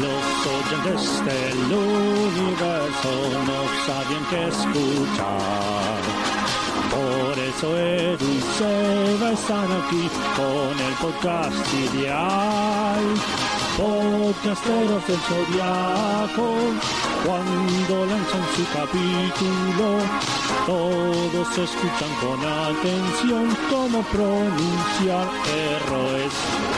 Los oyentes del universo no saben qué escuchar. Por eso Edu y Seba están aquí con el podcast ideal. Podcasteros del Zodiaco, cuando lanzan su capítulo, todos escuchan con atención cómo pronunciar errores.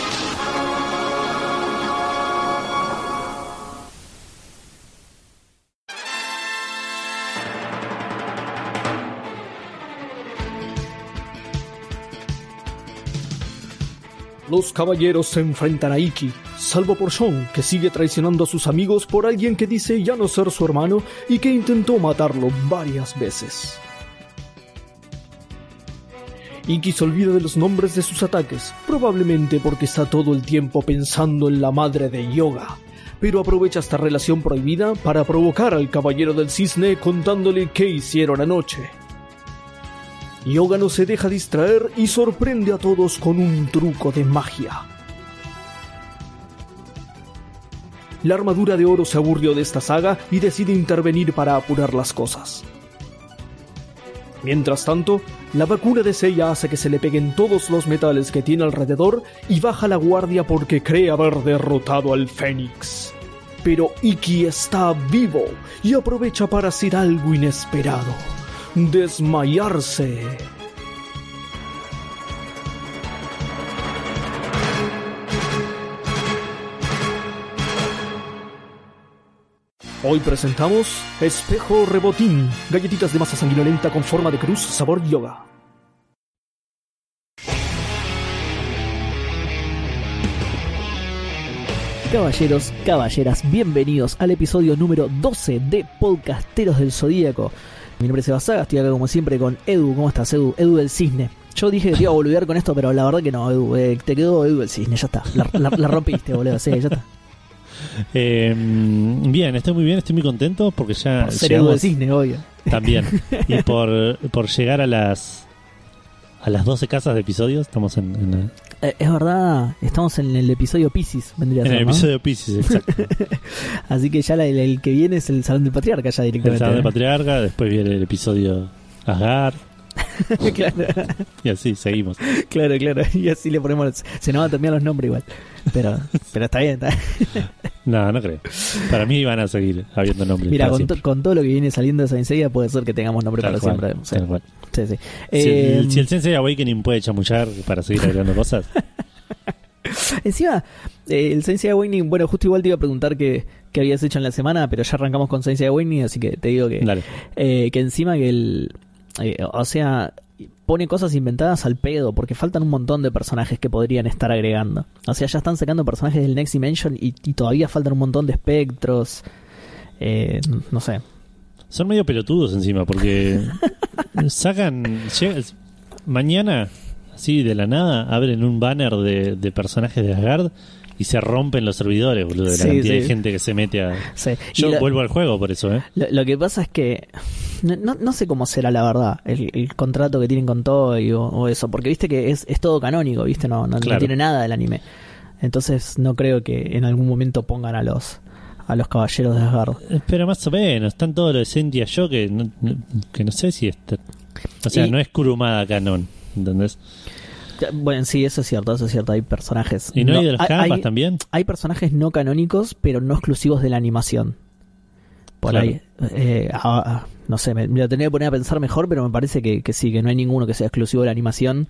Los caballeros se enfrentan a Iki, salvo por Sean, que sigue traicionando a sus amigos por alguien que dice ya no ser su hermano y que intentó matarlo varias veces. Iki se olvida de los nombres de sus ataques, probablemente porque está todo el tiempo pensando en la madre de Yoga, pero aprovecha esta relación prohibida para provocar al caballero del cisne contándole qué hicieron anoche. Yoga no se deja distraer y sorprende a todos con un truco de magia. La armadura de oro se aburrió de esta saga y decide intervenir para apurar las cosas. Mientras tanto, la vacuna de Seiya hace que se le peguen todos los metales que tiene alrededor y baja la guardia porque cree haber derrotado al Fénix. Pero Iki está vivo y aprovecha para hacer algo inesperado desmayarse. Hoy presentamos Espejo Rebotín, galletitas de masa sanguinolenta con forma de cruz, sabor yoga. Caballeros, caballeras, bienvenidos al episodio número 12 de Podcasteros del Zodíaco. Mi nombre es Seba Saga, estoy acá como siempre con Edu. ¿Cómo estás, Edu? Edu del Cisne. Yo dije que te iba a boludear con esto, pero la verdad que no, Edu. eh, te quedó Edu del Cisne, ya está. La, la- la rompiste, boludo. Sí, ya está. Eh, bien, estoy muy bien, estoy muy contento porque ya Por ser Edu del Cisne, obvio. también. y por, por llegar a las a las 12 casas de episodios, estamos en, en- Eh, es verdad, estamos en el episodio Pisces, vendría a en ser, el ¿no? episodio Pisces, exacto. Así que ya la- el, el que viene es el Salón del Patriarca, ya el directamente. Salón de Patriarca, después viene el episodio Asgard, claro, y así seguimos. claro, claro. Y así le ponemos. Se nos van a cambiar los nombres igual. Pero, pero está bien, está. No, no creo. Para mí van a seguir habiendo nombres. Mira, con, to- siempre. con todo lo que viene saliendo de esa enseguida puede ser que tengamos nombre Tal para cual, siempre. Sí, tal cual. sí, sí. Si, Eh, el, si el Sensei Awakening puede chamullar para seguir agregando cosas, Encima, eh, el Sensei Awakening, bueno, justo igual te iba a preguntar qué, qué habías hecho en la semana, pero ya arrancamos con Sensei Awakening, así que te digo que, eh, que encima que el... eh, o sea, pone cosas inventadas al pedo, porque faltan un montón de personajes que podrían estar agregando. O sea, ya están sacando personajes del Next Dimension y, y todavía faltan un montón de espectros. Eh, no sé. Son medio pelotudos encima, porque sacan. mañana, así de la nada, abren un banner de, de personajes de Asgard y se rompen los servidores, boludo, de la Sí, cantidad sí. de gente que se mete a. Sí. Yo Y lo- vuelvo al juego por eso, ¿eh? Lo, lo que pasa es que no, no- sé cómo será la verdad el, el contrato que tienen con Toei o, o eso, porque viste que es, es todo canónico, viste, no, no, tiene nada del anime. Entonces no creo que en algún momento pongan a los a los caballeros de Asgard. Pero más o menos, están todos los de Sentia yo que no, no- que no sé si está. O sea, Y- no es Kurumada canon, ¿entendés? Bueno, sí, eso es cierto, eso es cierto, hay personajes. Y no, hay de los hay, también. hay personajes no canónicos, pero no exclusivos de la animación. Por Claro. ahí. eh, ah, ah, no sé, me, me lo tendría que poner a pensar mejor, pero me parece que, que sí, que no hay ninguno que sea exclusivo de la animación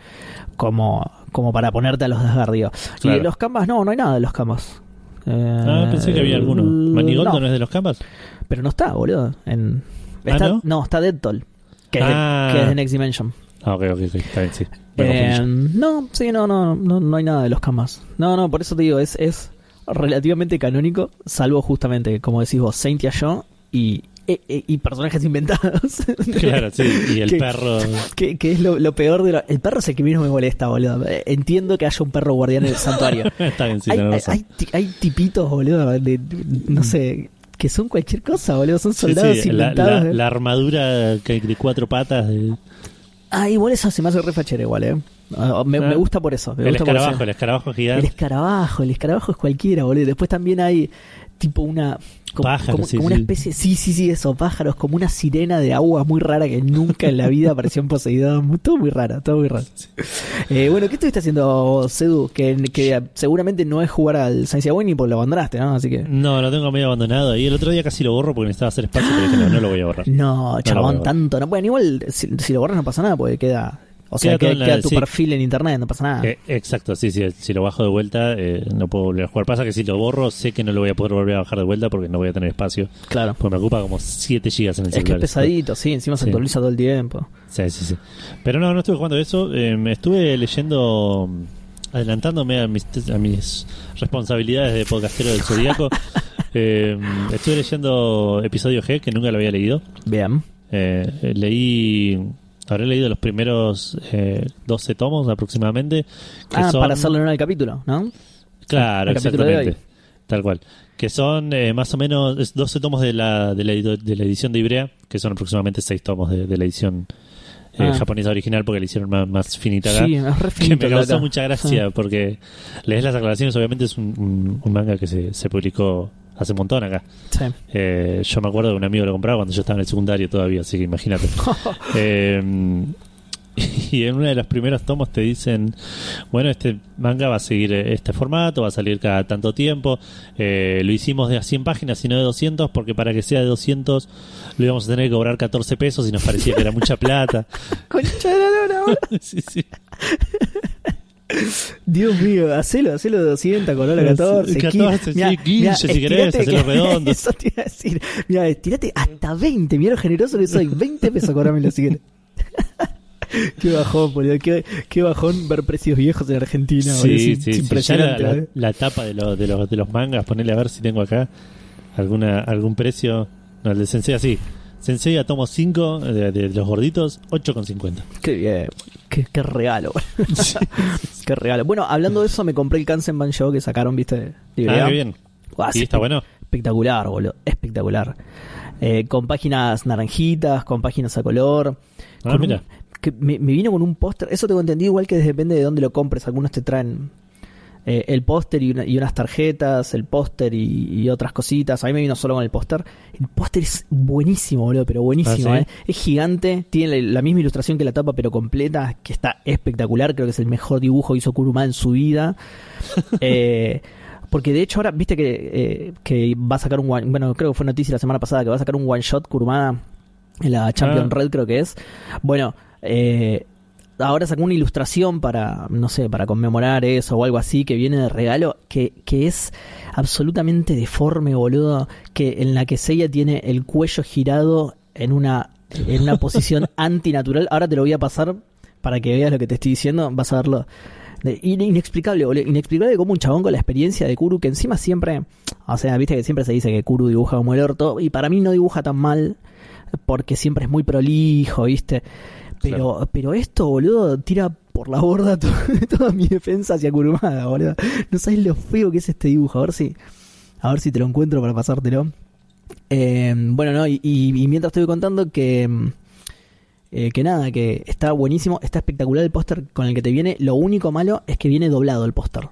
como, como para ponerte a los de Asgardio. Y de los Canvas, no, no hay nada de los Canvas. Eh, Ah, pensé que había alguno. ¿Manigoldo no, es de los Kampas? Pero no está, boludo. En, Ah, está, ¿no? está Deadtoll, que, es de- Ah. que es de Next Dimension. Ah, ok, ok, ok, está bien, sí. Eh, no, sí, no, no, no, no hay nada de los Camas. No, no, por eso te digo, es, es relativamente canónico, salvo justamente, como decís vos, Saint Yo y eh, eh, y personajes inventados. Claro, sí. Y el Que- perro. Que, que es lo, lo peor de lo- El perro es el que menos me molesta, boludo. Eh, Entiendo que haya un perro guardián en el santuario. Está bien, sí, hay, hay, hay hay tipitos, boludo, de, no sé, que son cualquier cosa, boludo. Son soldados sí, la, inventados. la- ¿eh? la armadura que de cuatro patas. de- Ah, igual eso se me hace re fachero igual, eh. Ah, Me, Ah. me gusta por eso. Me el gusta por escarabajo, eso. el escarabajo El gigante. escarabajo, el escarabajo es cualquiera, boludo. Después también hay tipo una. Como, Pájaros, como- sí, como una especie. Sí, sí, sí, eso, pájaros, como una sirena de agua muy rara que nunca en la vida apareció en Poseidón. Todo muy raro, todo muy raro. Eh, bueno, ¿qué estuviste haciendo Sedu? Que, que seguramente no es jugar al Science Winnie porque lo abandonaste, ¿no? Así que. No, lo tengo medio abandonado. Y el otro día casi lo borro porque necesitaba hacer espacio, pero dije, no, no lo voy a borrar. No, lo chabón, tanto. No, bueno, igual si, si lo borras no pasa nada porque queda. O sea, Queda todo queda, la- tu sí. perfil en internet, no pasa nada. Eh, exacto, sí, sí. Si lo bajo de vuelta, eh, no puedo volver a jugar. Pasa que si lo borro, sé que no lo voy a poder volver a bajar de vuelta porque no voy a tener espacio. claro. Pues me ocupa como 7 gigas en el Es que es celular. pesadito, sí, encima se Sí. actualiza todo el tiempo. Sí, sí, sí. Pero no, no estuve jugando eso. Eh, me estuve leyendo, adelantándome a mis, a mis responsabilidades de podcastero del Zodíaco. Eh, estuve leyendo episodio G, que nunca lo había leído. Bien. Eh, eh, leí, habré leído los primeros eh, 12 tomos aproximadamente. Que Ah, son, para hacerlo en el capítulo, ¿no? Claro, exactamente. Tal cual. Que son eh, más o menos es 12 tomos de la, de la, de la edición de Ibrea, que son aproximadamente 6 tomos de, de la edición eh, Ah. japonesa original, porque la hicieron más, más finita acá. Sí, es que me causó mucha gracia, porque lees las aclaraciones, obviamente es un, un- un manga que se, se publicó hace un montón acá. Sí. Eh, yo me acuerdo de un amigo que lo compraba cuando yo estaba en el secundario todavía, así que imagínate. Eh, y en uno de los primeros tomos te dicen, bueno, este manga va a seguir eh, este formato, va a salir cada tanto tiempo. Eh, lo hicimos de a 100 páginas y no de 200, porque para que sea de 200 lo íbamos a tener que cobrar 14 pesos y nos parecía que era mucha plata. Concha de la lora, sí, sí. Dios mío, hacelo, hacelo de 200 con hora 14. 14, sí, 15 si querés, hacelo redondo. Eso te iba a decir. Mira, estirate hasta 20. Mira lo generoso que soy. 20 pesos cobrámelo si querés. qué bajón, boludo. Qué, qué bajón ver precios viejos en Argentina. boludo. Sí, Es sí, sí. impresionante. La, la- boludo. la tapa de, los de, los, de los mangas, ponele a ver si tengo acá alguna algún precio. No, el de Sensei así. Sensei a tomo 5 de, de los gorditos, 8,50. Qué bien. Qué, qué regalo. boludo. qué regalo. Bueno, hablando de eso, me compré el Kansen Show que sacaron, viste. Ah, qué bien. Guau, ¿Y sí, está bueno? Espectacular, boludo. Espectacular. Eh, con páginas naranjitas, con páginas a color. Ah, un- mira. que me, me vino con un póster. Eso tengo entendido igual que depende de dónde lo compres. Algunos te traen eh, el póster y, una- y unas tarjetas, el póster y, y otras cositas. A mí me vino solo con el póster. El póster es buenísimo, boludo, pero buenísimo. Ah, ¿sí? ¿eh? Es gigante, tiene la, la misma ilustración que la tapa, pero completa, que está espectacular. Creo que es el mejor dibujo que hizo Kuruma en su vida. Eh, porque de hecho ahora, viste que, eh, que va a sacar un one, bueno, creo que fue noticia la semana pasada, que va a sacar un one shot Kurumada en la Champion Ah. Red creo que es. Bueno, eh, ahora sacó una ilustración para, no sé, para conmemorar eso o algo así, que viene de regalo, que, que es absolutamente deforme, boludo, que en la que Seiya tiene el cuello girado en una, en una posición antinatural. Ahora te lo voy a pasar para que veas lo que te estoy diciendo, vas a verlo. Inexplicable, boludo. Inexplicable como un chabón con la experiencia de Kuru, que encima siempre, o sea, viste que siempre se dice que Kuru dibuja como el orto, y para mí no dibuja tan mal, porque siempre es muy prolijo, viste. Pero, pero esto, boludo, tira por la borda to- toda mi defensa hacia Kurumada, boludo. No sabes lo feo que es este dibujo. A ver si, a ver si te lo encuentro para pasártelo. Eh, bueno, no, y, y- y mientras estoy contando que, mm, eh, que nada, que está buenísimo, está espectacular el póster con el que te viene. Lo único malo es que viene doblado el póster.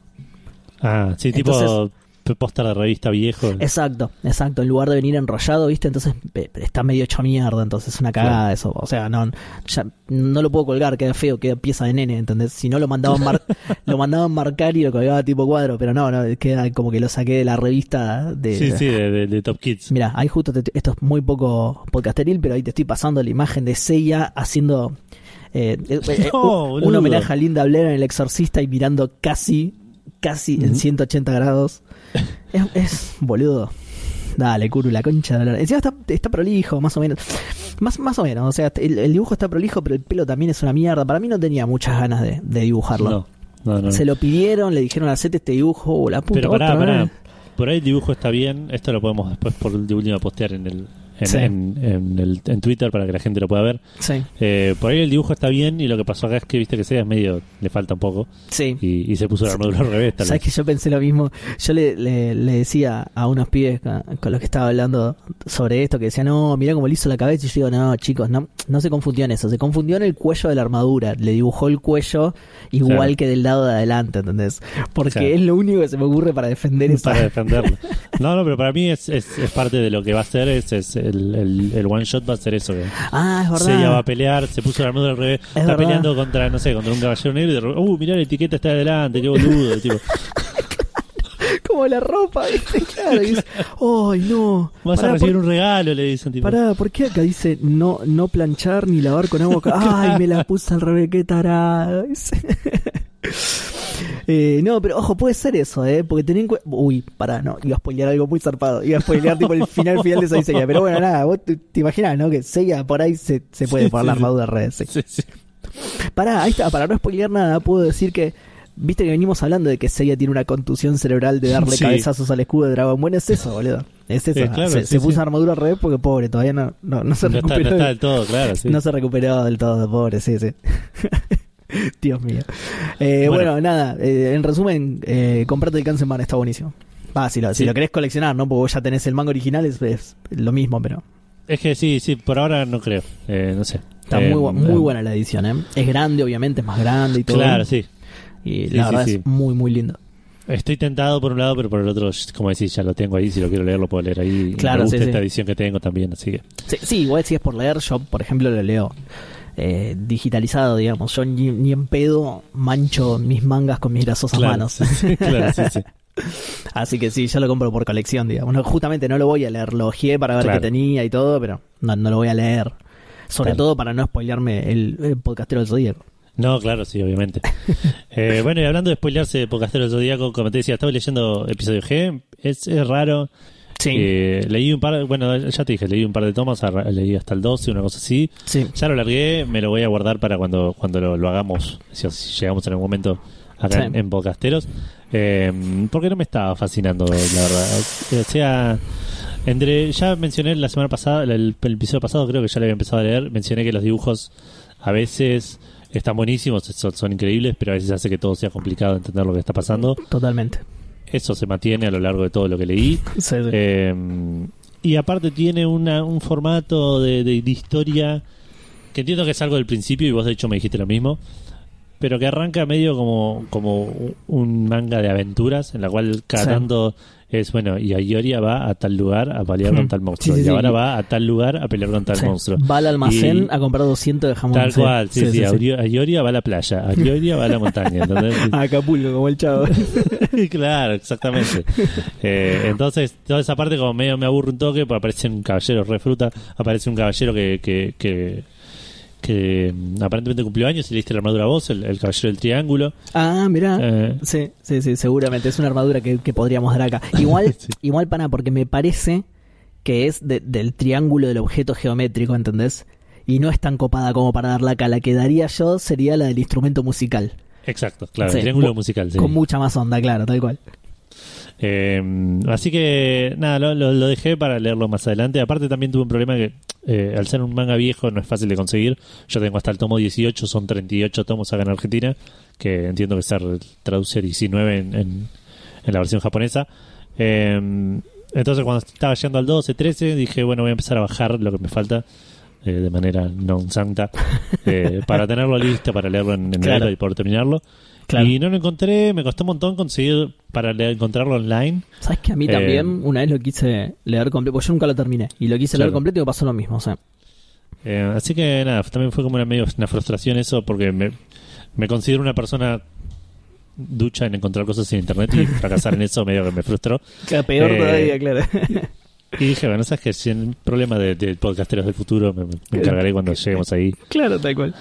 Ah, sí, tipo Entonces- póster de revista viejo. Exacto, exacto. En lugar de venir enrollado, ¿viste? Entonces está medio hecho mierda. Entonces es una cagada Claro. eso. O sea, no, ya no lo puedo colgar, queda feo, queda pieza de nene, ¿entendés? Si no lo mandaban, mar- lo mandaban marcar y lo colgaba tipo cuadro, pero no, no, queda como que lo saqué de la revista de. Sí, sí, de, de- de Top Kids. Mira, ahí justo te- esto es muy poco podcasteril, pero ahí te estoy pasando la imagen de Seiya haciendo eh, eh, eh, No, un, un homenaje a Linda Blair en El Exorcista y mirando casi, casi en 180 grados. Es, es boludo. Dale, Kuru, la concha de la. Encima está, está prolijo, más o menos. Más, más o menos, o sea, el, el dibujo está prolijo, pero el pelo también es una mierda. Para mí no tenía muchas ganas de, de dibujarlo. No, no, no. Se lo pidieron, le dijeron, hacete este dibujo, o la puta Pero pará, otra pará. Por ahí el dibujo está bien. Esto lo podemos después por de última postear en el, en, Sí. en- en el- en Twitter para que la gente lo pueda ver. Sí, Eh, por ahí el dibujo está bien y lo que pasó acá es que viste que Seiya es medio, le falta un poco sí. y, y se puso la armadura al revés. Tal ¿Sabes que yo pensé lo mismo? Yo le, le, le decía a unos pibes con, con los que estaba hablando sobre esto, que decían, no, mira cómo le hizo la cabeza. Y yo digo, no, chicos, no, no se confundió en eso. Se confundió en el cuello de la armadura. Le dibujó el cuello igual Claro. que del lado de adelante, ¿entendés? Porque Claro. es lo único que se me ocurre para defender esa. para defenderlo. No, no, pero para mí es, es, es parte de lo que va a ser, es, es el, el, el one shot va a ser eso. Que Ah, es verdad. Seiya va a pelear, se puso la armadura al revés, está verdad. peleando contra, no sé, contra un caballero negro y de uh, mirá la etiqueta está adelante, qué boludo. tipo, Como la ropa, ¿viste? Claro. y dice, ¡Ay, no! vas Pará, a recibir por- un regalo, le dicen. Tipo, Pará, ¿por qué acá dice no, no planchar ni lavar con agua? Ay, me la puse al revés, qué tarada. Eh, no, pero ojo, puede ser eso, ¿eh? Porque ten en cuenta. Uy, pará, no, iba a spoilear algo muy zarpado. Iba a spoilear tipo el final final de esa Seiya. Pero bueno, nada, vos te, te imaginas, ¿no? Que Seiya por ahí se, se puede Sí, poner sí, la sí. armadura al revés. sí. sí, sí. Pará, ahí está, para no spoilear nada, puedo decir que. Viste que venimos hablando de que Seiya tiene una contusión cerebral de darle Sí. cabezazos al escudo de dragón. Bueno, es eso, boludo. Es eso. Claro, se sí, se puso sí. armadura al revés porque pobre, todavía no, no, no se No está, recuperó. no está del todo, claro. Sí. No se recuperó del todo, pobre, sí, sí. Dios mío. Eh, bueno. Bueno. nada, eh, en resumen, eh, comprate el Kansenban, está buenísimo. Ah, si lo, si lo querés coleccionar, ¿no? Porque vos ya tenés el manga original, es, es lo mismo, pero Es que sí, sí, por ahora no creo. Eh, no sé. está Eh, muy, bu- muy eh, buena la edición, ¿eh? Es grande, obviamente, es más grande y todo. Claro, sí. Y Sí, la sí, verdad es muy, muy lindo. Estoy tentado por un lado, pero por el otro, como decís, ya lo tengo ahí. Si lo quiero leer, lo puedo leer ahí. Claro, me gusta sí, esta sí. edición que tengo también, así que. Sí, sí, igual si es por leer, yo, por ejemplo, lo leo eh, digitalizado, digamos. Yo ni, ni en pedo mancho mis mangas con mis grasosas Claro, manos. sí, claro, sí, sí. Así que sí, yo lo compro por colección, digamos. No, justamente no lo voy a leer, lo ojeé para ver Claro. qué tenía y todo, pero no, no lo voy a leer. Sobre Claro. todo para no spoilearme el, el podcastero del Zodíaco. No, claro, sí, obviamente. Eh, bueno, y hablando de spoilearse de Podcastero del Zodíaco, como te decía, estaba leyendo episodio G. Es, es raro. Sí, Eh, leí un par, bueno, ya te dije, leí un par de tomas, leí hasta el 12, una cosa así. sí. Ya lo largué, me lo voy a guardar para cuando, cuando lo, lo hagamos, si, si llegamos en algún momento acá Sí. en, en Podcasteros. Eh, porque no me estaba fascinando, la verdad. O sea, entre, ya mencioné la semana pasada, el, el episodio pasado creo que ya lo había empezado a leer, mencioné que los dibujos a veces están buenísimos, son, son increíbles, pero a veces hace que todo sea complicado entender lo que está pasando. Totalmente. Eso se mantiene a lo largo de todo lo que leí. Sí, sí. Eh, y aparte tiene una, un formato de, de- de historia que entiendo que es algo del principio y vos de hecho me dijiste lo mismo, pero que arranca medio como, como un manga de aventuras en la cual cada Sí. tanto es, bueno, y Ayoria va a tal lugar a pelear con tal monstruo, Sí, sí, y sí. ahora va a tal lugar a pelear con tal monstruo. Va al almacén Y- a comprar 200 de jamón. Tal cual, sí, sí. Ayoria- va a la playa, Ayoria va a la montaña. A Acapulco, como el chavo. claro, exactamente. Eh, entonces, toda esa parte como medio me aburre un toque, porque aparece un caballero re fruta, aparece un caballero que, que, que, que, aparentemente cumplió años y le diste la armadura a vos, el, el caballero del triángulo. ah, mirá. Eh, Sí, sí, sí, seguramente. Es una armadura que, que podríamos dar acá. Igual, Sí. igual pana, porque me parece que es de- del triángulo del objeto geométrico, ¿entendés? Y no es tan copada como para darla acá. La que daría yo sería la del instrumento musical. exacto, claro, Sí, el triángulo mu- musical. sí. Con mucha más onda, claro, tal cual. Eh, así que nada, lo, lo- lo dejé para leerlo más adelante. Aparte también tuve un problema que eh, al ser un manga viejo no es fácil de conseguir. Yo tengo hasta el tomo 18, son 38 tomos acá en Argentina, que entiendo que se traduce 19 en, en, en la versión japonesa. Eh, entonces cuando estaba llegando al 12, 13, dije, bueno, voy a empezar a bajar lo que me falta. eh, de manera non santa eh, para tenerlo listo para leerlo en, en Claro. y poder terminarlo Claro. y no lo encontré me costó un montón conseguir para leer- encontrarlo online ¿Sabes que a mí Eh, también una vez lo quise leer completo? Pues yo nunca lo terminé. Y lo quise leer completo y pasó lo mismo. O sea, Eh, así que nada, también fue como una medio una frustración eso porque me, me considero una persona ducha en encontrar cosas en internet y fracasar en eso medio que me frustró. peor Eh, todavía, claro. Y dije, bueno, sabes que si el problema de, de podcasteros del futuro me, me encargaré cuando lleguemos ahí, claro, tal cual.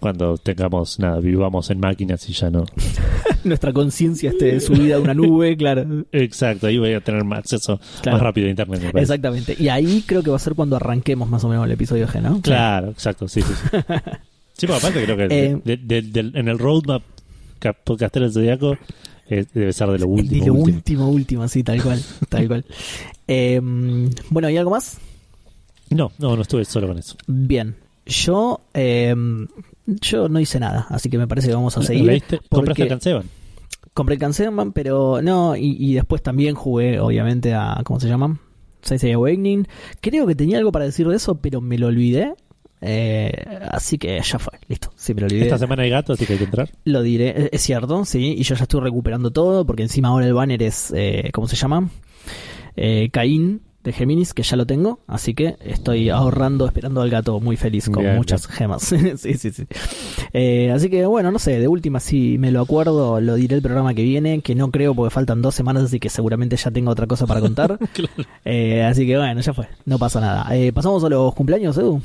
Cuando tengamos, nada, vivamos en máquinas y ya no. Nuestra conciencia esté subida a una nube, claro. Exacto, ahí voy a tener más acceso Claro. más rápido a internet. me. Exactamente. Y ahí creo que va a ser cuando arranquemos más o menos el episodio G, ¿no? Claro, exacto, sí, sí. Sí, Sí, pero aparte creo que Eh, de- de- del- en el roadmap ca- podcastero del Zodíaco eh, debe ser de lo último. de lo último. último, último, sí, tal cual, tal cual. Eh, bueno, ¿y algo más? No, no, no estuve solo con eso. Bien. Yo, eh, yo no hice nada, así que me parece que vamos a seguir. ¿Leíste? ¿Compraste el Canseban? Compré el Canseman, pero no, y, y después también jugué, obviamente, a. ¿Cómo se llama? Sensei Awakening. Creo que tenía algo para decir de eso, pero me lo olvidé. Eh, así que ya fue, listo. Sí, me lo olvidé. Esta semana hay gato, así que hay que entrar. Lo diré, es- es cierto, sí, y yo ya estoy recuperando todo, porque encima ahora el banner es, eh, ¿cómo se llama? Eh, Caín de Géminis, que ya lo tengo, así que estoy ahorrando, esperando al gato muy feliz con Bien, muchas gemas. sí, sí, sí. Eh, así que bueno, no sé, de última si me lo acuerdo, lo diré el programa que viene, que no creo porque faltan dos semanas, así que seguramente ya tengo otra cosa para contar. Eh, así que bueno, ya fue, no pasa nada. Eh, Pasamos a los cumpleaños, Edu.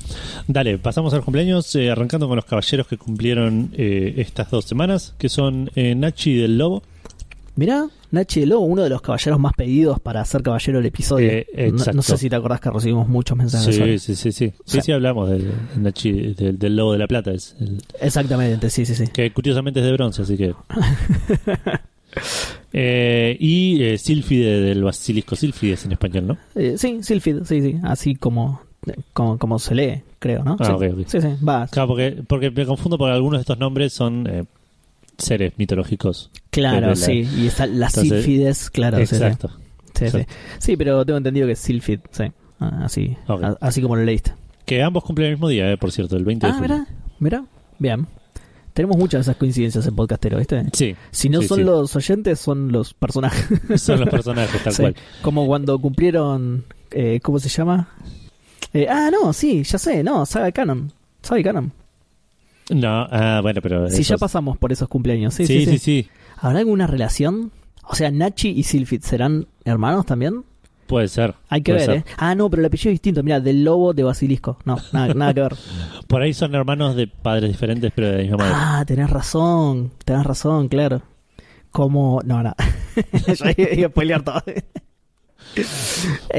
Dale, pasamos al cumpleaños, eh, arrancando con los caballeros que cumplieron eh, estas dos semanas, que son eh, Nachi del Lobo. Mirá, Nachi de Lobo, uno de los caballeros más pedidos para ser caballero del episodio. Eh, no, sé si te acordás que recibimos muchos mensajes. Sí, sí, sí, sí. Sí, Sí. sí, hablamos del, del Nachi, del, del Lobo de la Plata, es el- Exactamente, sí, sí, sí. que curiosamente es de bronce, así que... Eh, y eh, Sílfide del Basilisco Sílfides en español, ¿no? Eh, sí, Sylphid, sí, sí. Así como, como, como se lee, creo, ¿no? Ah, sí. ok, ok. sí, sí, va. Claro, porque, porque me confundo porque algunos de estos nombres son eh, seres mitológicos. Claro, la- sí. Y está las Entonces- claro. Exacto. Sí, sí. exacto. Sí, pero tengo entendido que es Sylphid, sí. Ah, Así, a- así como lo leíste. Que ambos cumplen el mismo día, eh, por cierto, el 20 de Ah, julio. mira, mira. Bien. Tenemos muchas de esas coincidencias en Podcastero, ¿viste? Sí, Si no sí, son sí. los oyentes, son los personajes. son los personajes, tal Sí, cual. Como cuando cumplieron. Eh, ¿Cómo se llama? Eh, ah, no, sí, ya sé, no, Saga Canon. Saga Canon. No, ah, bueno, pero. Ya esos- pasamos por esos cumpleaños. Sí, Sí, sí, sí. ¿Habrá alguna relación? O sea, Nachi y Sylphid serán hermanos también. Puede ser. Hay que ver, ser. ¿eh? Ah, no, pero el apellido es distinto. Mira, del lobo de Basilisco. No, nada, nada que ver. Por ahí son hermanos de padres diferentes, pero de la misma madre. Ah, tenés razón. Tenés razón, claro. Como. No, no. ya iba a spoilear todo.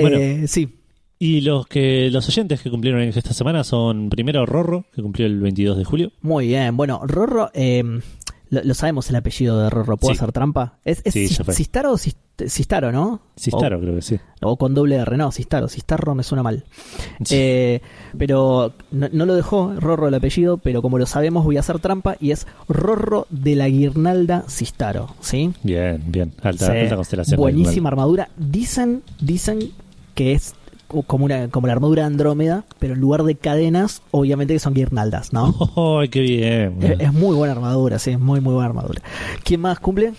Bueno. Eh, sí. Y los que los oyentes que cumplieron esta semana son primero Rorro, que cumplió el 22 de julio. Muy bien. Bueno, Rorro. eh, lo, lo sabemos el apellido de Rorro. ¿Puedo Sí. hacer trampa? ¿Es, es Sí. Sistaro o Sis- Sistaro, no? Sistaro, creo que sí. O, con doble R, no, Sistaro. Sistaro me suena mal. Eh, pero no, no lo dejó Rorro el apellido, pero como lo sabemos voy a hacer trampa y es Rorro de la Guirnalda Sistaro, ¿sí? Bien, bien. Alta, Sí. alta constelación. Buenísima armadura. Dicen, dicen que es como una como la armadura de Andrómeda, pero en lugar de cadenas, obviamente que son guirnaldas, ¿no? ¡Oh, qué bien! Es, es muy buena armadura, sí, muy muy buena armadura. ¿Quién más cumple?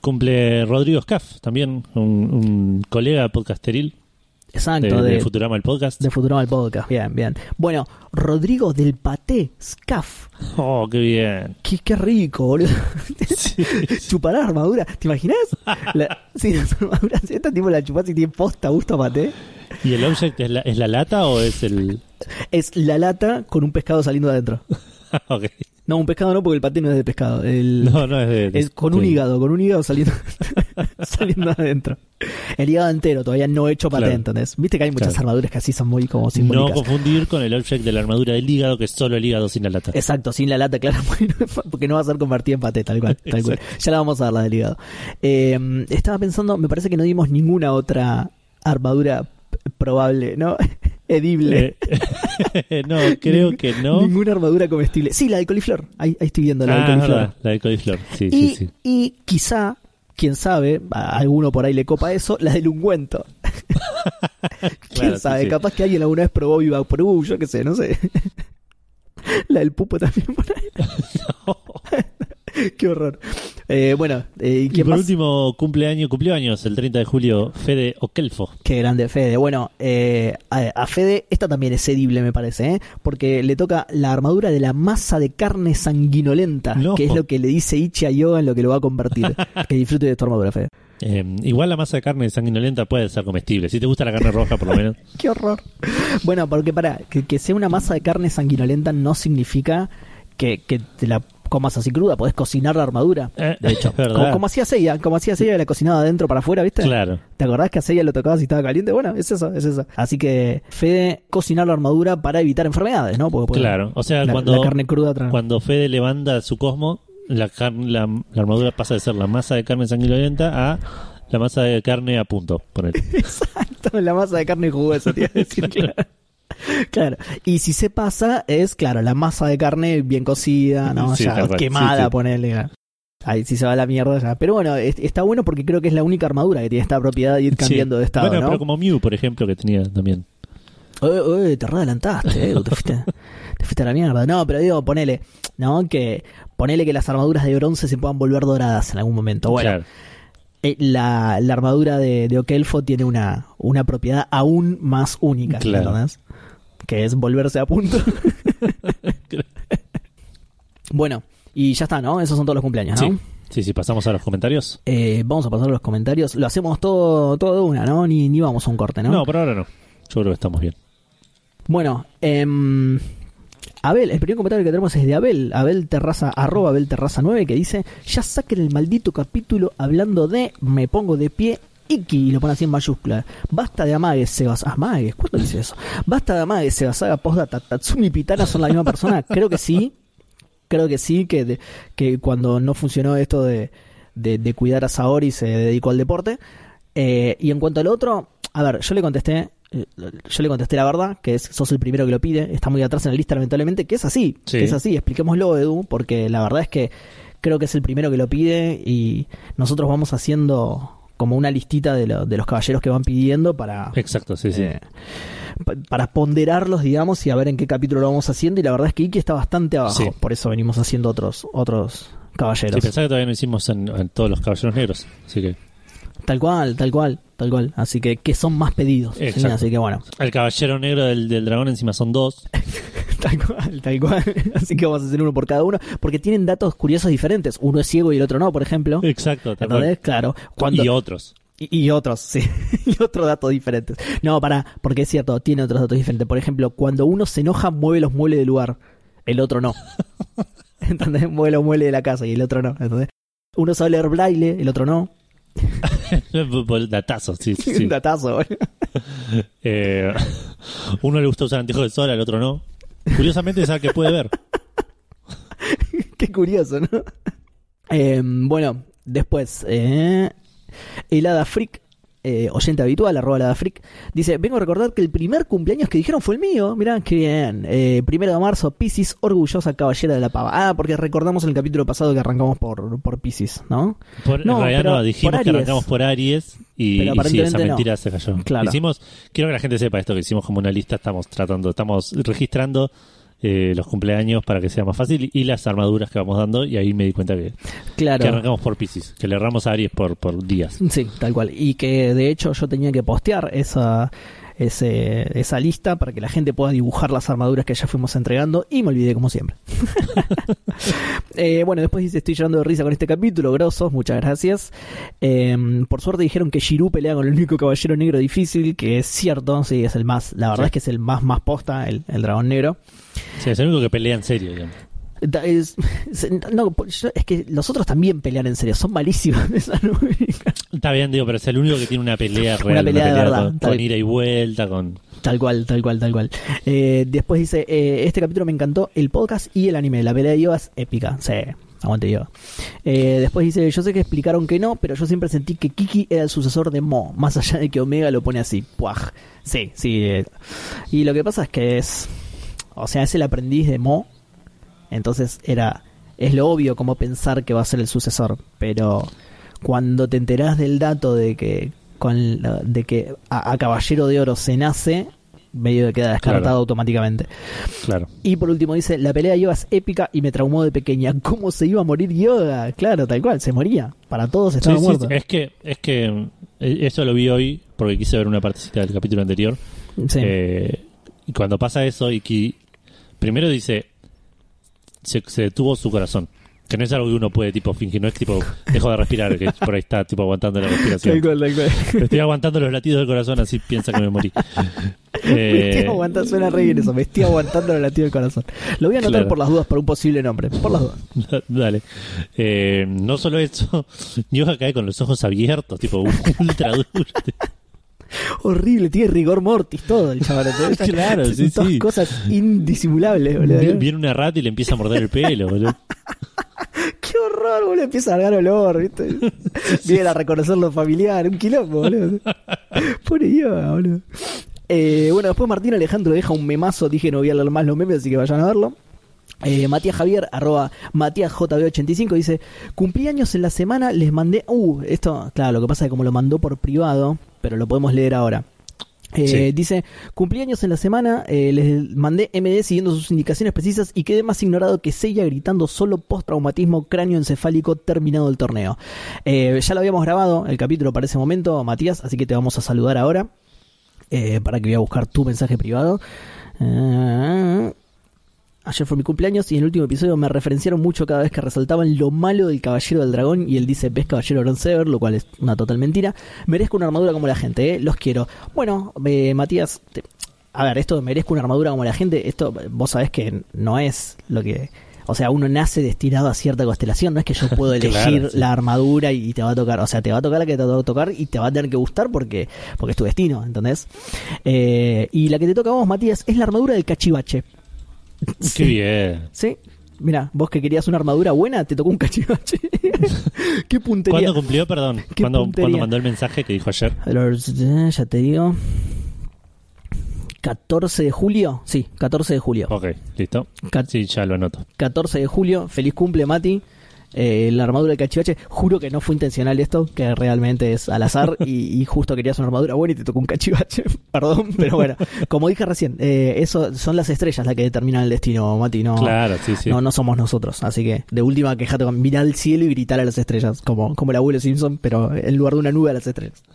Cumple Rodrigo Scaff, también un, un colega podcasteril Exacto, de de, Futurama el podcast. de Futurama el podcast, bien, bien. Bueno, Rodrigo del Paté, Scaff. ¡Oh, qué bien! Qué, qué rico, boludo. Sí, Chupar armadura. ¿Te imaginas? La, sí, las armaduras esta tipo la chupás y tiene posta gusto a paté. ¿Y el object es la, es la lata o es el...? Es la lata con un pescado saliendo adentro. ok. No, un pescado no, porque el paté no es de pescado. El, No, no es de... es con un hígado, con un hígado saliendo, saliendo adentro. El hígado entero, todavía no hecho paté, Claro. ¿entendés? Viste que hay muchas Claro. armaduras que así son muy como No simbólicas. confundir con el object de la armadura del hígado, que es solo el hígado sin la lata. Exacto, sin la lata, claro, porque no va a ser convertida en paté, tal cual, tal cual. Ya la vamos a dar la del hígado. Eh, estaba pensando, me parece que no dimos ninguna otra armadura probable, ¿no? Edible. Eh, no, creo que no. Ninguna armadura comestible. Sí, la de coliflor. Ahí, ahí estoy viendo la de Ah, coliflor. verdad, la de coliflor. Sí, y, sí, sí. y quizá, quién sabe, a alguno por ahí le copa eso, la del ungüento. quién Claro, sabe, sí. capaz que alguien alguna vez probó Viva Pro, yo qué sé, no sé. la del pupo también por ahí. Qué horror. Eh, bueno, eh, Y ¿quién por más? último, cumpleaños, cumplió años el 30 de julio, Fede Okelfo. Qué grande Fede. Bueno, eh, a, a Fede, esta también es edible, me parece, ¿eh? porque le toca la armadura de la masa de carne sanguinolenta, No. que es lo que le dice Ichi a Yoga en lo que lo va a convertir. que disfrute de tu armadura, Fede. Eh, igual la masa de carne sanguinolenta puede ser comestible. Si te gusta la carne roja, por lo menos. Qué horror. Bueno, porque para que, que sea una masa de carne sanguinolenta no significa que, que te la comas así cruda, podés cocinar la armadura. Eh, De hecho, como, como hacía Seiya, como hacía Seiya, la cocinaba de adentro para afuera, ¿viste? Claro. ¿Te acordás que a Seiya lo tocabas y estaba caliente? Bueno, es eso, es eso. Así que Fede cocinar la armadura para evitar enfermedades, ¿no? Porque, porque Claro. O sea, la, cuando, la carne cruda tra- cuando Fede levanta su cosmo, la, carne- la, la armadura pasa de ser la masa de carne sanguinolenta a la masa de carne a punto. Poner. Exacto, la masa de carne jugosa, te iba a decir, claro. Claro, y si se pasa es, claro, la masa de carne bien cocida, ¿no? Sí, ya quemada, Sí, ponele. Ahí sí se va la mierda ya. Pero bueno, es- está bueno porque creo que es la única armadura que tiene esta propiedad de ir cambiando de estado, Bueno, ¿no? pero como Mew, por ejemplo, que tenía también. Oye, oye, te adelantaste, eh, te fuiste, te fuiste a la mierda. No, pero digo, ponele, ¿no? Que ponele que las armaduras de bronce se puedan volver doradas en algún momento. Bueno, Claro. eh, la, la armadura de, de Okelfo tiene una, una propiedad aún más única, Claro. ¿entendés? Que es volverse a punto. bueno, y ya está, ¿no? Esos son todos los cumpleaños, ¿no? Sí. sí, sí, pasamos a los comentarios. Eh, vamos a pasar a los comentarios. Lo hacemos todo, todo de una, ¿no? Ni, ni vamos a un corte, ¿no? No, por ahora no. Yo creo que estamos bien. Bueno, em, Abel, el primer comentario que tenemos es de Abel, Abel Terraza, arroba Abel Terraza 9, que dice, ya saquen el maldito capítulo hablando de me pongo de pie Iki, y lo pone así en mayúscula. Basta de amagues, Sebas. ¿Amagues? ¿Cuándo dice eso? Basta de amagues, Sebas. Haga postdata. Tatsumi y Pitana son la misma persona. Creo que sí. Creo que sí, que, de- que cuando no funcionó esto de, de, de cuidar a Saori se dedicó al deporte. Eh, y en cuanto al otro, a ver, yo le contesté, eh, yo le contesté la verdad, que es, sos el primero que lo pide, está muy atrás en la lista lamentablemente, que es así, Sí. que es así, expliquémoslo Edu, porque la verdad es que creo que es el primero que lo pide y nosotros vamos haciendo como una listita de, lo- de los caballeros que van pidiendo para, Exacto, sí, sí. eh, pa- para ponderarlos, digamos, y a ver en qué capítulo lo vamos haciendo. Y la verdad es que Iki está bastante abajo, Sí. por eso venimos haciendo otros, otros caballeros. Sí, pensaba que todavía no hicimos en, en todos los caballeros negros. Así que Tal cual, tal cual, tal cual. Así que, que son más pedidos. Así que bueno, el caballero negro del, del dragón encima son dos. tal cual, tal cual. Así que vamos a hacer uno por cada uno, porque tienen datos curiosos diferentes. Uno es ciego y el otro no, por ejemplo. Exacto, tal cual. ¿Entendés? Claro. Cuando, Y otros. Y, y otros, sí. y otros datos diferentes. No, para, porque es cierto, tiene otros datos diferentes. Por ejemplo, cuando uno se enoja, mueve los muebles del lugar. El otro no. ¿Entendés? Mueve los muebles de la casa y el otro no. ¿Entendés? Uno sabe leer braille, el otro no. Datazo, sí, sí. datazo. Eh, uno le gusta usar anteojos de sol, al otro no. Curiosamente sabe que puede ver. Qué curioso, ¿no? Eh, bueno, después, eh, el Hada Freak, eh, oyente habitual, arroba Hada Freak, dice, vengo a recordar que el primer cumpleaños que dijeron fue el mío, mirá, qué bien. Eh, primero de marzo, Pisces, orgullosa caballera de la pava. Ah, porque recordamos en el capítulo pasado que arrancamos por, por Pisces, ¿no? Por, No, en realidad pero no, dijimos que arrancamos por Aries y, Pero y sí, esa aparentemente no. mentira se cayó. Claro. Hicimos, quiero que la gente sepa esto, que hicimos como una lista, estamos tratando, estamos registrando eh, los cumpleaños para que sea más fácil y las armaduras que vamos dando y ahí me di cuenta que, Claro. que arrancamos por Pisces, que le erramos a Aries por, por días. Sí, tal cual. Y que de hecho yo tenía que postear esa, ese, esa lista para que la gente pueda dibujar las armaduras que ya fuimos entregando y me olvidé como siempre. Eh, bueno, después dice, estoy llorando de risa con este capítulo, grosos, muchas gracias. Eh, por suerte dijeron que Shiru pelea con el único caballero negro difícil, que es cierto, sí, es el más, la verdad Sí. es que es el más más posta, el, el dragón negro. Sí, es el único que pelea en serio, digamos. Es, no, es que los otros también pelean en serio, son malísimos. Esa Está bien, digo, pero es el único que tiene una pelea real, pelea de verdad, con, tal- con ida y vuelta, con... Tal cual, tal cual, tal cual. Eh, después dice, eh, este capítulo me encantó, el podcast y el anime. La pelea de Yoga es épica. Sí, aguante Yoga. Eh, después dice, yo sé que explicaron que no, pero yo siempre sentí que Kiki era el sucesor de Mo, más allá de que Omega lo pone así. Puaj. Sí, sí. eh. Y lo que pasa es que es, o sea, es el aprendiz de Mo, entonces era, es lo obvio como pensar que va a ser el sucesor, pero cuando te enterás del dato de que con la- de que a, a Caballero de Oro se nace, medio que queda descartado Claro. automáticamente. Claro. Y por último dice, la pelea de Yoga es épica y me traumó de pequeña. ¿Cómo se iba a morir Yoga? Claro, tal cual, se moría. Para todos estaba Sí, muerto. sí. Es que, es que eh, eso lo vi hoy porque quise ver una partecita del capítulo anterior. Sí. Eh, y cuando pasa eso, y que primero dice, se, se detuvo su corazón. Que no es algo que uno puede tipo fingir, no es tipo, dejo de respirar, que por ahí está tipo aguantando la respiración. Tal cual, tal cual. Estoy aguantando los latidos del corazón, así piensa que me morí. Me Eh, estoy aguantando, suena re bien eso, me estoy aguantando el latido del corazón. Lo voy a anotar Claro. por las dudas para un posible nombre, por las dudas. Dale. Eh, no solo eso, Yoga cae con los ojos abiertos, tipo ultra duro. Horrible, tiene rigor mortis todo el chaval. Claro, sí, Todas sí. cosas indisimulables, boludo. Viene una rata y le empieza a morder el pelo, boludo. Qué horror, boludo. Empieza a largar olor, ¿viste? Viene a reconocer lo familiar, un quilombo, boludo. Yoga, boludo. Eh, bueno, después Martín Alejandro deja un memazo. Dije no voy a leer más los memes, así que vayan a verlo. Eh, Matías Javier, arroba Matías JB85, dice: Cumplí años en la semana, les mandé. Uh, esto, claro, lo que pasa es que como lo mandó por privado, pero lo podemos leer ahora. Eh, Sí. Dice, cumplí años en la semana, eh, les mandé MD siguiendo sus indicaciones precisas y quedé más ignorado que Seiya gritando solo post-traumatismo cráneoencefálico terminado el torneo. Eh, ya lo habíamos grabado, el capítulo para ese momento, Matías, así que te vamos a saludar ahora, para que voy a buscar tu mensaje privado. Eh, Ayer fue mi cumpleaños y en el último episodio me referenciaron mucho cada vez que resaltaban lo malo del Caballero del Dragón y él dice, ves Caballero Bronzever, lo cual es una total mentira. Merezco una armadura como la gente, ¿eh? los quiero. Bueno, eh, Matías, te- a ver, esto de merezco una armadura como la gente, esto vos sabés que no es lo que... O sea, uno nace destinado a cierta constelación, no es que yo puedo elegir Claro, sí. la armadura y te va a tocar, o sea, te va a tocar la que te va a tocar y te va a tener que gustar porque, porque es tu destino, ¿entendés? Eh, y la que te toca a vos, Matías, es la armadura del cachivache. Qué bien. Sí. Mira, vos que querías una armadura buena, te tocó un cachivache. Qué puntería. ¿Cuándo cumplió, perdón? ¿Cuándo, cuándo mandó el mensaje que dijo ayer? Ya te digo. 14 de julio. Sí, 14 de julio. Ok, listo. Cat- Sí, ya lo anoto. 14 de julio. Feliz cumple, Mati. Eh, la armadura del cachivache. Juro que no fue intencional esto, que realmente es al azar. y, y justo querías una armadura buena y te tocó un cachivache. Perdón, pero bueno. Como dije recién, eh, eso son las estrellas las que determinan el destino, Mati. No, Claro, sí, sí. No, no somos nosotros. Así que de última quejate con mirar al cielo y gritar a las estrellas, como, como el abuelo Simpson, pero en lugar de una nube a las estrellas.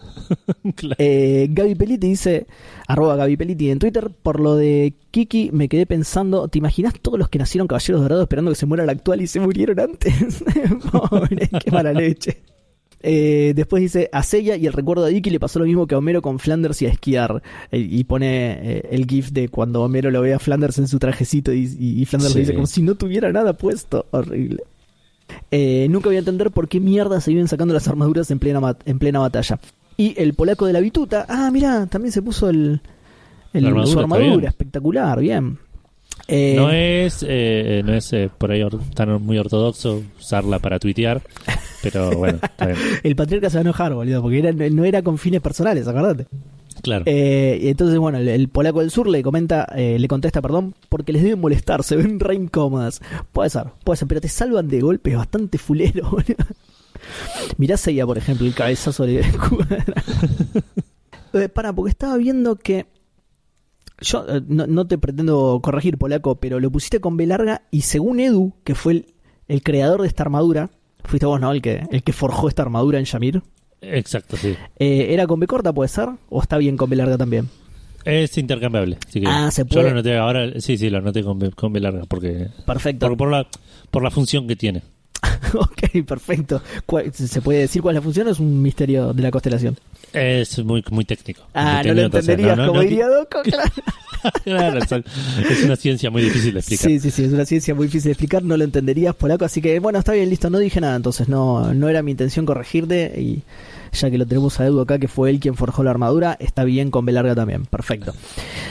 Claro. Eh, Gaby Peliti dice, arroba Gaby Peliti en Twitter, por lo de Kiki me quedé pensando, ¿te imaginas todos los que nacieron caballeros dorados esperando que se muera el actual y se murieron antes? Pobre, qué mala leche. Eh, después dice, a Seiya y el recuerdo de Iki le pasó lo mismo que a Homero con Flanders y a esquiar. Eh, y pone eh, el gif de cuando Homero lo ve a Flanders en su trajecito y, y- y Flanders Sí. le dice como si no tuviera nada puesto. Horrible. Eh, nunca voy a entender por qué mierda se viven sacando las armaduras en plena, en plena batalla. Y el polaco de la bituta, ah, mira, también se puso el, el- armadura, su armadura, espectacular, bien. Eh, no es, eh, no es eh, por ahí or- tan muy ortodoxo usarla para tuitear, pero bueno, está bien. El patriarca se va a enojar, boludo, porque era- no era con fines personales, acordate. Claro. Eh, entonces, bueno, el, el polaco del sur le comenta, eh, le contesta, perdón, porque les deben molestar, se ven re incómodas. Puede ser, puede ser, pero te salvan de golpes bastante fulero, boludo. Mirá Seiya, por ejemplo, el cabezazo de eh, Para, porque estaba viendo que. Yo eh, no, no te pretendo corregir, polaco, pero lo pusiste con B larga y según Edu, que fue el, el creador de esta armadura, fuiste vos, ¿no? El que, el que forjó esta armadura en Yamir. Exacto, sí. Eh, ¿Era con B corta, puede ser? ¿O está bien con B larga también? Es intercambiable. Así que Ah, se Yo puede. lo anoté ahora, sí, sí, lo anoté con, B- con B larga, porque Perfecto. por, por la, por la función que tiene. ok, perfecto. ¿Cuál- ¿Se puede decir cuál es la función o es un misterio de la constelación? Es muy, muy técnico. Ah, no Muy lo técnico, o sea, entenderías no- no- como no- diría Doco, claro. Claro, es una ciencia muy difícil de explicar. Sí, sí, sí, es una ciencia muy difícil de explicar, no lo entenderías polaco, así que bueno, está bien, listo, no dije nada, entonces no, no era mi intención corregirte y ya que lo tenemos a Edu acá, que fue él quien forjó la armadura, está bien con B larga también, perfecto.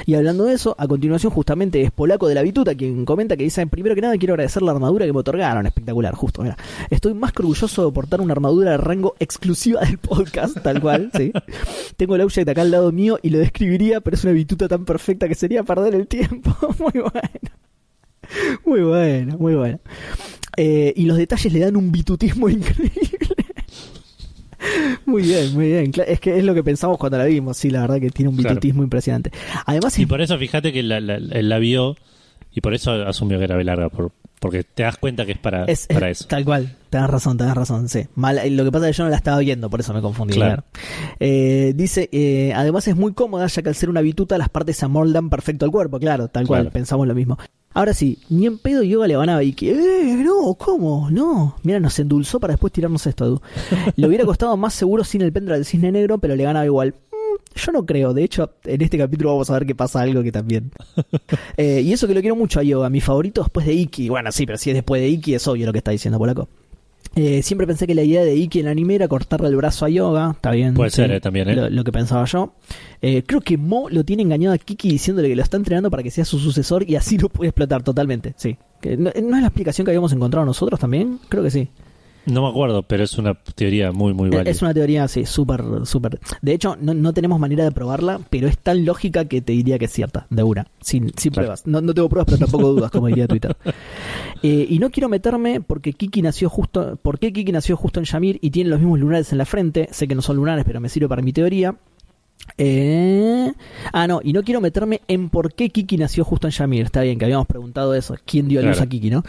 Y hablando de eso, a continuación justamente es Polaco de la Bituta quien comenta que dice, primero que nada quiero agradecer la armadura que me otorgaron, espectacular, justo, mira. Estoy más que orgulloso de portar una armadura de rango exclusiva del podcast, tal cual, sí. Tengo el object acá al lado mío y lo describiría, pero es una Bituta tan perfecta que sería perder el tiempo. muy bueno. Muy bueno, muy bueno. Eh, y los detalles le dan un bitutismo increíble. Muy bien, muy bien. Es que es lo que pensamos cuando la vimos. Sí, la verdad que tiene un Claro. bitutismo impresionante. Además, Y por eso fíjate que la, la- vio y por eso asumió que era B larga, por, porque te das cuenta que es para, es, para es- eso. tal cual. Tenés razón, tenés razón. Sí. Mal, lo que pasa es que yo no la estaba viendo, por eso me confundí. Claro. claro. Eh, dice, eh, además es muy cómoda, ya que al ser una bituta las partes se amoldan perfecto al cuerpo. Claro, tal cual. Claro. Pensamos lo mismo. Ahora sí, ni en pedo yoga le van a Vicky. Eh, no, ¿cómo? No. Mira, nos endulzó para después tirarnos esto, Edu. Le hubiera costado más seguro sin el pendra del cisne negro, pero le ganaba igual. Mm, Yo no creo, de hecho, en este capítulo vamos a ver que pasa algo que también. Eh, y eso que lo quiero mucho a Yoga, mi favorito después de Iki. Bueno, sí, pero si es después de Iki, es obvio lo que está diciendo Polaco. Eh, siempre pensé que la idea de Iki en el anime era cortarle el brazo a Yoga. Está bien. Puede ser, eh, también, eh. Lo, lo que pensaba yo. Eh, creo que Mo lo tiene engañado a Kiki diciéndole que lo está entrenando para que sea su sucesor y así lo puede explotar totalmente. Sí. No, ¿no es la explicación que habíamos encontrado nosotros también? Creo que sí. No me acuerdo, pero es una teoría muy, muy válida. Es una teoría, sí, súper, súper. De hecho, no, no tenemos manera de probarla, pero es tan lógica que te diría que es cierta, de una, sin, sin Claro. pruebas. No, no tengo pruebas, pero tampoco dudas, como diría Twitter. Eh, y no quiero meterme porque Kiki nació justo, ¿por qué Kiki nació justo en Yamir y tiene los mismos lunares en la frente? Sé que no son lunares, pero me sirve para mi teoría. Eh, Ah, no, y no quiero meterme en por qué Kiki nació justo en Yamir. Está bien que habíamos preguntado eso. ¿Quién dio a luz Claro. a Kiki, no?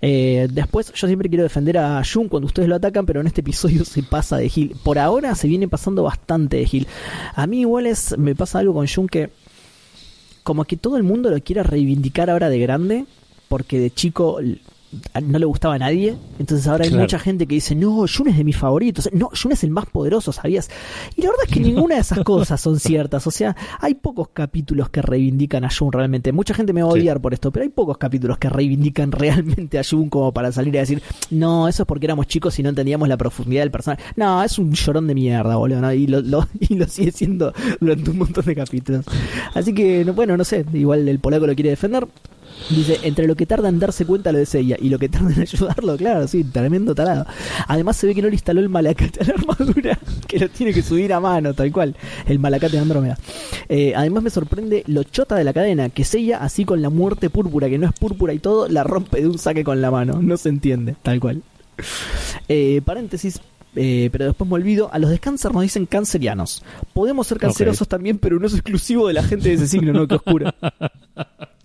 Eh, después, yo siempre quiero defender a Jun cuando ustedes lo atacan, pero en este episodio se pasa de Gil. Por ahora se viene pasando bastante de Gil. A mí, igual, es, me pasa algo con Jun que. Como que todo el mundo lo quiere reivindicar ahora de grande, porque de chico no le gustaba a nadie. Entonces ahora hay Claro. mucha gente que dice, no, Jun es de mis favoritos. No, Jun es el más poderoso, ¿sabías? Y la verdad es que ninguna de esas cosas son ciertas. O sea, hay pocos capítulos que reivindican a Jun realmente. Mucha gente me va a Sí. odiar por esto, pero hay pocos capítulos que reivindican realmente a Jun como para salir a decir, no, eso es porque éramos chicos y no entendíamos la profundidad del personaje. No, es un llorón de mierda, boludo, ¿no? Y lo, lo- y lo sigue siendo durante un montón de capítulos. Así que, no, bueno, no sé, igual el polaco lo quiere defender. Dice, entre lo que tarda en darse cuenta lo de Seiya y lo que tarda en ayudarlo, claro, sí, tremendo tarado. Además se ve que no le instaló el malacate a la armadura, que lo tiene que subir a mano, tal cual, el malacate de Andrómeda. Eh, además me sorprende lo chota de la cadena, que Seiya, así con la muerte púrpura, que no es púrpura y todo, la rompe de un saque con la mano, no se entiende, tal cual. Eh, paréntesis, eh, pero después me olvido, a los de cáncer nos dicen cancerianos. Podemos ser cancerosos también, pero no es exclusivo de la gente de ese signo, ¿no? Que oscuro.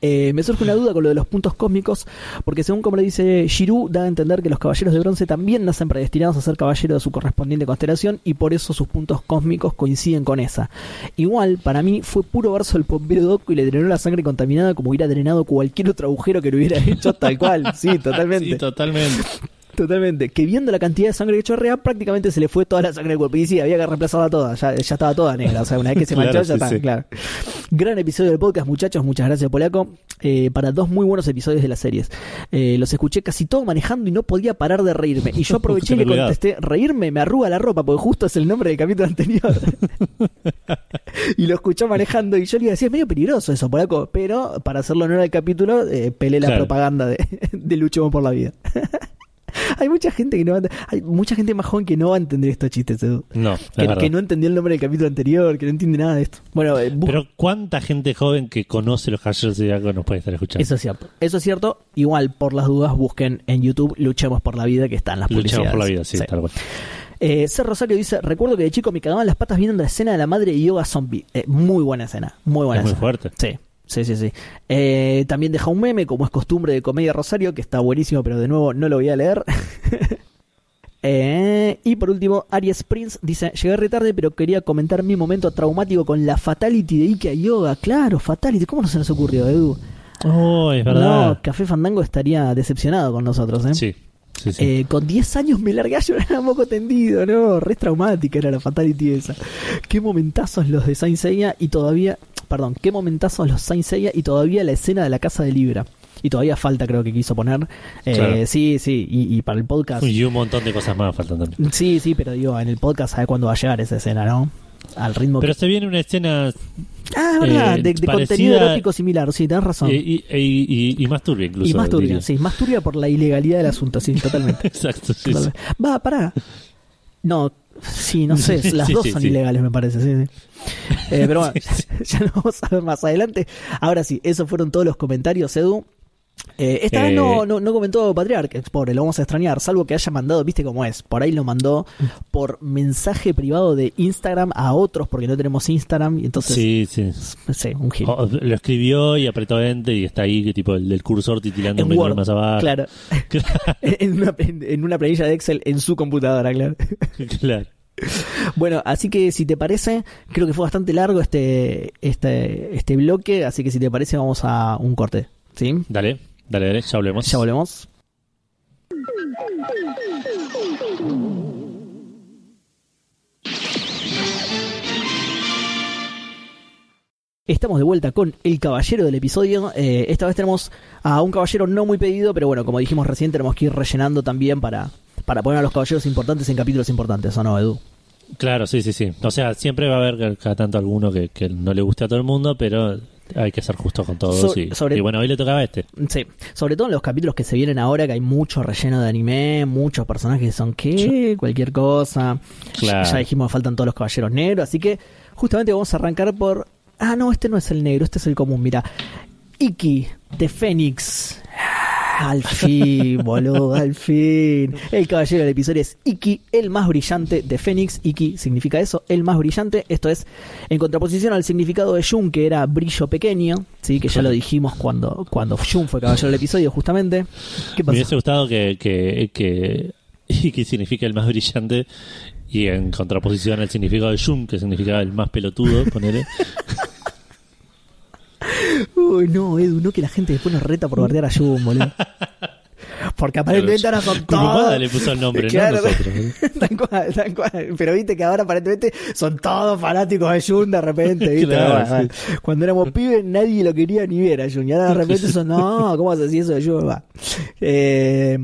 Eh, me surge una duda con lo de los puntos cósmicos, porque según como le dice Shiru, da a entender que los caballeros de bronce también nacen predestinados a ser caballeros de su correspondiente constelación y por eso sus puntos cósmicos coinciden con esa. Igual, para mí, fue puro verso del bombero Doku y le drenó la sangre contaminada como hubiera drenado cualquier otro agujero que lo hubiera hecho tal cual. Sí, totalmente. Sí, totalmente. Totalmente. Que viendo la cantidad de sangre que chorrea, prácticamente se le fue toda la sangre del cuerpo. Y sí, había que reemplazarla toda. Ya, ya estaba toda negra. O sea, una vez que se Claro, manchó, ya sí, está. sí. Claro. Gran episodio del podcast, muchachos. Muchas gracias, Polaco. Eh, para dos muy buenos episodios de las series. Eh, los escuché casi todo manejando y no podía parar de reírme. Y yo aproveché y le contesté: Reírme me arruga la ropa, porque justo es el nombre del capítulo anterior. y lo escuchó manejando. Y yo le iba a decir: es medio peligroso eso, Polaco. Pero para hacerlo honor al capítulo, eh, pelé la Claro. propaganda de, de Luchemos por la Vida. Hay mucha gente que no va a, hay mucha gente más joven que no va a entender estos chistes, Edu. No, Que, que no entendió el nombre del capítulo anterior, que no entiende nada de esto. Bueno, eh, Pero ¿cuánta gente joven que conoce los Caballeros de Zodiaco nos puede estar escuchando? eso es cierto. Eso es cierto. Igual, por las dudas, busquen en YouTube Luchemos por la Vida, que están las publicidades. por la vida, sí, Sí. tal cual. Eh, C. Rosario dice, recuerdo que de chico me cagaban las patas viendo la escena de la madre de yoga zombie. Eh, muy buena escena, muy buena Es muy escena. fuerte. Sí, sí, sí, sí. Eh, también deja un meme, como es costumbre de Comedia Rosario, que está buenísimo, pero de nuevo no lo voy a leer. Eh, y por último, Aries Prince dice: Llegué re tarde, pero quería comentar mi momento traumático con la Fatality de Ike Yoga. Claro, Fatality, ¿cómo no se nos ocurrió, Edu? Oh, es verdad. No, Café Fandango estaría decepcionado con nosotros, ¿eh? Sí, sí, sí. Eh, con 10 años me largué a llorar a moco tendido, ¿no? Re traumática era la Fatality esa. Qué momentazos los de Saint Seiya y todavía. Perdón, qué momentazos los Saint Seiya y todavía la escena de la casa de Libra. Y todavía falta, creo que quiso poner. Eh, Claro. Sí, sí, y, y para el podcast. y un montón de cosas más faltan también. Sí, sí, pero digo, en el podcast sabe cuándo va a llegar esa escena, ¿no? Al ritmo Pero que. se viene una escena Ah, es verdad, eh, de, contenido erótico similar, sí, tenés razón. y, y- y- y más turbia incluso. y más turbia, diría. sí, más turbia por la ilegalidad del asunto, sí, totalmente. Exacto, sí. Va, pará. No, sí, no sé, Sí, las dos sí, son sí. ilegales, me parece, sí. sí. Eh, pero bueno, sí. ya lo vamos a ver más adelante. Ahora sí, esos fueron todos los comentarios, Edu. Eh, esta vez Eh, no, no, no comentó Patriarca, pobre, lo vamos a extrañar, salvo que haya mandado, viste cómo es, por ahí lo mandó por mensaje privado de Instagram a otros, porque no tenemos Instagram, y entonces, Sí, sí. no sé, un gil. O- lo escribió y apretó enter y está ahí, que tipo el del cursor titilando un en menú Word, más abajo. claro, en una, en, en una planilla de Excel en su computadora, claro. claro. Bueno, así que si te parece, creo que fue bastante largo este, este, este bloque, así que si te parece vamos a un corte. ¿Sí? Dale, dale, dale, ya hablemos. Ya volvemos. Estamos de vuelta con el caballero del episodio. Eh, esta vez tenemos a un caballero no muy pedido, pero bueno, como dijimos recién, tenemos que ir rellenando también para, para poner a los caballeros importantes en capítulos importantes, ¿o no, Edu? Claro, sí, sí, sí. O sea, siempre va a haber cada tanto alguno que, que no le guste a todo el mundo, pero hay que ser justo con todos. So- y, sobre- y bueno, hoy le tocaba a este. Sí, sobre todo en los capítulos que se vienen ahora, que hay mucho relleno de anime, muchos personajes que son que cualquier cosa. Claro. Ya dijimos que faltan todos los caballeros negros, así que justamente vamos a arrancar por. Ah, no, este no es el negro, este es el común, mira. Iki de Fénix. Al fin, boludo, al fin. El caballero del episodio es Iki, el más brillante de Fénix. Iki significa eso, el más brillante. Esto es en contraposición al significado de Jun, que era brillo pequeño. Sí, que ya lo dijimos cuando, cuando Jun fue caballero del episodio, justamente. ¿Qué Me pasó? hubiese gustado que, que, que Iki significa el más brillante y en contraposición al significado de Jun, que significa el más pelotudo, ponele. Uy, no, Edu, no que la gente después nos reta por bardear a Jun, boludo. Porque aparentemente ahora son todos. le puso el nombre, Claro, no nosotros. tal cual, tal cual. Pero viste que ahora aparentemente son todos fanáticos de Jun de repente, ¿viste? Claro, sí. Cuando éramos pibes nadie lo quería ni ver a Jun. Y ahora de repente son, no, ¿cómo haces eso de Jun? Va. Eh,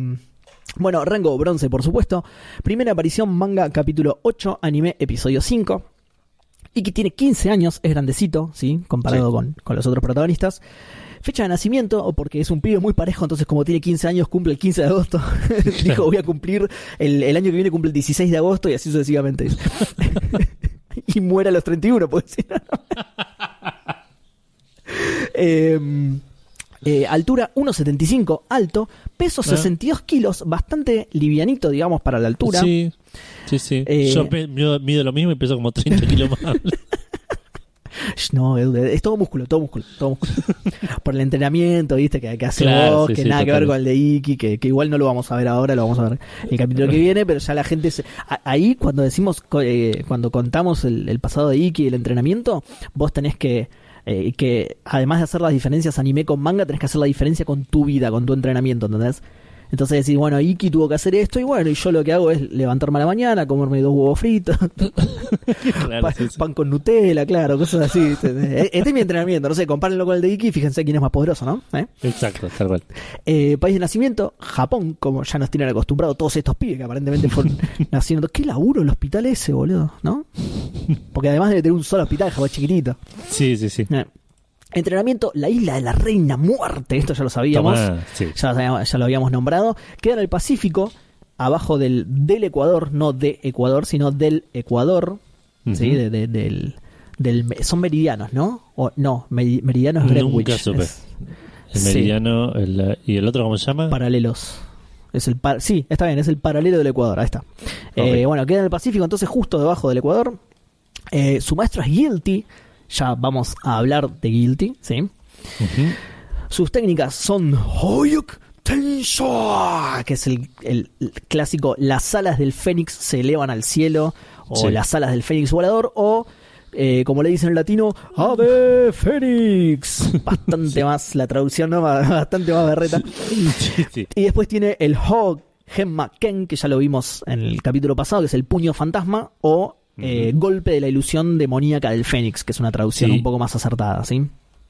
bueno, rango bronce, por supuesto. Primera aparición, manga, capítulo 8, anime, episodio 5. Y que tiene 15 años, es grandecito, ¿sí? Comparado Sí. Con, con los otros protagonistas. Fecha de nacimiento, o porque es un pibe muy parejo, entonces como tiene 15 años, cumple el 15 de agosto. Dijo, voy a cumplir, el, el año que viene cumple el 16 de agosto y así sucesivamente. y muere a los 31, pues. Em, eh, altura 1,75, alto, peso Ah. 62 kilos, bastante livianito, digamos, para la altura. Sí, sí, sí. Eh, Yo mido, lo mismo y peso como 30 kilos más. No, es todo músculo, todo músculo, todo músculo. Por el entrenamiento, viste, que, que hace Claro, vos, sí, que sí, nada que ver con el de Iki, que, que igual no lo vamos a ver ahora, lo vamos a ver el capítulo que viene, pero ya la gente se- a- ahí cuando decimos, eh, cuando contamos el, el pasado de Iki y el entrenamiento, vos tenés que eh, que además de hacer las diferencias anime con manga, tenés que hacer la diferencia con tu vida, con tu entrenamiento, ¿entendés? Entonces decís, bueno, Iki tuvo que hacer esto y bueno, y yo lo que hago es levantarme a la mañana, comerme dos huevos fritos, Claro, Pa- sí, sí. pan con Nutella, claro, cosas así. Eh, Este es mi entrenamiento, no sé, compárenlo con el de Iki y fíjense quién es más poderoso, ¿no? ¿Eh? Exacto, tal cual. Eh, país de nacimiento, Japón, como ya nos tienen acostumbrados todos estos pibes que aparentemente fueron naciendo. ¿Qué laburo el hospital ese, boludo? ¿No? Porque además debe tener un solo hospital, Japón chiquitito. Sí, sí, sí. Eh. Entrenamiento, la isla de la reina muerte, esto ya lo sabíamos. Tomá, sí. Ya, lo sabíamos- ya lo habíamos nombrado. Queda en el Pacífico, abajo del, del Ecuador, no de Ecuador, sino del Ecuador. ¿sí? De- de- del, del, son meridianos, ¿no? O, no, meri- meridiano es Greenwich. Nunca supe. es El Sí. meridiano el- y el otro, ¿cómo se llama? paralelos. Es el par- sí, está bien, es el paralelo del Ecuador, ahí está. Eh, bueno, queda en el Pacífico, entonces justo debajo del Ecuador. Eh, su maestro es Guilty, ya vamos a hablar de Guilty, ¿sí? Sus técnicas son Hoyuk Tensho, que es el, el- el clásico las alas del Fénix se elevan al cielo, o Sí. las alas del Fénix volador, o eh, como le dicen en latino, Ave Fénix. Bastante más, la traducción, ¿no? Bastante más berreta. Sí. Y después tiene el Hog Gemma Ken, que ya lo vimos en el capítulo pasado, que es el puño fantasma, o eh, golpe de la ilusión demoníaca del Fénix, que es una traducción Sí. un poco más acertada, ¿sí?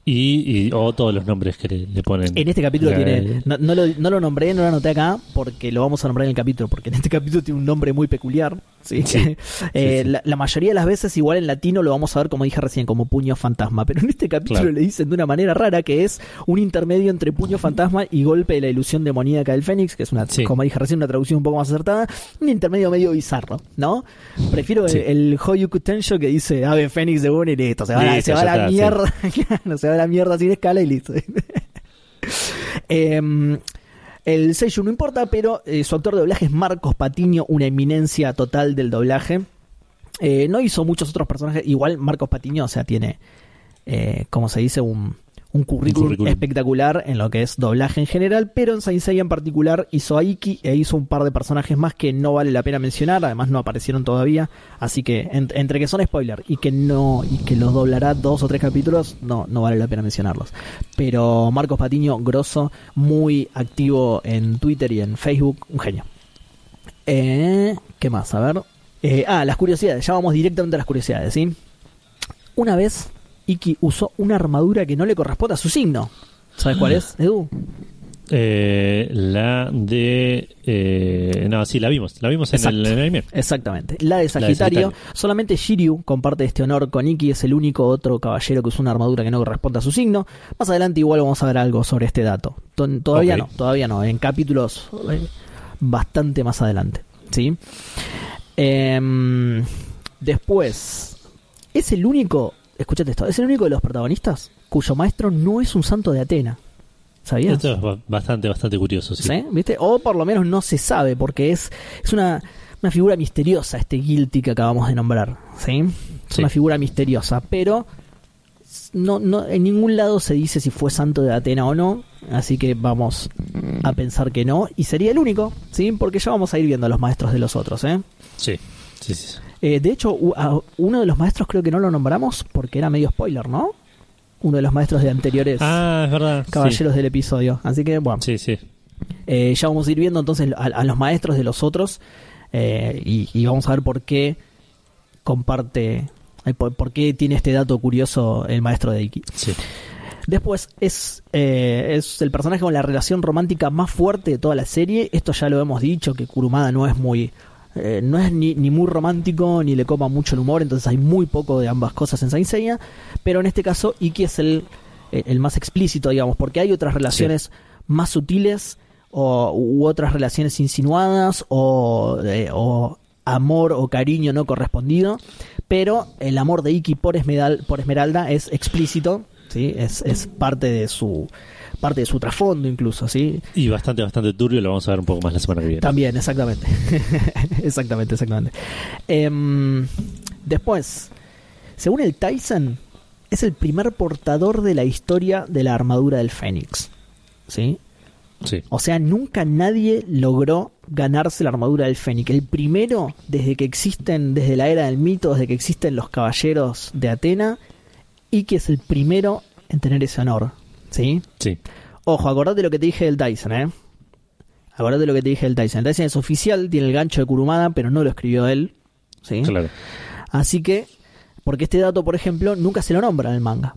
Y, y- o todos los nombres que le, le ponen. En este capítulo Eh, tiene. No, no lo, no lo nombré, no lo anoté acá, porque lo vamos a nombrar en el capítulo, porque en este capítulo tiene un nombre muy peculiar. ¿Sí? Sí. Eh, sí. La, la mayoría de las veces, igual en latino, lo vamos a ver, como dije recién, como puño fantasma. Pero en este capítulo Claro. le dicen de una manera rara que es un intermedio entre puño fantasma y golpe de la ilusión demoníaca del Fénix, que es una, como dije recién, una traducción un poco más acertada. Un intermedio medio bizarro, ¿no? Prefiero el, el Hoyuku Tensho que dice Ave Fénix de Boone y listo. Se va, a la- Listo, se va a la está, mierda. Claro, se va a la mierda sin escala y listo. Em, el sello no importa, pero eh, su actor de doblaje es Marcos Patiño, una eminencia total del doblaje. Eh, no hizo muchos otros personajes. Igual Marcos Patiño, o sea, tiene, eh, como se dice, un, un currículum, currículum. espectacular en lo que es doblaje en general. Pero en Saint Seiya en particular hizo a Iki e hizo un par de personajes más que no vale la pena mencionar. Además, no aparecieron todavía. Así que en- entre que son spoiler y que no y que los doblará dos o tres capítulos, no, no vale la pena mencionarlos. Pero Marcos Patiño, grosso, muy activo en Twitter y en Facebook, un genio. Eh, ¿Qué más? A ver. Eh, ah, las curiosidades. Ya vamos directamente a las curiosidades, ¿sí? Una vez, Iki usó una armadura que no le corresponde a su signo. ¿Sabes cuál es, Edu? Eh, la de. eh, no, sí, la vimos. La vimos en el, en el anime. Exactamente. La de de Sagitario. Solamente Shiryu comparte este honor con Ikki. Es el único otro caballero que usa una armadura que no corresponde a su signo. Más adelante igual vamos a ver algo sobre este dato. To- Todavía no, todavía no. En capítulos eh, bastante más adelante. ¿Sí? Em, después, es el único, escúchate esto, es el único de los protagonistas cuyo maestro no es un santo de Atena. ¿Sabías? Esto es ba- bastante, bastante curioso. Sí. ¿Sí? ¿Viste? O por lo menos no se sabe, porque es, es una, una figura misteriosa este Guilty que acabamos de nombrar. ¿Sí? Es Sí. una figura misteriosa, pero no, no, en ningún lado se dice si fue santo de Atena o no, así que vamos a pensar que no, y sería el único, ¿sí? Porque ya vamos a ir viendo a los maestros de los otros, ¿eh? Sí, sí, sí. Eh, de hecho, uno de los maestros creo que no lo nombramos porque era medio spoiler, ¿no? Uno de los maestros de anteriores Ah, es verdad. caballeros del episodio. Así que, bueno, Sí, sí. eh, ya vamos a ir viendo entonces a, a los maestros de los otros eh, y, y vamos a ver por qué comparte, por, por qué tiene este dato curioso el maestro de Iki. sí. Después es, eh, es el personaje con la relación romántica más fuerte de toda la serie. Esto ya lo hemos dicho, que Kurumada no es muy... eh, no es ni, ni muy romántico ni le copa mucho el humor, entonces hay muy poco de ambas cosas en Saint Seiya, pero en este caso Iki es el, el más explícito, digamos, porque hay otras relaciones más sutiles o, u otras relaciones insinuadas o, eh, o amor o cariño no correspondido, pero el amor de Iki por, Esmeral- por Esmeralda es explícito, ¿sí? es, es parte de su parte de su trasfondo incluso, ¿sí? Y bastante, bastante turbio. Lo vamos a ver un poco más la semana que viene. También, exactamente. exactamente, exactamente. Em, después, según el Tyson, es el primer portador de la historia de la armadura del Fénix. ¿Sí? Sí. O sea, nunca nadie logró ganarse la armadura del Fénix. El primero, desde que existen, desde la era del mito, desde que existen los caballeros de Atena, y que es el primero en tener ese honor. ¿Sí? Sí. Ojo, acordate lo que te dije del Tyson, ¿eh? Acordate lo que te dije del Tyson. El Tyson es oficial, tiene el gancho de Kurumada, pero no lo escribió él. ¿Sí? Claro. Así que, porque este dato, por ejemplo, nunca se lo nombra en el manga.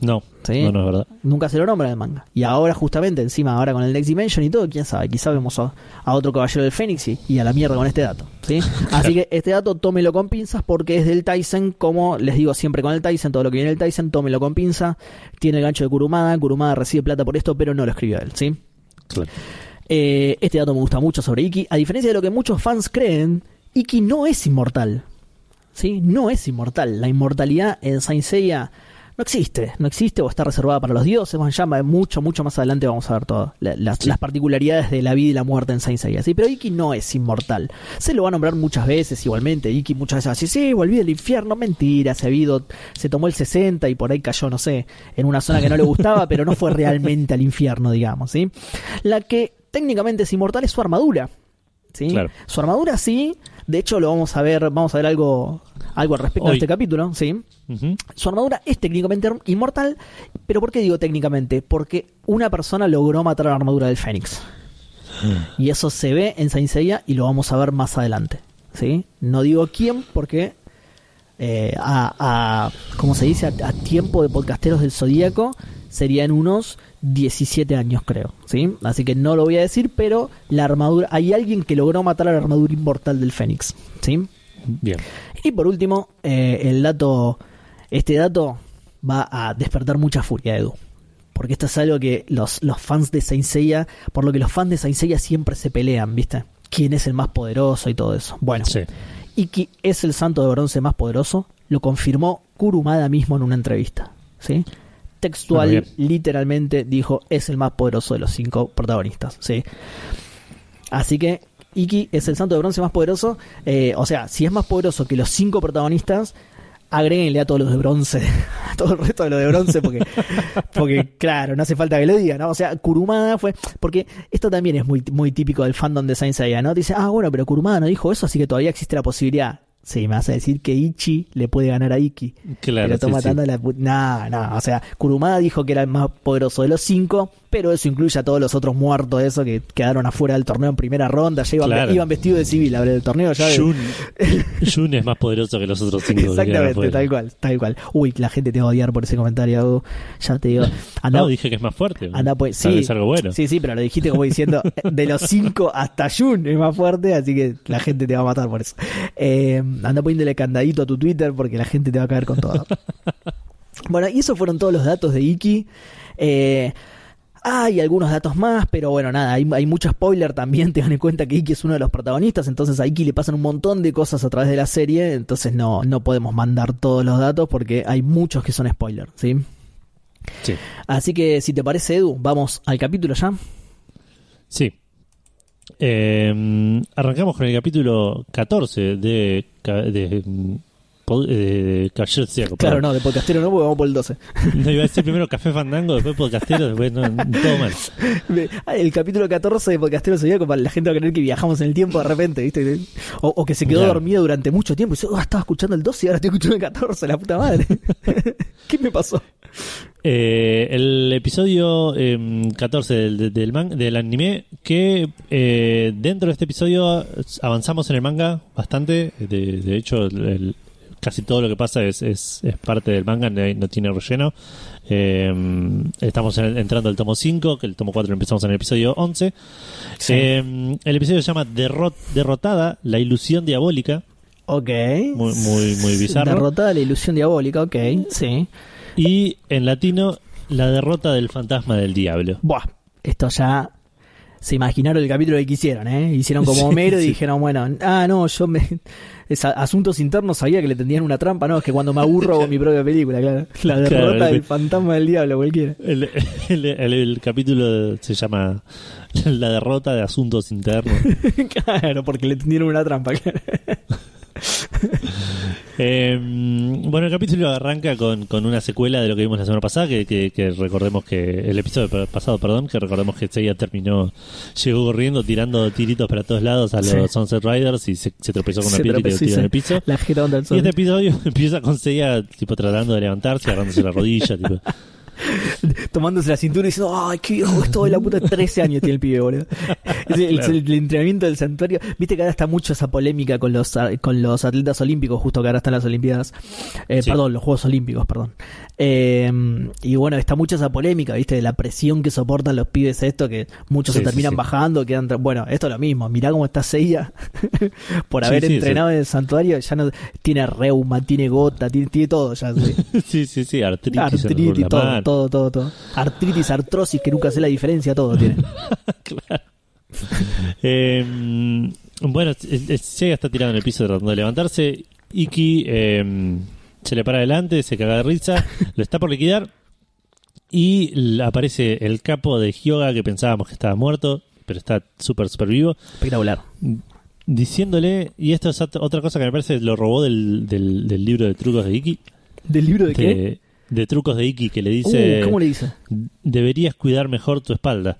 No, Sí. no, no es verdad. Nunca se lo nombra en el manga. Y ahora, justamente, encima, ahora con el Next Dimension y todo, quién sabe, quizá vemos a, a otro caballero del Fénix y, y a la mierda con este dato. ¿sí? Así que este dato tómelo con pinzas porque es del Tyson, como les digo siempre con el Tyson, todo lo que viene del Tyson, tómelo con pinza. Tiene el gancho de Kurumada, Kurumada recibe plata por esto, pero no lo escribió él. ¿sí? Claro. Eh, este dato me gusta mucho sobre Iki. A diferencia de lo que muchos fans creen, Iki no es inmortal. ¿Sí? No es inmortal. La inmortalidad en Saint Seiya no existe. No existe o está reservada para los dioses. Más allá, mucho, mucho más adelante vamos a ver todas la- las, las particularidades de la vida y la muerte en Saint Seiya. ¿sí? Pero Iki no es inmortal. Se lo va a nombrar muchas veces igualmente. Iki muchas veces decir, sí, volví del infierno. Mentira, se ha habido, se tomó el 60 y por ahí cayó, no sé, en una zona que no le gustaba, pero no fue realmente al infierno, digamos. ¿sí? La que técnicamente es inmortal es su armadura. ¿sí? Claro. Su armadura sí, de hecho lo vamos a ver, vamos a ver algo, algo al respecto de este capítulo, sí. Su armadura es técnicamente inmortal, pero ¿por qué digo técnicamente? Porque una persona logró matar a la armadura del Fénix. Y eso se ve en Saint Seiya y lo vamos a ver más adelante. ¿sí? No digo quién porque eh, a, a- ¿cómo se dice? A, a tiempo de podcasteros del Zodíaco serían unos 17 años creo. ¿sí? Así que no lo voy a decir, pero la armadura, hay alguien que logró matar a la armadura inmortal del Fénix. ¿sí? Bien. Y por último, eh, el dato, este dato va a despertar mucha furia, Edu. Porque esto es algo que los, los fans de Saint Seiya, por lo que los fans de Saint Seiya siempre se pelean, ¿viste? ¿Quién es el más poderoso y todo eso? Bueno, Sí. Iki es el santo de bronce más poderoso, lo confirmó Kurumada mismo en una entrevista, ¿sí? Textual, literalmente dijo, es el más poderoso de los cinco protagonistas, ¿sí? Así que Iki es el santo de bronce más poderoso, eh, o sea, si es más poderoso que los cinco protagonistas, agréguenle a todos los de bronce, a todo el resto de los de bronce, porque, porque claro, no hace falta que lo digan, ¿no? O sea, Kurumada fue, porque esto también es muy, muy típico del fandom de Saint Seiya, ¿no? Dice, ah, bueno, pero Kurumada no dijo eso, así que todavía existe la posibilidad. Sí, me vas a decir que Ichi le puede ganar a Iki. Claro, pero está sí, sí. matando a la No, no, o sea, Kurumada dijo que era el más poderoso de los cinco, pero eso incluye a todos los otros muertos, eso que quedaron afuera del torneo en primera ronda, ya iban, Claro. iban vestidos de civil a ver el torneo ya. de- Jun, Jun es más poderoso que los otros cinco. Exactamente, tal cual, tal cual. Uy, la gente te va a odiar por ese comentario, ya te digo. Anda, No, dije que es más fuerte. anda pues, sí, algo bueno. sí, sí, pero lo dijiste como diciendo, de los cinco hasta Jun es más fuerte, así que la gente te va a matar por eso. Eh, anda poniéndole candadito a tu Twitter porque la gente te va a caer con todo. Bueno, y esos fueron todos los datos de Iki. Eh, hay algunos datos más, pero bueno, nada, hay, hay mucho spoiler también. Tengan en cuenta que Iki es uno de los protagonistas, entonces a Iki le pasan un montón de cosas a través de la serie, entonces no, no podemos mandar todos los datos porque hay muchos que son spoiler, ¿sí? Sí. Así que si te parece, Edu, vamos al capítulo ya. Sí. Eh, arrancamos con el capítulo 14 de, ca- de, Zodíaco, Claro, no, de podcastero no, porque vamos por el 12. No iba a decir primero Café Fandango, después Podcastero, después no, todo mal. El capítulo 14 de Podcastero Zodíaco, para la gente va a creer que viajamos en el tiempo de repente, ¿viste? O, o que se quedó Claro. dormido durante mucho tiempo y dice, "Oh, estaba escuchando el 12 y ahora estoy escuchando el 14, la puta madre. ¿Qué me pasó? Eh, el episodio eh, 14 del, del, man- del anime, que eh, dentro de este episodio avanzamos en el manga bastante. De, de hecho, el- casi todo lo que pasa es, es, es parte del manga, no, no tiene relleno. Eh, estamos en- entrando al tomo 5, que el tomo 4 lo empezamos en el episodio 11. Sí. Eh, el episodio se llama Derrot- Derrotada, la ilusión diabólica. Ok. Muy, muy, muy bizarro. Derrotada la ilusión diabólica, ok, sí. Y en latino, la derrota del fantasma del diablo. Buah, esto ya se imaginaron el capítulo que quisieron, ¿eh? Hicieron como Sí, Homero y sí. dijeron, bueno, ah, no, yo me... es asuntos internos sabía que le tendían una trampa, no, es que cuando me aburro hago mi propia película, claro. La derrota Claro, del el- fantasma del diablo, cualquiera. El, el- el- el capítulo se llama La derrota de asuntos internos. claro, porque le tendieron una trampa, claro. Eh, bueno, el capítulo arranca con, con una secuela de lo que vimos la semana pasada, que, que- que recordemos que el episodio pa- pasado, perdón, que recordemos que Seiya terminó, llegó corriendo, tirando tiritos para todos lados a los Sí. Sunset Riders y se, se tropezó con una Se piedra y quedó tropezó y tirado en el piso. La jeta contra el Y este episodio empieza con Seiya tipo tratando de levantarse, agarrándose la rodilla, tipo, tomándose la cintura y diciendo, ay, qué viejo esto de la puta, 13 años tiene el pibe, boludo. Es el, Claro. el- el entrenamiento del santuario. Viste que ahora está mucho esa polémica con los, con los atletas olímpicos, justo que ahora están las Olimpiadas. Eh, Sí. Perdón, los Juegos Olímpicos, perdón. Eh, y bueno, está mucho esa polémica, viste, de la presión que soportan los pibes esto, que muchos Sí, se terminan sí. bajando, quedan... Bueno, esto es lo mismo, mirá cómo está Seiya por haber entrenado en el santuario, ya no tiene reuma, tiene gota, tiene, tiene todo ya. sí. sí, sí, artritis, en Artritis, la todo, mano. Todo, todo, todo. Artritis, artrosis, que nunca sé la diferencia, todo tiene. Eh, bueno, el- el Seiya está tirado en el piso tratando de levantarse. Iki eh, se le para adelante, se caga de risa, lo está por liquidar. Y aparece el capo de Hyoga que pensábamos que estaba muerto, pero está súper, súper vivo, Espectacular. diciéndole, y esto es ot- otra cosa que me parece lo robó del, del, del libro de trucos de Iki, ¿Del libro de qué? De, trucos de Iki, que le dice, Uh, ¿Cómo le dice? deberías cuidar mejor tu espalda.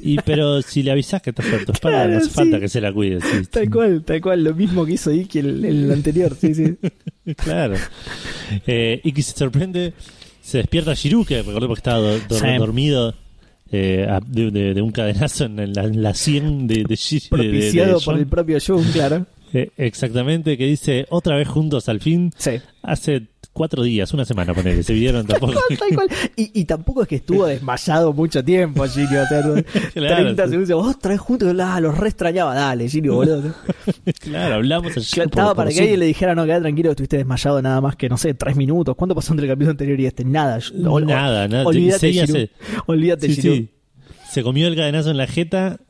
Y pero si le avisas que estás en tu espalda, Claro, no hace sí. falta que se la cuide. sí. Tal cual, tal cual, lo mismo que hizo Iki el, el anterior, sí, sí. Claro. Eh, Iki se sorprende, se despierta Shiru, que recordemos que estaba do- do- Sí. dormido eh, de, de- de un cadenazo en la, en la 100 de, de, Propiciado por el propio Jun, claro. Eh, exactamente, que dice otra vez juntos al fin. Sí. Hace cuatro días, una semana, ponele, se vieron tampoco. Tal cual. Y, y tampoco es que estuvo desmayado mucho tiempo, Gini. O sea, Claro, 30 sí. segundos. Otra vez juntos, ah, los re extrañaba. Dale, Gini, boludo. claro, hablamos ayer Claro, Estaba por para que alguien le dijera, no, queda tranquilo que estuviste desmayado nada más que, no sé, tres minutos. ¿Cuánto pasó entre el capítulo anterior y este? Nada. Nada, nada. Olvídate, Olvídate, sí. Se comió el cadenazo en la jeta.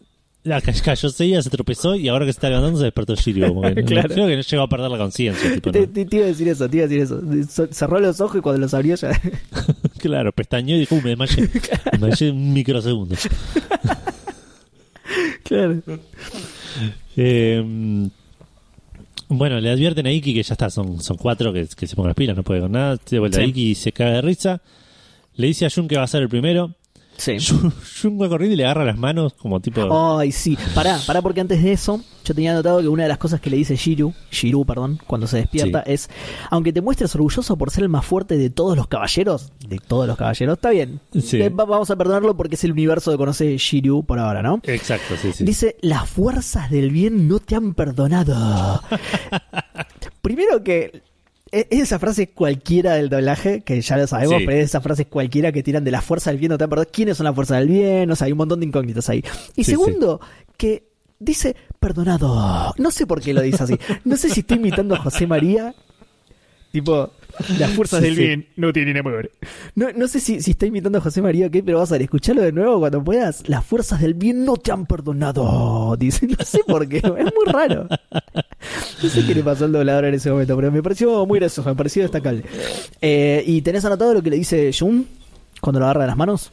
La ca- cayó Seiya, se tropezó y ahora que se está levantando se despertó Shiryu. Claro. Creo que no llegó a perder la conciencia. tipo, Te, ¿no? te- te iba a decir eso, te iba a decir eso. So- Cerró los ojos y cuando los abrió ya. Claro, pestañeó y dijo, "Uh, me desmayé. Me desmayé un microsegundo. claro. Eh, bueno, le advierten a Iki que ya está, son, son cuatro que, que se pongan las pilas, no puede con nada. De vuelta Sí. Iki se caga de risa. Le dice a Jun que va a ser el primero. Sí. Jun Jun va corriendo y le agarra las manos como tipo... Ay, sí. Pará, pará, porque antes de eso, yo tenía notado que una de las cosas que le dice Shiru, Shiru, perdón, cuando se despierta, es, aunque te muestres orgulloso por ser el más fuerte de todos los caballeros, de todos los caballeros, está bien. Sí. Eh, va- vamos a perdonarlo porque es el universo que conoce Shiru por ahora, ¿no? Exacto, sí, sí. Dice, las fuerzas del bien no te han perdonado. Primero que es esa frase cualquiera del doblaje, que ya lo sabemos, Sí. pero es esa frase cualquiera que tiran de la fuerza del bien no te perdonado. ¿Quiénes son las fuerzas del bien? O sea, hay un montón de incógnitas ahí. Y Sí, segundo, que dice perdonado. No sé por qué lo dice así. No sé si estoy imitando a José María. Tipo, las fuerzas Sí, del sí. bien no tienen amor. No, no sé si, si está imitando a José María o qué, pero vas a ver, escuchalo de nuevo cuando puedas. Las fuerzas del bien no te han perdonado. Dice, no sé por qué, es muy raro. No sé qué le pasó al doblador en ese momento, pero me pareció muy gracioso, me pareció destacable. Eh, ¿Y tenés anotado lo que le dice Jun cuando lo agarra de las manos?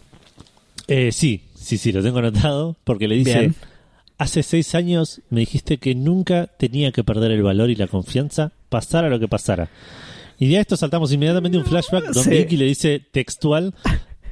Eh, sí, sí, sí, lo tengo anotado porque le dice... Bien. Hace seis años me dijiste que nunca tenía que perder el valor y la confianza, pasara lo que pasara. Y de esto saltamos inmediatamente un flashback donde Sí. Iki le dice textual,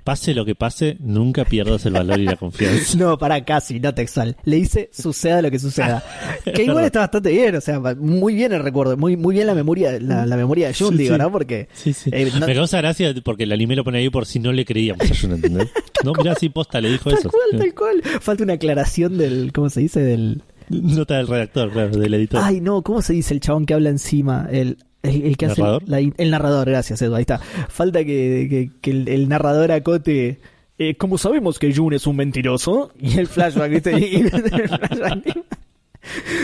pase lo que pase, nunca pierdas el valor y la confianza. No, para casi, no textual. Le dice suceda lo que suceda. que igual está bastante bien, o sea, muy bien el recuerdo, muy, muy bien la memoria, la, la memoria de Jun, Sí, digo, sí. ¿no? Porque Sí, sí. eh, no- Me causa gracia porque el anime lo pone ahí por si no le creíamos a Jun, ¿entendés? No, mirá, sí, posta, le dijo tal eso. cual, tal cual. Falta una aclaración del, ¿cómo se dice? Del... Nota del redactor, claro, del editor. Ay, no, ¿cómo se dice el chabón que habla encima? El, el, el que hace ¿Narrador? la in- el narrador, gracias, Edu, ahí está. Falta que, que, que el, el narrador acote. eh, como sabemos que Jun es un mentiroso, y el flashback, ¿viste? Y, el flashback.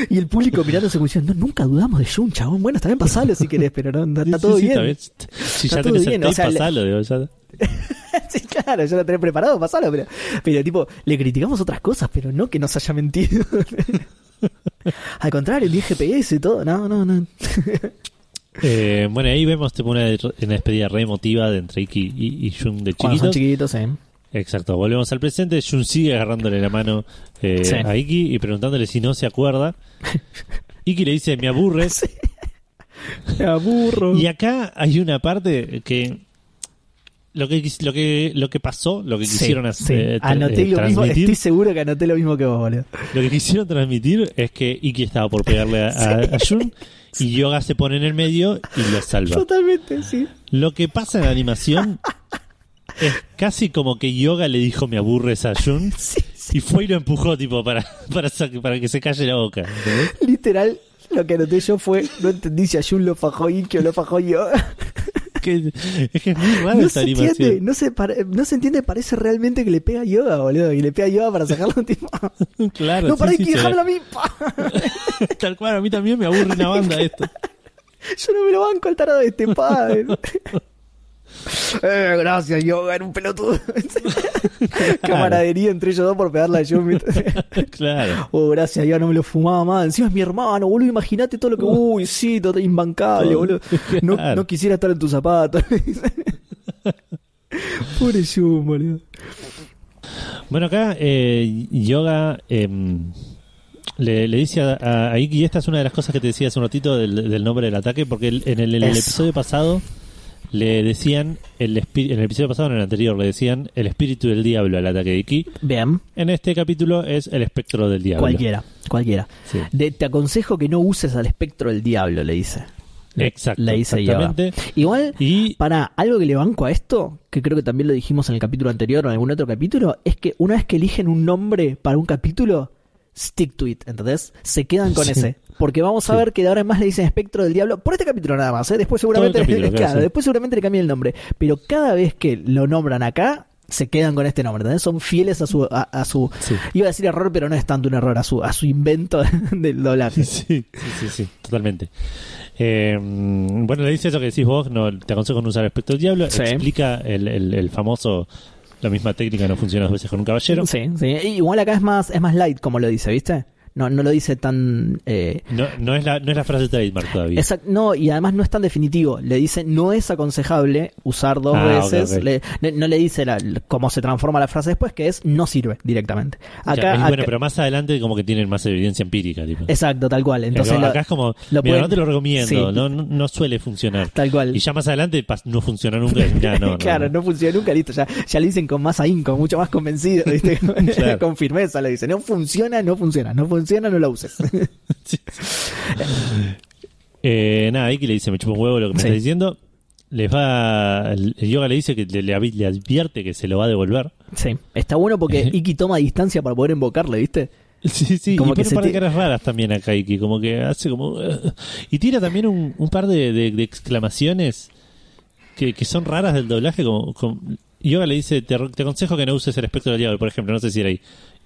Y el público mirándose como diciendo, no, nunca dudamos de Jun, chabón. Bueno, está bien, pasalo si querés, pero no, está, está sí, todo sí, bien. está Si Está ya todo tenés bien, el o tape, sea, le- pasalo, digo, ya- sí, claro, ya lo tenés preparado, pasalo, pero, pero tipo, le criticamos otras cosas, pero no que nos haya mentido. Al contrario, el 10 GPS y todo, no, no, no. Eh, bueno, ahí vemos tipo, una, una despedida re emotiva de entre Iki y, y Jun de Cuando son chiquitos. chiquitos, eh. Exacto, volvemos al presente. Jun sigue agarrándole la mano eh, Sí. a Iki y preguntándole si no se acuerda. Iki le dice, me aburres. Me aburro. Y acá hay una parte que lo que lo que lo que pasó, lo que Sí, quisieron sí. hacer, eh, tra- Anoté eh, lo mismo, estoy seguro que anoté lo mismo que vos, boludo. lo que quisieron transmitir es que Iki estaba por pegarle a, a- a Jun y Yoga se pone en el medio y lo salva. Totalmente, sí. Lo que pasa en la animación es casi como que Yoga le dijo me aburres a Jun Sí, sí. y fue y lo empujó tipo para para, para que se calle la boca. Literal, lo que anoté yo fue, no entendí si a Jun lo fajó Iki o lo fajó yo. Que- es que es muy rara No esta se entiende, animación. no se, pare- no se entiende, parece realmente que le pega Yoga, boludo. Y le pega Yoga para sacarlo tipo. Claro, no, sí, para sí, ve. déjamelo a mí. Tal cual, a mí también me aburre una banda esto. Yo no me lo banco al tarado de este padre. Eh, gracias, Yoga, era un pelotudo. Camaradería entre ellos dos por pegarla a. ¿viste? Claro. Oh, gracias, ya no me lo fumaba más. Encima es mi hermano, boludo. Imagínate todo lo que. Uy, sí, todo imbancable, boludo. No, Claro. no quisiera estar en tus zapatos. Pobre Jun, boludo. Bueno, acá eh, Yoga em, le, le dice a, a- a Iki, y esta es una de las cosas que te decía hace un ratito del, del nombre del ataque, porque el- en el, episodio pasado le decían, el en el episodio pasado, en el anterior, le decían el espíritu del diablo al ataque de Iki. Bien, En este capítulo es el espectro del diablo. cualquiera, cualquiera. Sí. De- te aconsejo que no uses al espectro del diablo, le dice. Exacto, Le dice exactamente. Igual, Y Para algo que le banco a esto, que creo que también lo dijimos en el capítulo anterior o en algún otro capítulo, es que una vez que eligen un nombre para un capítulo, stick to it, ¿entendés? Se quedan con Sí. ese. Porque vamos a Sí. ver que de ahora en más le dicen espectro del diablo, por este capítulo nada más, ¿eh? Después seguramente, capítulo, claro, claro, sí. después seguramente le cambian el nombre. Pero cada vez que lo nombran acá, se quedan con este nombre, ¿entendés? Son fieles a su, a, a su, iba a decir error, pero no es tanto un error, a su, a su invento del doblaje. Sí, sí, sí, sí, totalmente. Eh, bueno, le dice eso que decís vos, no, te aconsejo no usar espectro del diablo, explica el, el- el famoso, la misma técnica no funciona dos veces con un caballero. Sí, sí. Y Igual acá es más, es más light, como lo dice, ¿viste? No, no lo dice tan... eh, No, no, es la, no es la frase trademark todavía. Exact- no, y además no es tan definitivo. Le dice, no es aconsejable usar dos Ah, veces. Le- le- no le dice la- cómo se transforma la frase después, que es no sirve directamente. Ya, Acá, es bueno, pero más adelante como que tienen más evidencia empírica. Tipo. Exacto, tal cual. Entonces, Acá, lo- acá es como, lo mira, pueden- no te lo recomiendo, Sí. no, no, suele funcionar. tal cual. Y ya más adelante no funciona nunca. ya, no, claro, no funciona nunca, listo. Ya, ya lo dicen con más ahínco, mucho más convencido, ¿viste? Claro. con firmeza le dice, no funciona, no funciona, no funciona, no la uses. Eh, nada, Iki le dice, me chupa un huevo lo que me Sí. está diciendo. Les va, el yoga le dice que le, le advierte que se lo va a devolver. sí, está bueno porque Iki toma distancia para poder invocarle, ¿viste? Sí, sí, Como y que pone un par de caras raras también acá, Iki, como que hace como... Y tira también un, un par de, de- de exclamaciones que, que son raras del doblaje, como... como- Yoga le dice, te, te aconsejo que no uses el espectro del diablo, por ejemplo, no sé si era ahí.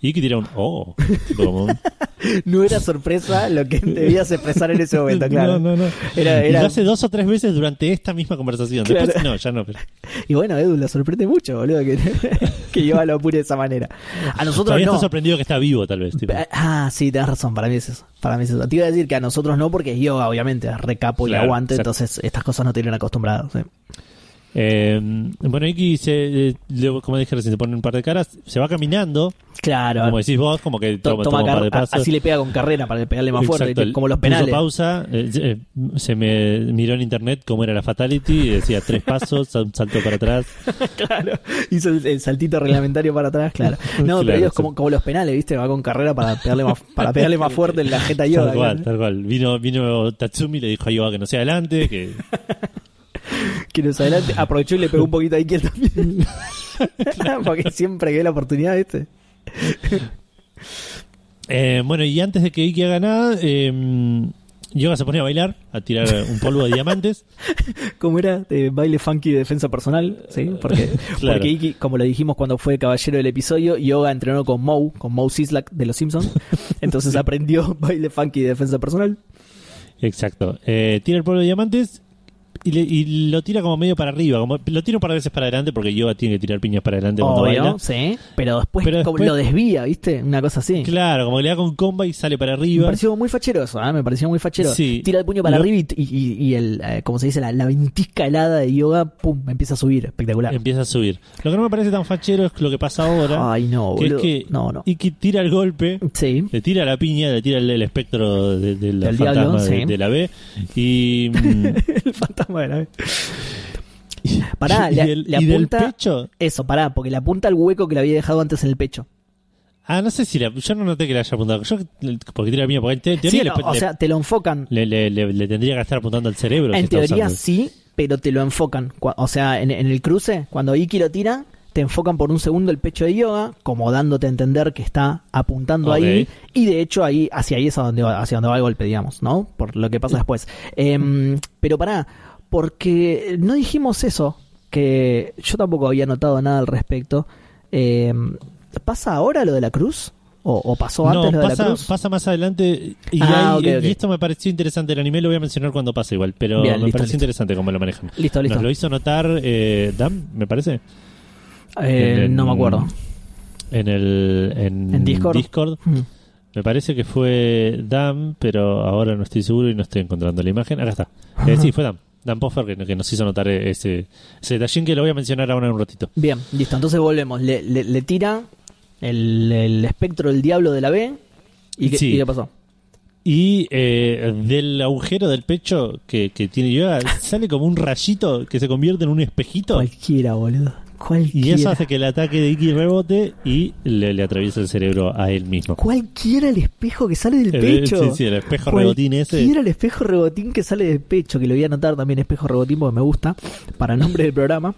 Y Iki tira un... Oh, como No era sorpresa lo que debías expresar en ese momento, claro. No, no, no. Era, era... hace dos o tres veces durante esta misma conversación. Después, Claro. no, ya no. pero- Y bueno, Edu, lo sorprende mucho, boludo, que, que yo lo apure de esa manera. A nosotros Todavía no. está sorprendido que está vivo, tal vez. tipo. Ah, sí, tenés razón, para mí es eso. Para mí es eso. Te iba a decir que a nosotros no, porque es yoga, obviamente, recapo y aguante, exacto. entonces estas cosas no te tienen acostumbrados. sí. Eh, bueno, Iki, se, eh, le- como dije recién, se pone un par de caras, se va caminando, Claro, como decís vos, como que to- toma, toma toma un par de car- pasos. así le pega con carrera para pegarle más fuerte, Exacto, como los puso penales. pausa, eh, eh, se me miró en internet cómo era la fatality y decía tres pasos, un salto para atrás. claro, hizo el, el saltito reglamentario para atrás, claro. No, Claro, pero es sí. como, como los penales, ¿viste? Va con carrera para pegarle más, para pegarle más fuerte en la jeta yoga. Tal cual, claro. tal cual. Vino, vino Tatsumi y le dijo a Yoga que no sea adelante, que Que nos adelante, aprovechó y le pegó un poquito a Iker también. Porque siempre que la oportunidad. Eh, bueno, y antes de que Iki haga nada, eh, Yoga se pone a bailar, a tirar un polvo de diamantes. ¿Cómo era? De baile funky de defensa personal, ¿sí? Porque, Claro. porque Iki, como lo dijimos cuando fue caballero del episodio, Yoga entrenó con Moe, con Moe Sislak de Los Simpsons. Entonces aprendió baile funky de defensa personal. Exacto. Eh, tira el polvo de diamantes y, le- y lo tira como medio para arriba. Como, lo tira un par de veces para adelante porque Yoga tiene que tirar piñas para adelante cuando Obvio, baila. sí. Pero después, Pero después- lo desvía, ¿viste? Una cosa así. Claro, como que le da con comba y sale para Me arriba. pareció muy fachero eso, ¿eh? me pareció muy fachero. Sí. Tira el puño para Lo- arriba y, y, y el, eh, como se dice, la, la ventisca helada de yoga, pum, empieza a subir. Espectacular. Empieza a subir. Lo que no me parece tan fachero es lo que pasa ahora. Ay, no, que es boludo. que No, no. Iki tira el golpe, Sí. le tira la piña, le tira el, el espectro de, de la Del fantasma diablo, de, sí. de la B. Y. mm, el fantasma la vez. Pará, y le, le y del apunta. pecho. Eso, pará, porque le apunta al hueco que le había dejado antes en el pecho. Ah, no sé si la, yo no noté que le haya apuntado. Yo, porque tira la piña, porque en te- en teoría Sí, le- no, o le, sea, te lo enfocan. le, tendría que estar apuntando al cerebro. En teoría sí, pero te lo enfocan. O sea, en, en el cruce, cuando Iki lo tira, te enfocan por un segundo el pecho de yoga, como dándote a entender que está apuntando ahí. Y de hecho, ahí, hacia ahí es a donde va, hacia donde va el golpe, digamos, ¿no? Por lo que pasa después. Em, pero pará, porque no dijimos eso, que yo tampoco había notado nada al respecto. Em, ¿Pasa ahora lo de la cruz? ¿O, o pasó antes No, lo de la cruz? pasa más adelante. Y, Ah, hay- y esto me pareció interesante. El anime lo voy a mencionar cuando pase igual. Pero Bien, me listo, pareció listo. interesante cómo lo manejan. Listo, listo. Nos lo hizo notar eh, Dam, me parece. Eh, en- no me acuerdo. En el en, ¿En Discord? Mm. Me parece que fue Dam, pero ahora no estoy seguro y no estoy encontrando la imagen. Acá está. Eh, sí, fue Dam. Dan Poffer que, que nos hizo notar ese, ese detallín que lo voy a mencionar ahora en un ratito. Bien, listo. Entonces volvemos. Le, le- le tira el, el espectro del diablo de la B. ¿Y qué, Sí. y qué pasó? Y eh, del agujero del pecho que, que tiene Yoga sale como un rayito que se convierte en un espejito. Cualquiera, boludo. Cualquiera. Y eso hace que el ataque de Iki rebote y le, le atraviesa el cerebro a él mismo. Cualquiera el espejo que sale del El- pecho. sí, sí, el espejo rebotín ese. Cualquiera el espejo rebotín que sale del pecho, que lo voy a anotar también espejo rebotín porque me gusta, para el nombre del programa.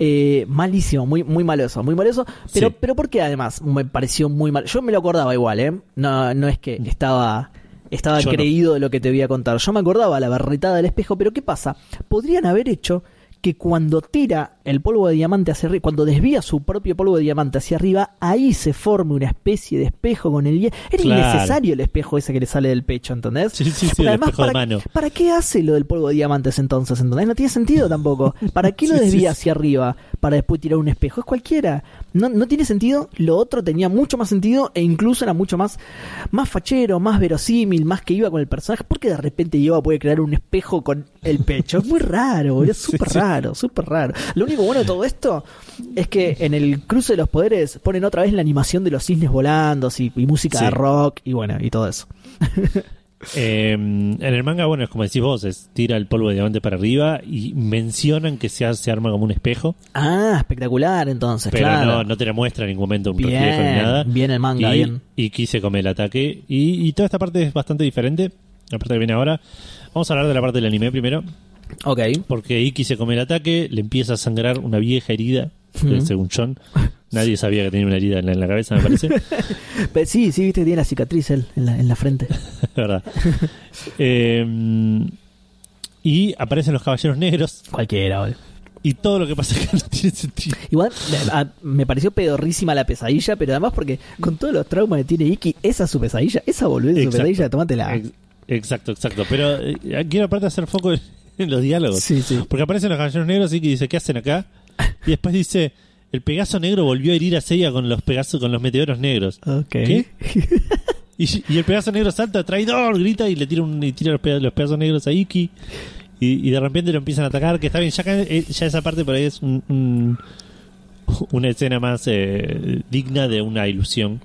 Eh, malísimo, muy, muy malo eso, muy malo eso. Pero, Sí. pero porque además me pareció muy mal. Yo me lo acordaba igual, ¿eh? No, no es que estaba, estaba Yo no. creído de lo que te voy a contar. Yo me acordaba la barretada del espejo, pero ¿qué pasa? Podrían haber hecho que cuando tira el polvo de diamante hacia arriba, cuando desvía su propio polvo de diamante hacia arriba, ahí se forma una especie de espejo con el hielo. Era Claro. innecesario el espejo ese que le sale del pecho, ¿entendés? Sí, sí, sí, el además, espejo de ¿para, mano. ¿para qué hace lo del polvo de diamantes entonces? ¿Entendés? No tiene sentido tampoco. ¿Para qué lo Sí, desvía sí. hacia arriba para después tirar un espejo? Es cualquiera. No, no tiene sentido. Lo otro tenía mucho más sentido e incluso era mucho más, más fachero, más verosímil, más que iba con el personaje. Porque de repente Yoga puede crear un espejo con el pecho. Es muy raro. Es súper raro, súper raro. Lo único bueno de todo esto es que en el cruce de los poderes ponen otra vez la animación de los cisnes volando y, y música Sí. de rock y bueno, y todo eso. Eh, en el manga, bueno, es como decís vos, es tira el polvo de diamante para arriba y mencionan que se, hace- se arma como un espejo, Ah, espectacular entonces, pero claro. no, no te la muestra en ningún momento un reflejo ni Bien, nada. bien el manga, y, bien. y quise comer el ataque. Y, y toda esta parte es bastante diferente. La parte que viene ahora. Vamos a hablar de la parte del anime primero. Ok. Porque Iki se come el ataque, le empieza a sangrar una vieja herida, según John. Nadie sabía que tenía una herida en la, en la cabeza, me parece. Pe- Sí, sí, viste que tiene la cicatriz él en la, en la frente. Verdad. Eh, y aparecen los caballeros negros Cualquiera, boludo. y todo lo que pasa acá no tiene sentido. Igual eh, a- me pareció pedorrísima la pesadilla, pero además porque con todos los traumas que tiene Iki, esa es su pesadilla, esa es su pesadilla, tómatela. Ex- Exacto, exacto. Pero eh, quiero aparte hacer foco en, en los diálogos. Sí, sí. Porque aparecen los caballeros negros y que dice, ¿qué hacen acá? Y después dice, el Pegaso negro volvió a herir a Seiya con los Pegaso, con los meteoros negros. Ok. ¿Qué? Y, y el Pegaso negro salta, traidor, grita y le tira, un, y tira los, pe- los Pegasos negros a Iki. Y, y de repente lo empiezan a atacar, que está bien, ya, eh, ya esa parte por ahí es un- un- una escena más eh, digna de una ilusión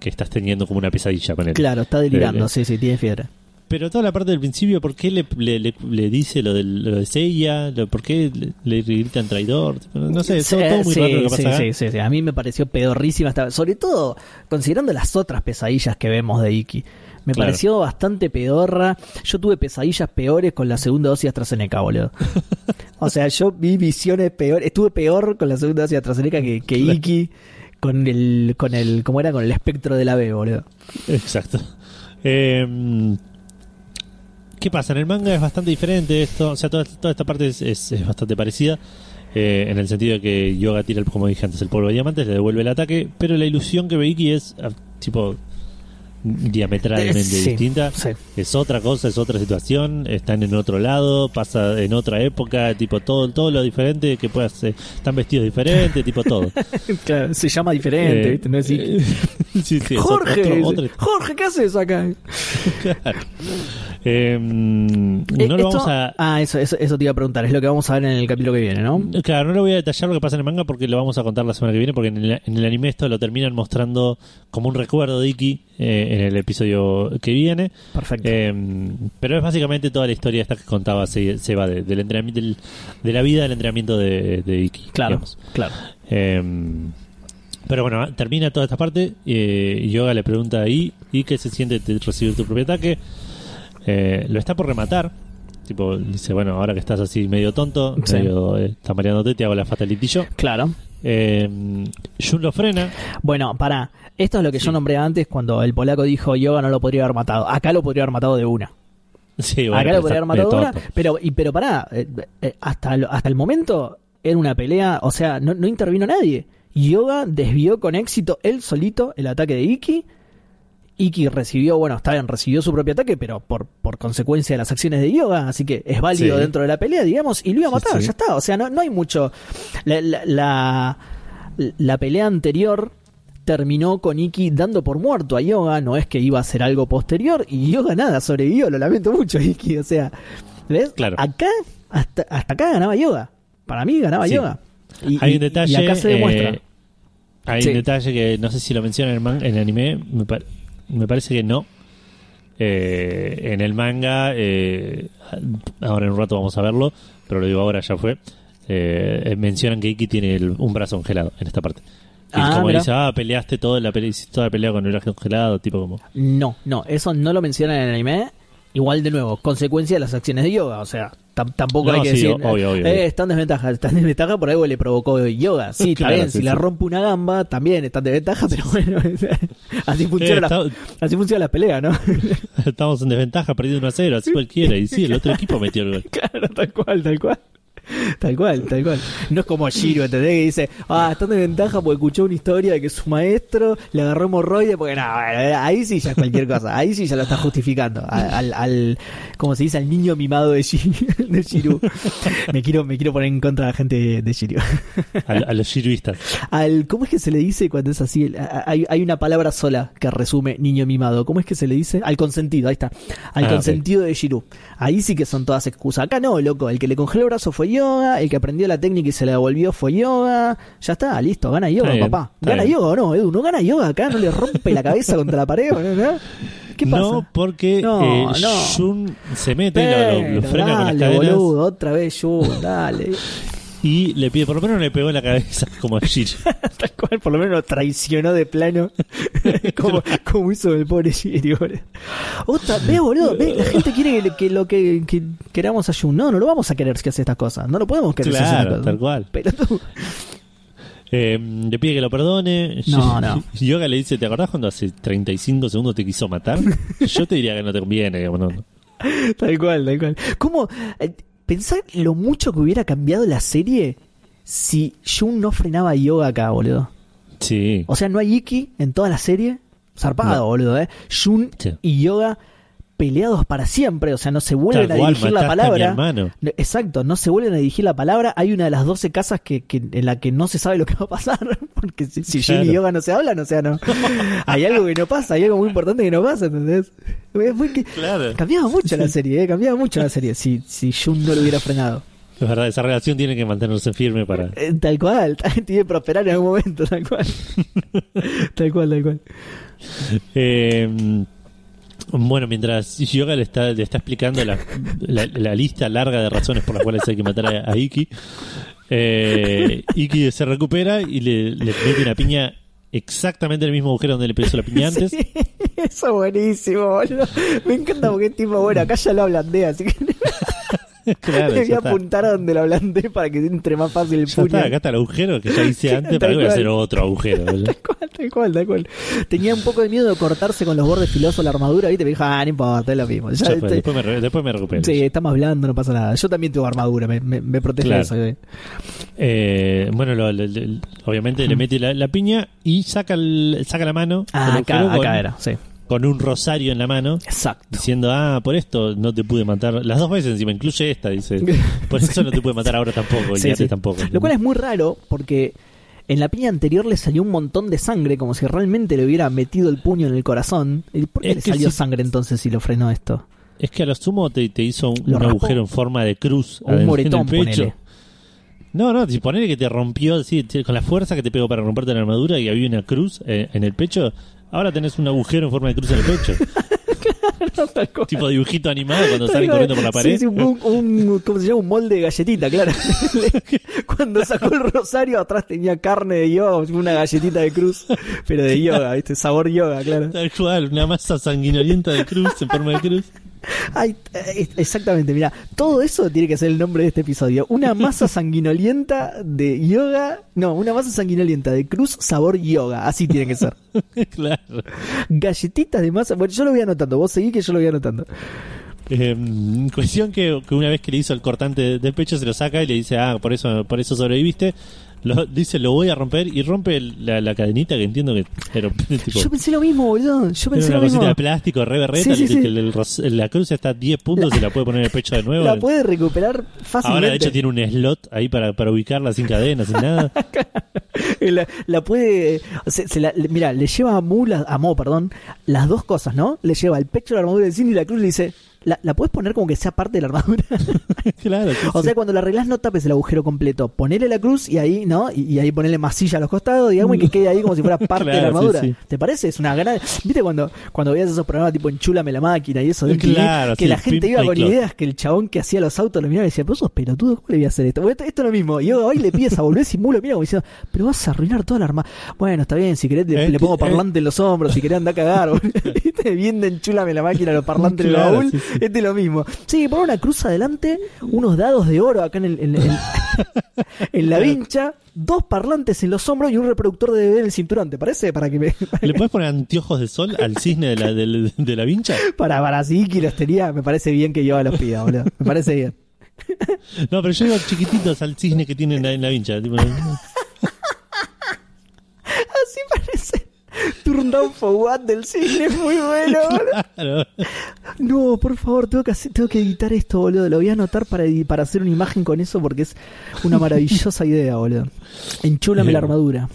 que estás teniendo como una pesadilla con él. Claro, está delirando, Eh, sí, sí, tiene fiebre. Pero toda la parte del principio, ¿por qué le, le, le- le dice lo, del, lo de Seiya? Lo- ¿Por qué le, le gritan traidor? No sé, todo, todo muy sí, raro lo que pasa sí, acá. sí, sí, sí. A mí me pareció pedorrísima esta Sobre todo considerando las otras pesadillas que vemos de Iki. Me Claro. pareció bastante pedorra. Yo tuve pesadillas peores con la segunda dosis de AstraZeneca, boludo. o sea, yo vi visiones peores. Estuve peor con la segunda dosis de AstraZeneca que, que Claro. Iki con el, con el, ¿cómo era? Con el espectro de la B, boludo. Exacto. Eh, ¿Qué pasa? En el manga es bastante diferente esto. O sea, toda, esta parte es, bastante parecida. eh, en el sentido de que Yoga tira, el, como dije antes, el polvo de diamantes, le devuelve el ataque. Pero la ilusión que ve Iki es, ah, tipo, diametralmente sí, distinta. sí. Es otra cosa, es otra situación. Están en otro lado, pasa en otra época. Tipo, todo, todo lo diferente que puedas. eh, están vestidos diferentes, tipo, todo. Claro, se llama diferente, Eh, ¿viste? No es eh, sí, sí, es Jorge, otro- otro- Jorge, ¿qué haces acá? Claro. Eh, no Eh, lo esto- vamos a. Ah, eso, eso, eso te iba a preguntar. Es lo que vamos a ver en el capítulo que viene, ¿no? Claro, no lo voy a detallar lo que pasa en el manga porque lo vamos a contar la semana que viene. Porque en el, en el anime esto lo terminan mostrando como un recuerdo de Iki eh, en el episodio que viene. Perfecto. Eh, pero es básicamente toda la historia esta que contaba se, se va de, del entrenamiento del- de la vida del entrenamiento de, de Iki. claro, digamos. claro. Eh, pero bueno, termina toda esta parte eh, y Yoga le pregunta ahí ¿y qué se siente de recibir tu propio ataque? Eh, lo está por rematar. Tipo, dice, bueno, ahora que estás así medio tonto, Sí. medio, eh, está mareándote, te hago la fatality yo. Claro. Eh, Jun lo frena. Bueno, para. Esto es lo que Sí. yo nombré antes cuando el polaco dijo Yoga no lo podría haber matado. Acá lo podría haber matado de una. Sí, bueno, Acá lo podría haber matado de una. Pero, y, pero pará. eh, eh, hasta, hasta el momento era una pelea. O sea, no, no intervino nadie. Yoga desvió con éxito él solito el ataque de Iki. Iki recibió, bueno, está bien, recibió su propio ataque, pero por, por consecuencia de las acciones de Yoga, así que es válido Sí. dentro de la pelea, digamos, y lo iba a matar, sí. ya está. O sea, no, no hay mucho. La, la, la, la pelea anterior terminó con Iki dando por muerto a Yoga, no es que iba a hacer algo posterior, y Yoga nada, sobrevivió, lo lamento mucho, Iki, o sea, ¿ves? Claro. Acá, hasta, hasta acá ganaba Yoga. Para mí ganaba. Yoga. Y, Hay un detalle. y acá se demuestra. eh, hay un detalle que no sé si lo menciona en el, man- en el anime. Me, par- me parece que no. Eh, en el manga, eh, ahora en un rato vamos a verlo, pero lo digo ahora, ya fue. eh, mencionan que Iki tiene el- un brazo congelado en esta parte. Y Ah, como mira. dice, ah, peleaste toda la pelea, toda la pelea con el brazo congelado, tipo como. No, no, eso no lo mencionan en el anime. Igual de nuevo, consecuencia de las acciones de yoga, o sea, tam- tampoco No, hay que sí, decir, obvio, obvio, eh, obvio. está en desventaja, por algo le provocó yoga. Sí, Claro, sí, si le sí. rompe una gamba, también está en desventaja, pero bueno, así funciona, Eh, la, así funciona la pelea, ¿no? Estamos en desventaja, perdido 1 a 0, así cualquiera. Y sí, el otro equipo metió el gol. claro, tal cual, tal cual. Tal cual, tal cual. No es como Shiro, ¿entendés? Que dice, ah, están de ventaja porque escuchó una historia de que su maestro le agarró hemorroides, porque no, ahí sí ya es cualquier cosa, ahí sí ya lo está justificando. Al, al, como se dice, al niño mimado de, Shiro. Me quiero, me quiero poner en contra de la gente de, Shiru. A, a los shiruistas. Al, ¿Cómo es que se le dice cuando es así? Hay, hay una palabra sola que resume niño mimado. ¿Cómo es que se le dice? Al consentido, ahí está. Al Ah, consentido de Shiru. Ahí sí que son todas excusas. Acá no, loco. El que le congeló el brazo fue yoga, el que aprendió la técnica y se la devolvió fue yoga. Ya está, listo, gana yoga, Está papá. ¿Gana bien. yoga o no, Edu? ¿No gana yoga acá? ¿No le rompe la cabeza contra la pared? ¿no? ¿Qué pasa? No, porque No, eh, no. Jun se mete, lo, lo- frena con las dale, cadenas boludo, otra vez Jun, dale. y le pide, por lo menos no le pegó en la cabeza como a Shiro. Tal cual, por lo menos lo traicionó de plano. como, como hizo el pobre boludo. Otra, ve, boludo, ve, la gente quiere que, que lo que, que queramos a Jun. No, no lo vamos a querer si hace estas cosas. No lo podemos querer si hace estas Claro, tal cual. Pero tú, Eh, le pide que lo perdone. No, no. Yoga le dice, ¿te acordás cuando hace 35 segundos te quiso matar? Yo te diría que no te conviene. digamos, no. tal cual, tal cual. ¿Cómo? Pensar lo mucho que hubiera cambiado la serie si Jun no frenaba a Yoga acá, boludo. Sí. O sea, no hay Iki en toda la serie. Zarpado, No. boludo, ¿eh? Jun Sí. y Yoga peleados para siempre. O sea, no se vuelven Tal a dirigir la palabra. Exacto, no se vuelven a dirigir la palabra. Hay una de las 12 casas que, que- en la que no se sabe lo que va a pasar. Porque si, si y. Yoga no se hablan, o sea, no. hay algo que no pasa, hay algo muy importante que no pasa, ¿entendés? Que- Claro. Cambiaba mucho la serie, ¿eh? Cambiaba mucho la serie si, si Jun no lo hubiera frenado. Es verdad, esa relación tiene que mantenerse firme para... Eh, Tal cual, tiene que prosperar en algún momento, tal cual. tal cual, tal cual. Eh, bueno, mientras Yoga le está, le está explicando la, la- la lista larga de razones por las cuales hay que matar a, a Iki, eh, Iki se recupera y le, le mete una piña exactamente en el mismo agujero donde le puso la piña antes. Sí, eso es buenísimo, boludo. Me encanta porque tipo, bueno, acá ya lo ablandé, así que claro, está. apuntar a donde lo ablandé para que entre más fácil el Ya puño. está, acá está el agujero que ya hice antes, para que voy a hacer otro agujero. Tal cual, tal cual, tal cual. Tenía un poco de miedo de cortarse con los bordes filosos la armadura, ¿viste? Me dijo, ah, no importa, es lo mismo. Ya, Ya fue, después, me, después me recupero. sí, estamos hablando, no pasa nada. Yo también tengo armadura, me, me, me protege Claro. eso. ¿eh? Eh, bueno, lo- lo- lo- obviamente le mete la, la piña y saca, el- saca la mano Ah, acá, con, acá era, sí. Con un rosario en la mano. Exacto. Diciendo, ah, por esto no te pude matar. Las dos veces encima, incluye esta, dice. Por eso no te pude matar ahora tampoco, y Sí, antes sí. tampoco. Lo cual es muy raro porque en la piña anterior le salió un montón de sangre, como si realmente le hubiera metido el puño en el corazón. ¿Y ¿Por qué Es le salió si- sangre entonces si lo frenó esto? Es que a lo sumo te, te hizo un, agujero en forma de cruz O un en el moretón, pecho. ponele. No, no, si ponele que te rompió te- con la fuerza que te pegó para romperte la armadura y había una cruz eh, en el pecho, ahora tenés un agujero en forma de cruz en el pecho. tipo dibujito animado cuando salen corriendo por la pared. Sí, sí, un, un- ¿cómo se llama? Un molde de galletita, claro. Cuando sacó el rosario, atrás tenía carne de yoga, una galletita de cruz, pero de yoga, ¿viste? Sabor yoga, claro. Tal cual, una masa sanguinolienta de cruz en forma de cruz. Ay, eh, exactamente, mira, todo eso tiene que ser el nombre de este episodio. Una masa sanguinolienta de yoga, no, una masa sanguinolienta de cruz sabor yoga, así tiene que ser. claro. Galletitas de masa, bueno, yo lo voy anotando, vos seguí que yo lo voy anotando. Eh, cuestión que, que una vez que le hizo el cortante del pecho se lo saca y le dice, ah, por eso, por eso sobreviviste. Lo, dice, lo voy a romper y rompe la, la cadenita que entiendo que era, tipo, Yo pensé lo mismo, boludo, yo era pensé una lo mismo. cosita de plástico re berreta, Sí, sí, que- sí. que el- el ros- la cruz está a 10 puntos y la puede poner en el pecho de nuevo. La puede recuperar fácilmente. Ahora de hecho tiene un slot ahí para, para ubicarla sin cadena, sin nada. la, la puede. Se, se la- le- mira, le lleva a Mu, la- a Mo, perdón, las dos cosas, ¿no? Le lleva el pecho de la armadura del cine y la cruz le dice. La, la puedes poner como que sea parte de la armadura. claro, sí, o sí. sea, cuando la arreglás no tapes el agujero completo. Ponele la cruz y ahí, ¿no? Y, y ahí ponele masilla a los costados, digamos, y que quede ahí como si fuera parte de la Claro, armadura. sí. ¿Te parece? Es una gran. ¿Viste cuando, cuando veías esos programas tipo Enchúlame la máquina y eso de? Claro, que la gente iba con ideas que el chabón que hacía los autos lo miraba y decía, pero sos pelotudo, ¿cómo le voy a hacer esto? Bueno, esto, esto es lo mismo. Y hoy le pides a volver y Mu lo mira como diciendo, pero vas a arruinar toda la arma. Bueno, está bien, si querés le, Eh, le pongo eh. parlante en los hombros, si querés andar a cagar. Bien de enchúlame la máquina, los parlantes en el Claro, baúl. Sí, sí. Este es lo mismo. Sí, pon una cruz adelante, unos dados de oro acá en, el, en, en- en la vincha, dos parlantes en los hombros y un reproductor de DVD en el cinturón. ¿Te parece? Para que me. ¿Le puedes poner anteojos de sol al cisne de la, de, la vincha? Para, para, si Iki los tenía, me parece bien que yo los pida, boludo. Me parece bien. No, pero yo digo chiquititos al cisne que tienen en la vincha. tipo, Así parece. Turn down for what del cine, muy bueno. claro. No, por favor, tengo que, hacer- tengo que editar esto, boludo. Lo voy a anotar para, hacer una imagen con eso porque es una maravillosa idea, boludo. Enchúlame la armadura.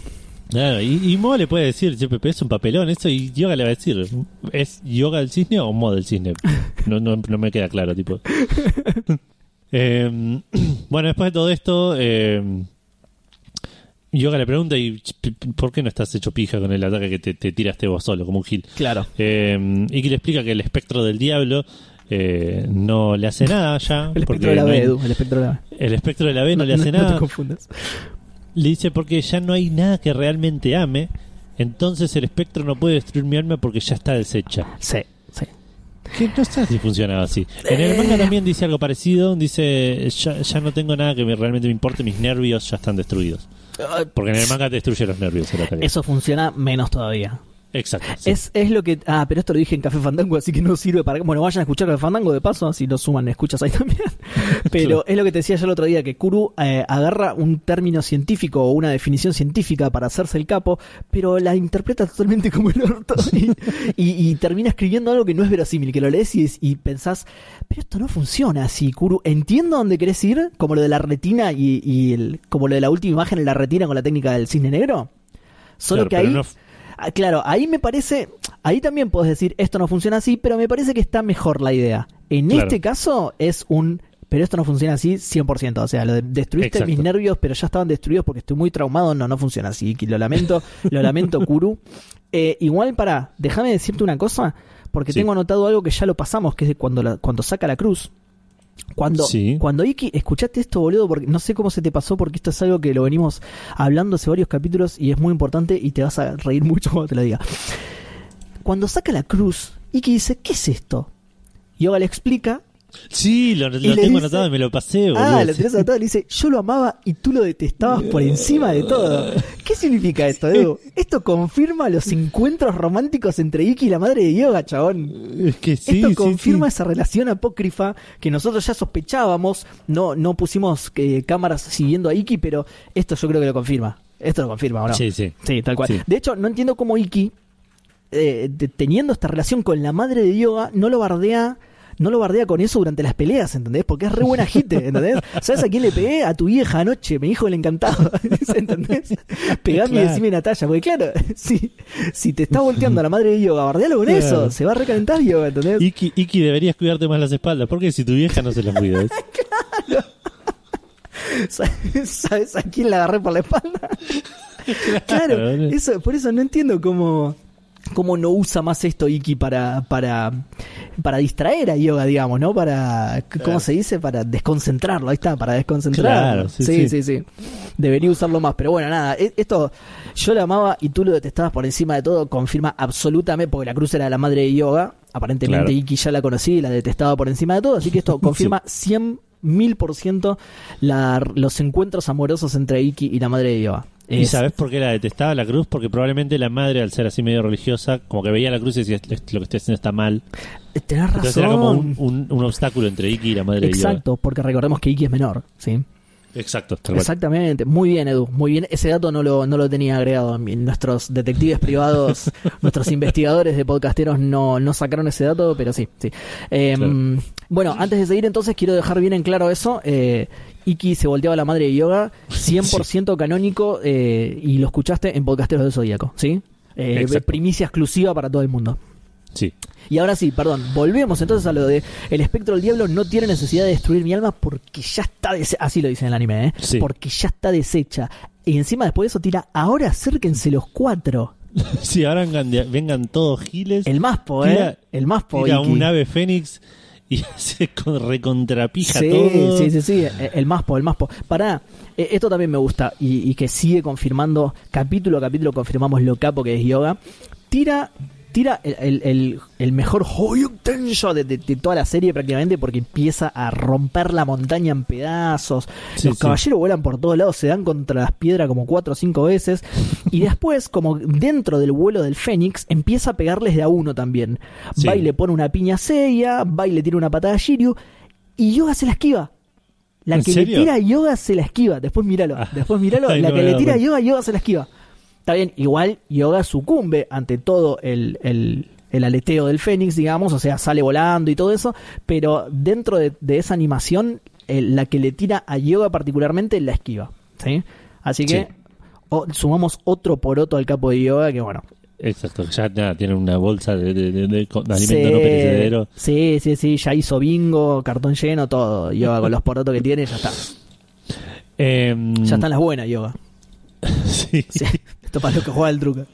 Claro, y, y Mo le puede decir, che, Pepe, es un papelón eso, y Yoga le va a decir, ¿es Yoga del cisne o Mo del cisne? No, no, no me queda claro, tipo. Eh, bueno, después de todo esto, eh, Yoga le pregunta, ¿y por qué no estás hecho pija con el ataque que te, te tiraste vos solo, como un gil? Claro. Eh, Iki le explica que el espectro del diablo eh, no le hace nada ya. El espectro de la no B, hay- Edu, el espectro de la B. el espectro de la B no, le hace no nada. te confundas. Le dice porque ya no hay nada que realmente ame. Entonces el espectro no puede destruir mi alma porque ya está deshecha. Sí, sí. Que no sé si funcionaba así. En el manga también dice algo parecido. Dice, ya, ya no tengo nada que me- realmente me importe, mis nervios ya están destruidos. Porque en el manga destruye los nervios. Eso funciona menos todavía. Exacto. sí. Es, es lo que. Ah, pero esto lo dije en Café Fandango, así que no sirve para. Bueno, vayan a escuchar Café Fandango de paso, así lo suman escuchas ahí también. Pero es lo que te decía yo el otro día, que Kuru eh, agarra un término científico o una definición científica para hacerse el capo, pero la interpreta totalmente como el orto y, y- y termina escribiendo algo que no es verosímil, que lo lees y, y pensás, pero esto no funciona así, Kuru. Entiendo dónde querés ir, como lo de la retina y, y el, como lo de la última imagen en la retina con la técnica del cisne negro. Solo Claro, que ahí. no Ah, Claro, ahí me parece, ahí también puedes decir esto no funciona así, pero me parece que está mejor la idea. En Claro. este caso es un, pero esto no funciona así 100%, o sea, lo de destruiste Exacto. mis nervios, pero ya estaban destruidos porque estoy muy traumado, no, no funciona así, lo lamento, lo lamento, Kuru. Eh, igual para, déjame decirte una cosa, porque Sí. tengo anotado algo que ya lo pasamos, que es cuando, la- cuando saca la cruz. Cuando, Sí. cuando Iki, escuchaste esto, boludo, porque no sé cómo se te pasó, porque esto es algo que lo venimos hablando hace varios capítulos y es muy importante y te vas a reír mucho cuando te lo diga. Cuando saca la cruz, Iki dice, ¿qué es esto? Yoga le explica, Sí, lo, Y tengo dice- anotado y me lo pasé, boludo. ah, lo tenés anotado, le dice, yo lo amaba y tú lo detestabas por encima de todo. ¿Qué significa esto, Edu? Esto confirma los encuentros románticos entre Iki y la madre de Yoga, chabón. Es que sí, Esto confirma sí. esa relación apócrifa que nosotros ya sospechábamos. No, no pusimos eh, cámaras siguiendo a Iki, pero esto yo creo que lo confirma. Esto lo confirma, ¿o no? Sí, sí. Sí, tal cual. De hecho, no entiendo cómo Iki, eh, de- teniendo esta relación con la madre de Yoga, no lo bardea. No lo bardea con eso durante las peleas, ¿entendés? Porque es re buena jite, ¿entendés? ¿Sabes a quién le pegué? A tu vieja anoche, me dijo el encantado, ¿entendés? Pegame y Claro. decime Natalia, porque claro, si, si te está volteando a la madre de Yoga, bardealo con Claro. eso, se va a recalentar Yoga, ¿entendés? Iki, Iki, deberías cuidarte más las espaldas. Porque si tu vieja no se las cuida. ¿Sabes sabes a quién la agarré por la espalda? claro, boludo. eso, por eso no entiendo cómo, cómo no usa más esto Iki para, para, para distraer a Yoga, digamos, ¿no? Para, ¿cómo Claro. se dice? Para desconcentrarlo, ahí está, para desconcentrarlo. Claro, sí, sí, sí. sí, sí. Debería usarlo más, pero bueno, nada, e- esto yo la amaba y tú lo detestabas por encima de todo, confirma absolutamente, porque la cruz era la madre de Yoga, aparentemente Claro. Iki ya la conocí y la detestaba por encima de todo, así que esto confirma 100 mil por ciento los encuentros amorosos entre Iki y la madre de Yoga. ¿Y Es- sabes por qué la detestaba la cruz? Porque probablemente la madre, al ser así medio religiosa, como que veía la cruz y decía, lo que estoy haciendo está mal. Tenés razón. Entonces era como un, un, un obstáculo entre Iki y la madre de Exacto, porque recordemos que Iki es menor, ¿sí? Exacto. Exactamente, muy bien Edu, muy bien. Ese dato no lo, no lo tenía agregado. Nuestros detectives privados, nuestros investigadores de podcasteros no, no sacaron ese dato, pero sí, sí. Eh, Claro. Bueno, antes de seguir entonces quiero dejar bien en claro eso. Eh, Iki se volteaba a la madre de yoga, 100% canónico eh, y lo escuchaste en Podcasteros del Zodíaco, ¿sí? Eh, primicia exclusiva para todo el mundo. Sí. Y ahora sí, perdón, volvemos entonces a lo de el espectro del diablo no tiene necesidad de destruir mi alma porque ya está deshecha. Así lo dice en el anime, ¿eh? Sí. Porque ya está deshecha. Y encima después de eso tira, ahora acérquense los cuatro. Sí, ahora vengan, de- vengan todos giles. El más po, ¿eh? Tira- el más po. Tira Iki. un ave fénix y se con- recontrapija Sí, todo. sí, sí, sí, eh, el Maspo, el Maspo. Pará, eh, esto también me gusta y, y que sigue confirmando, capítulo a capítulo confirmamos lo capo que es Yoga. Tira, tira el, el, el- el mejor Hoyuk Tensho de, de- de toda la serie prácticamente porque empieza a romper la montaña en pedazos. Sí, Los sí. caballeros vuelan por todos lados, se dan contra las piedras como cuatro o cinco veces. Y después, como dentro del vuelo del Fénix, empieza a pegarles de a uno también. Sí. Va y le pone una piña a Seiya, va y le tira una patada a Shiryu. Y Yoga se la esquiva. La ¿En que serio? le tira a Yoga se la esquiva. Después míralo. Ah. Después míralo. Ay, la no que le tira a Yoga, Yoga se la esquiva. Está bien, igual Yoga sucumbe ante todo el, el, el aleteo del Fénix, digamos, o sea, sale volando y todo eso, pero dentro de, de esa animación, el- la que le tira a Yoga particularmente la esquiva. ¿sí? Así que Sí. o- sumamos otro poroto al capo de Yoga que bueno. Exacto, ya nada, tienen una bolsa de, de- de- de- de alimento no perecedero. Sí, sí, sí, ya hizo bingo, cartón lleno, todo. Yoga con los porotos que tiene, ya está. Em, Ya están las buenas, Yoga. sí. Sí, esto para los que juega el truco.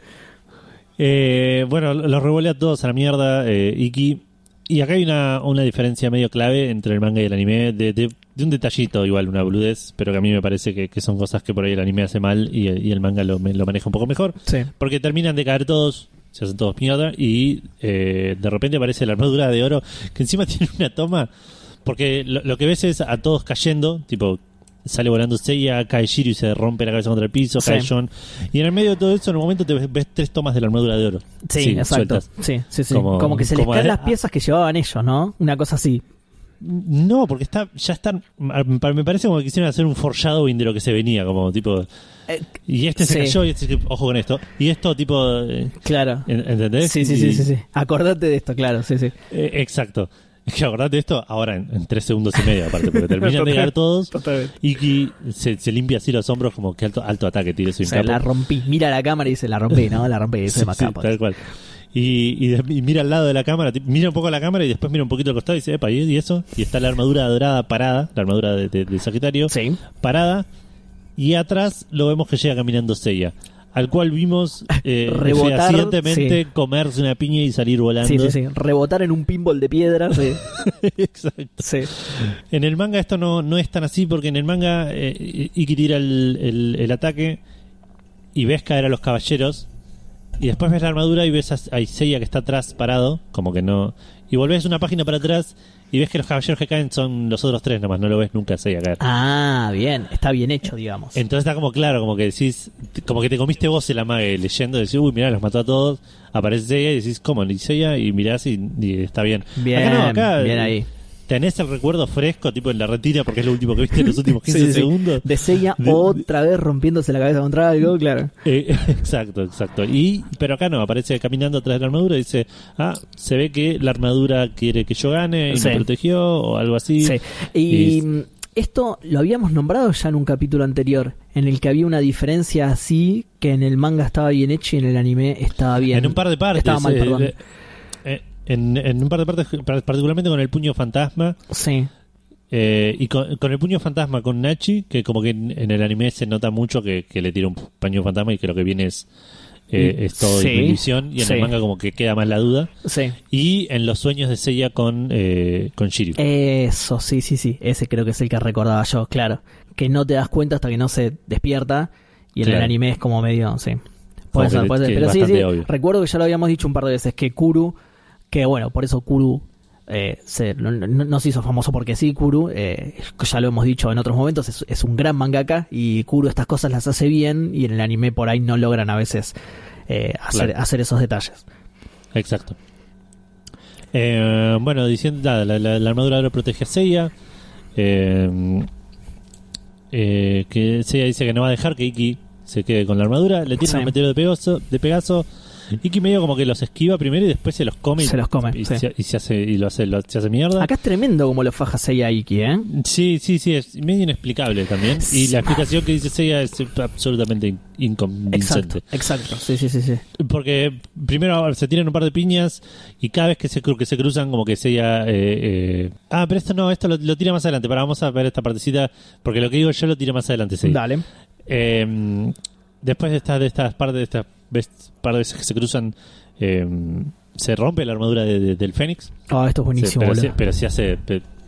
Eh, bueno, los revolea todos a la mierda, eh, Iki. Y acá hay una, una diferencia medio clave entre el manga y el anime, de, de- de un detallito igual, una boludez, pero que a mí me parece que, que son cosas que por ahí el anime hace mal y, y el manga lo, maneja un poco mejor. Sí. Porque terminan de caer todos, se hacen todos mierda y eh, de repente aparece la armadura de oro que encima tiene una toma. Porque lo, lo que ves es a todos cayendo, tipo, sale volando Seiya, cae Shiryu y se rompe la cabeza contra el piso, Sí. cae John. Y en el medio de todo eso, en un momento te ves, ves tres tomas de la armadura de oro. Sí, exacto. sueltas. Sí, sí, sí. Como, Como- que se les caen las piezas que llevaban ellos, ¿no? Una cosa así. No, porque está ya están. Me parece como que quisieron hacer un foreshadowing de lo que se venía, como tipo. Eh, Y este se Sí. cayó, y este, ojo con esto. Y esto, tipo. eh, claro. ¿Entendés? Sí, sí, Y- sí, sí, sí. Acordate de esto, claro, sí, sí. Eh, exacto. Que acordate de esto ahora en, en tres segundos y medio, aparte, porque terminan de caer todos. Iki se, se limpia así los hombros, como que alto, alto ataque tiene su O sea, la rompí. Mira la cámara y dice, la rompí, ¿no? La rompí. Eso Sí, es sí, macapo. tal cual. Y, y, y mira al lado de la cámara, mira un poco a la cámara y después mira un poquito al costado y dice, epa, ¿y y eso? Y está la armadura dorada parada, la armadura de, de- de Sagitario, Sí. parada. Y atrás lo vemos que llega caminando Seiya, al cual vimos eh, Rebotar, fehacientemente sí. comerse una piña y salir volando. Sí, sí, sí. Rebotar en un pinball de piedra. Sí. Exacto. sí. En el manga esto no, no es tan así porque en el manga eh, Iki tira el, el- el ataque y ves caer a los caballeros y después ves la armadura y ves a, Seiya que está atrás parado, como que no... Y volvés una página para atrás y ves que los caballeros que caen son los otros tres nomás, no lo ves nunca a Seiya caer. Ah, bien. Está bien hecho, digamos. Entonces está como claro, como que decís, como que te comiste vos el amague leyendo, decís, uy, mirá, los mató a todos, aparece Seiya y decís, ¿cómo? ¿Y Seiya? Y mirás y, y está bien. Bien, Acá no, acá, bien ahí. Tenés el recuerdo fresco, tipo en la retina, porque es lo último que viste en los últimos 15 Sí, sí. segundos. De Seiya De- otra vez rompiéndose la cabeza contra algo, claro. Eh, exacto, exacto. Y, pero acá no, aparece caminando atrás de la armadura y dice, ah, se ve que la armadura quiere que yo gane y Sí. me protegió o algo así. Sí. Y Y- esto lo habíamos nombrado ya en un capítulo anterior, en el que había una diferencia así, que en el manga estaba bien hecho y en el anime estaba bien. En un par de partes. Estaba mal, eh, perdón. En, en un par de partes, par- particularmente con el puño fantasma. Sí. eh, y con, con el puño fantasma con Nachi, que como que en, en el anime se nota mucho que, que le tira un puño fantasma y que lo que viene es, eh, es todo Sí. Y en sí. el manga como que queda más la duda. Sí. Y en los sueños de Seiya con, eh, con Shiryu. Eso, sí, sí, sí. Ese creo que es el que recordaba yo, claro. Que no te das cuenta hasta que no se despierta. Y en el anime es como medio, sí. Puede ser, puede ser. Pero sí, sí. obvio. Recuerdo que ya lo habíamos dicho un par de veces que Kuru, que bueno, por eso Kuru eh, se, no, se hizo famoso porque sí, Kuru, eh, ya lo hemos dicho en otros momentos, es, es un gran mangaka y Kuru estas cosas las hace bien y en el anime por ahí no logran a veces eh, hacer, Claro. hacer esos detalles. Exacto. Eh, bueno, diciendo nada, la, la- la armadura ahora protege a Seiya. Eh, que Seiya dice que no va a dejar que Iki se quede con la armadura. Le tira Sí. un meteoro de Pegaso, de Pegaso. Iki medio como que los esquiva primero y después se los come. y- Se los come, Y, sí. se, y se hace, y lo hace, lo- se hace mierda. Acá es tremendo como lo faja Seiya Iki, ¿eh? Sí, sí, sí, es medio inexplicable también. Y la explicación que dice Seiya es absolutamente in- inconvincente. Exacto, exacto. Sí, sí, sí, sí. Porque primero se tiran un par de piñas y cada vez que se, que se cruzan como que Seiya... Eh, eh, ah, pero esto no, esto lo, lo tira más adelante. Para, vamos a ver esta partecita porque lo que digo yo lo tira más adelante Seiya. Dale. Eh, después de estas de estas partes de estas ves- par de veces que se cruzan eh, se rompe la armadura de- de- del Fénix. Ah, esto es Se- buenísimo, pero, se, pero se hace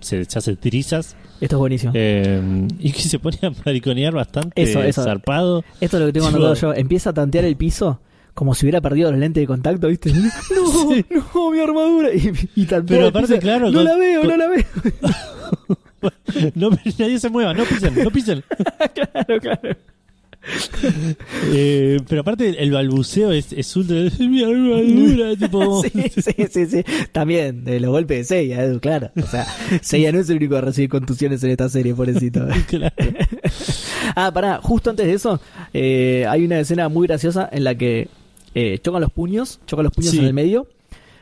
se, se hace trizas Esto es buenísimo. eh, y que se pone a mariconear bastante Eso, eso. zarpado. Esto es lo que tengo anotado yo. Empieza a tantear el piso como si hubiera perdido los lentes de contacto, ¿viste? No, Sí. no, mi armadura. Y, y Pero aparte, piso. claro, No con- la veo, con- no la veo. No, nadie se mueva, no pisen, no pisen. claro, claro. Eh, pero aparte el balbuceo es, es ultra... Mi armadura, tipo... Sí, sí, sí, sí. También, de los golpes de Seiya, Edu, claro. O sea, Seiya no es el único que recibe contusiones en esta serie, pobrecito. Claro. Ah, pará, justo antes de eso, eh, hay una escena muy graciosa en la que eh, chocan los puños, chocan los puños Sí. en el medio,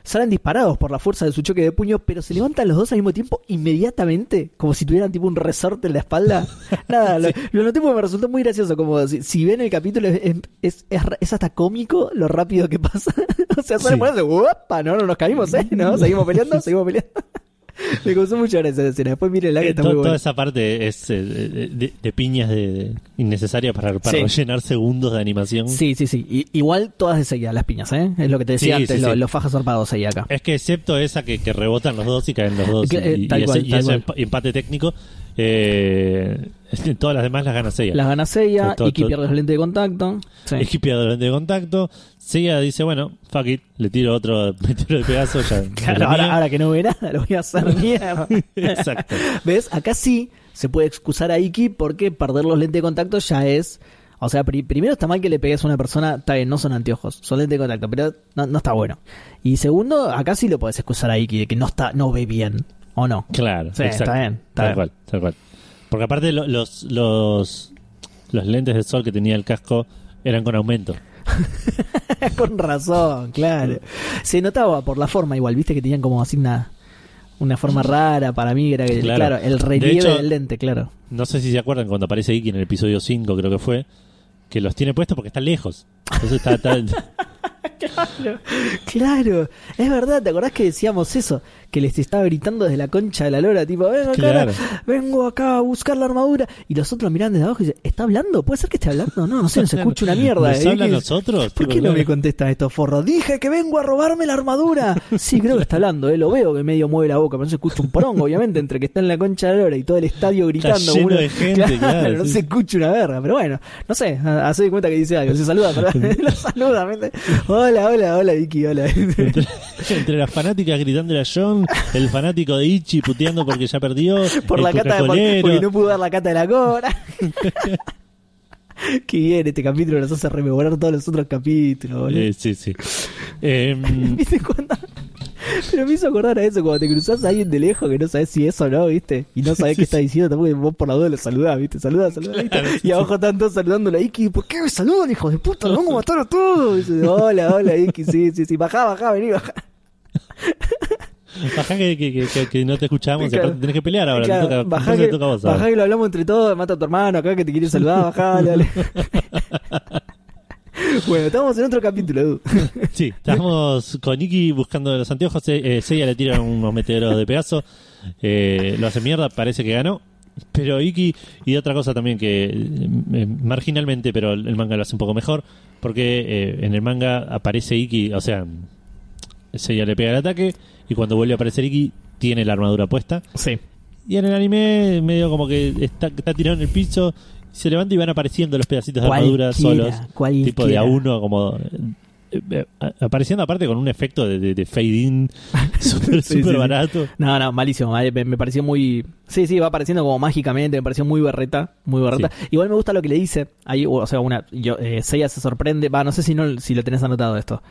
salen disparados por la fuerza de su choque de puños, pero se levantan los dos al mismo tiempo inmediatamente, como si tuvieran tipo un resorte en la espalda. Nada, lo, lo noté porque me resultó muy gracioso, como si, si ven el capítulo es, es, es, es hasta cómico lo rápido que pasa. o sea, salen Sí. ponerse, ¡uapa! No, no nos caímos, ¿eh? No, seguimos peleando, seguimos peleando. me causó mucha gracia esa escena. Después miren la que Eh, está to- muy Toda buena. esa parte es eh, de, piñas de, innecesarias para, para Sí. rellenar segundos de animación. Sí, sí, sí. Igual todas de seguida las piñas, ¿eh? Es lo que te decía Sí, antes, sí, lo- los fajas zarpados ahí acá. Es que excepto esa que, que rebotan los dos y caen los dos Que, eh, y, y tal cual, y tal ese cual. empate técnico, eh, todas las demás las gana Seiya. Las gana Seiya, todo- Iki todo- pierde los lentes de contacto. Sí. Esquipeador de contacto. Seiya dice, bueno, fuck it, le tiro otro meteoro de pedazo. Ya, Claro, la ahora, que no ve nada, lo voy a hacer mierda. Exacto. ¿Ves? Acá sí se puede excusar a Iki porque perder los lentes de contacto ya es. O sea, pri- primero está mal que le pegues a una persona, está bien, no son anteojos, son lentes de contacto, pero no, no está bueno. Y segundo, acá sí lo puedes excusar a Iki de que no está, no ve bien, ¿o no? Claro, Sí, exacto. está bien, está tal bien. cual, tal cual. Porque aparte lo- los, los, los lentes de sol que tenía el casco eran con aumento. Con razón, claro. Se notaba por la forma igual, viste que tenían como así una, una forma rara para mí, era que, Claro. claro. el De relieve hecho- del lente, claro. No sé si se acuerdan cuando aparece Iki en el episodio 5, creo que fue, que los tiene puestos porque está lejos. Entonces está, está- Claro, claro, es verdad, ¿te acordás que decíamos eso? Que les estaba gritando desde la concha de la lora, tipo, vengo acá, Claro. vengo acá a buscar la armadura. Y los otros miran desde abajo y dicen, ¿está hablando? ¿Puede ser que esté hablando? No, no sé, no se escucha una mierda. ¿Nos ¿eh? habla a ¿Qué- nosotros? ¿Por qué no claro. me contestan estos forros? Dije que vengo a robarme la armadura. Sí, creo que está hablando, ¿eh? lo veo que medio mueve la boca, pero no se escucha un porongo, obviamente, entre que está en la concha de la lora y todo el estadio gritando. lleno uno- de gente, claro, no sí. se escucha una verga, pero bueno, no sé, hace de cuenta que dice algo, se saluda, lo saluda. Hola, hola, hola, Vicky, hola. Entre, entre las fanáticas gritándole a John, el fanático de Ichi puteando porque ya perdió, por el la cata de por- porque no pudo dar la cata de la cobra. Qué bien, este capítulo nos hace rememorar todos los otros capítulos, boludo. Eh, sí, sí. Em, ¿Viste cuando? Pero me hizo acordar a eso, cuando te cruzas a alguien de lejos que no sabes si es o no, ¿viste? Y no sabes qué está diciendo, tampoco vos por la duda lo saludás, ¿viste? ¿viste? Claro, Y abajo están todos saludándolo a Iki, ¿por qué me saludan, hijos de puta? Los vamos a matar a todos. Y dice, hola, hola, Iki, sí, sí, sí, bajá, bajá, vení, bajá. Bajá que, que, que- que- no te escuchamos Claro. aparte tenés que pelear ahora. Claro, te toca, bajá, que, te toca vos bajá que lo hablamos entre todos, mata a tu hermano acá que te quiere saludar, bajá, dale, dale. bueno, estamos en otro capítulo, Edu. Sí, estamos con Iki buscando los anteojos. Eh, Seiya le tira unos meteoros de pedazo. Eh, lo hace mierda, parece que ganó. Pero Iki, y otra cosa también que eh, marginalmente, pero el manga lo hace un poco mejor. Porque eh, en el manga aparece Iki, o sea, Seiya le pega el ataque. Y cuando vuelve a aparecer Iki, tiene la armadura puesta. Sí. Y en el anime, medio como que está, está tirado en el piso. Se levanta y van apareciendo los pedacitos de armadura solos. tipo de a uno como eh, eh, apareciendo aparte con un efecto de, de, de fade in súper Sí, súper sí, sí. barato No, no, malísimo. mal- Me, me pareció muy. Sí, sí, va apareciendo como mágicamente. Me pareció muy berreta. Muy berreta. Igual me gusta lo que le dice. Ahí, o sea, una. Yo, eh, Seiya se sorprende. Va, no sé si no si lo tenés anotado esto.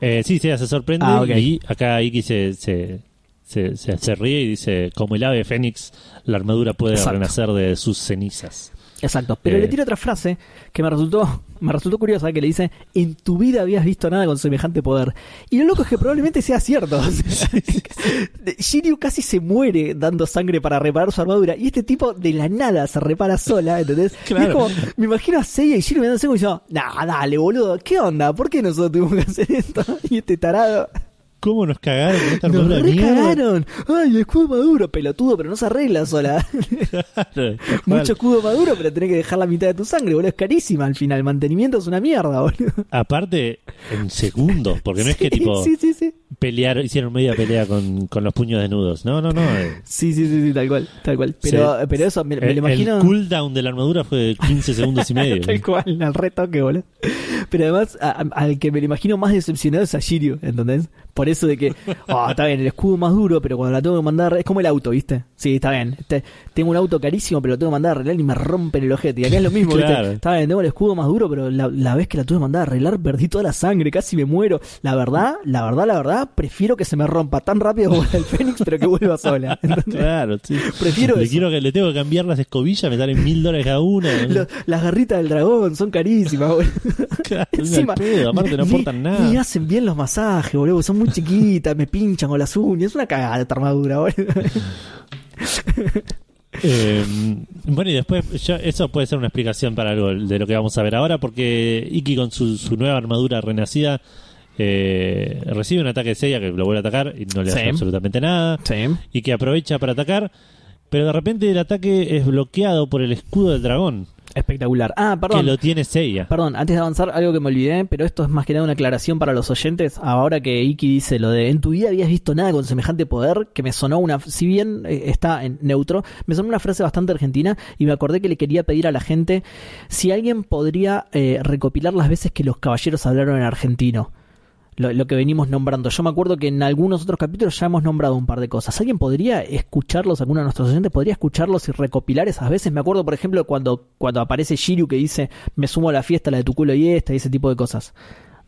Eh, sí sí se sorprende Ah, y acá Iki se, se, se, se- se ríe y dice como el ave fénix la armadura puede Exacto. renacer de sus cenizas Exacto. Pero Eh. le tira otra frase que me resultó, me resultó curiosa, que le dice, en tu vida habías visto nada con semejante poder. Y lo loco es que probablemente sea cierto. Shiryu casi se muere dando sangre para reparar su armadura. Y este tipo de la nada se repara sola, ¿entendés? Y Claro. es como, me imagino a Seiya y Shiryu mirándose como diciendo, nah, dale, boludo, ¿qué onda? ¿Por qué nosotros tuvimos que hacer esto? Y este tarado... ¿cómo nos cagaron esta Nos armadura recagaron. Ay, el escudo maduro, pelotudo, pero no se arregla sola. Claro. Mucho escudo maduro, pero tenés que dejar la mitad de tu sangre, boludo. Es carísima al final. El mantenimiento es una mierda, boludo. aparte en segundos porque no es que tipo Sí, sí, sí. Pelear hicieron media pelea con, con los puños desnudos no no no eh. Sí, sí, sí, sí, tal cual. Tal cual. Pero, Sí. pero eso, me, lo imagino. el cooldown de la armadura fue de 15 segundos y medio Tal cual, al retoque, boludo. Pero además, a- a- al que me lo imagino más decepcionado es a Shiryu, ¿entendés? Por eso de que, oh, está bien, el escudo más duro, pero cuando la tengo que mandar, es como el auto, ¿viste? Sí, está bien. Este, tengo un auto carísimo, pero lo tengo que mandar a arreglar y me rompen el ojete. Y acá es lo mismo, Claro. ¿viste? Está bien, tengo el escudo más duro, pero la, la vez que la tuve que mandar a arreglar, perdí toda la sangre, casi me muero. La verdad, la verdad, la verdad, prefiero que se me rompa tan rápido como el Fénix, pero que vuelva sola. ¿entendés? Claro, sí. Prefiero le eso. quiero que le tengo que cambiar las escobillas, me salen mil dólares cada una. Lo- las garritas del dragón son carísimas, boludo. Claro, Encima, pedo, aparte no aportan nada. Ni hacen bien los masajes, boludo. Son muy chiquitas, me pinchan con las uñas. Es una cagada esta armadura, boludo. Eh, bueno, y después ya- eso puede ser una explicación para algo de lo que vamos a ver ahora, porque Iki con su, su nueva armadura renacida eh, recibe un ataque de Seiya que lo vuelve a atacar y no le hace absolutamente nada, y que aprovecha para atacar, pero de repente el ataque es bloqueado por el escudo del dragón, Espectacular. Ah, que perdón. lo tiene Seiya. Perdón, antes de avanzar, algo que me olvidé, pero esto es más que nada una aclaración para los oyentes. Ahora que Iki dice lo de en tu vida habías visto nada con semejante poder, que me sonó una, si bien eh, está en neutro, me sonó una frase bastante argentina y me acordé que le quería pedir a la gente si alguien podría eh, recopilar las veces que los caballeros hablaron en argentino. Lo, lo que venimos nombrando. Yo me acuerdo que en algunos otros capítulos ya hemos nombrado un par de cosas. ¿Alguien podría escucharlos, alguno de nuestros oyentes podría escucharlos y recopilar esas veces? Me acuerdo, por ejemplo, cuando, cuando aparece Shiryu que dice, me sumo a la fiesta, la de tu culo y esta, y ese tipo de cosas.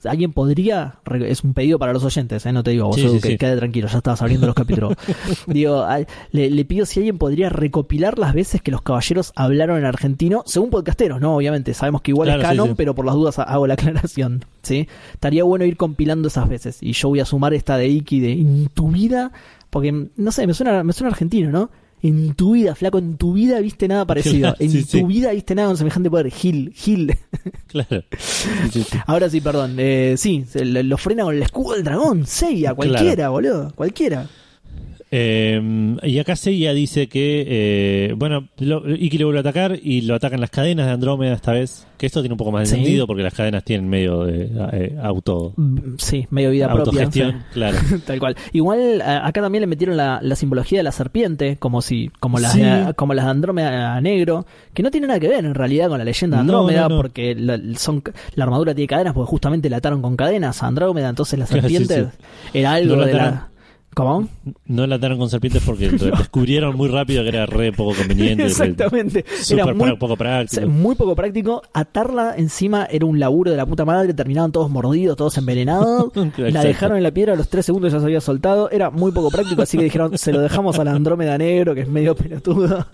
¿Alguien podría? Es un pedido para los oyentes, ¿eh? no te digo vos, Sí, sí, que sí. quede tranquilo, ya estabas abriendo los capítulos. digo, a- le, le pido si alguien podría recopilar las veces que los caballeros hablaron en argentino, según podcasteros, ¿no? Obviamente, sabemos que igual Claro, es canon, pero por las dudas hago la aclaración, ¿sí? Estaría bueno ir compilando esas veces. Y yo voy a sumar esta de Iki de en tu vida, porque no sé, me suena, me suena argentino, ¿no? En tu vida, flaco, en tu vida viste nada parecido. Claro, en sí, tu sí. vida viste nada con semejante poder. Gil, Gil. Claro. Sí. Ahora sí, perdón. Eh, sí, lo, lo frena con el escudo del dragón. Seiya, cualquiera, boludo. Cualquiera. Eh, y acá Seiya dice que, eh, bueno, lo- Iki le vuelve a atacar y lo atacan las cadenas de Andrómeda esta vez. Que esto tiene un poco más de Sí. sentido porque las cadenas tienen medio de eh, auto, Mm, Sí, medio vida propia. autogestión. sí. Claro. Tal cual. Igual acá también le metieron la, la simbología de la serpiente, como si, como las, Sí. de, como las de Andrómeda negro, que no tiene nada que ver en realidad con la leyenda de Andrómeda, no, no. porque la, son, la armadura tiene cadenas, porque justamente la ataron con cadenas a Andrómeda, entonces la sí, serpiente era algo de la. ¿Cómo? No la ataron con serpientes porque descubrieron muy rápido que era re poco conveniente. Exactamente. Era muy, poco práctico. muy poco práctico. Atarla encima era un laburo de la puta madre. Terminaban todos mordidos, todos envenenados. la dejaron en la piedra a los tres segundos ya se había soltado. Era muy poco práctico, así que dijeron, se lo dejamos al Andrómeda Negro, que es medio pelotudo.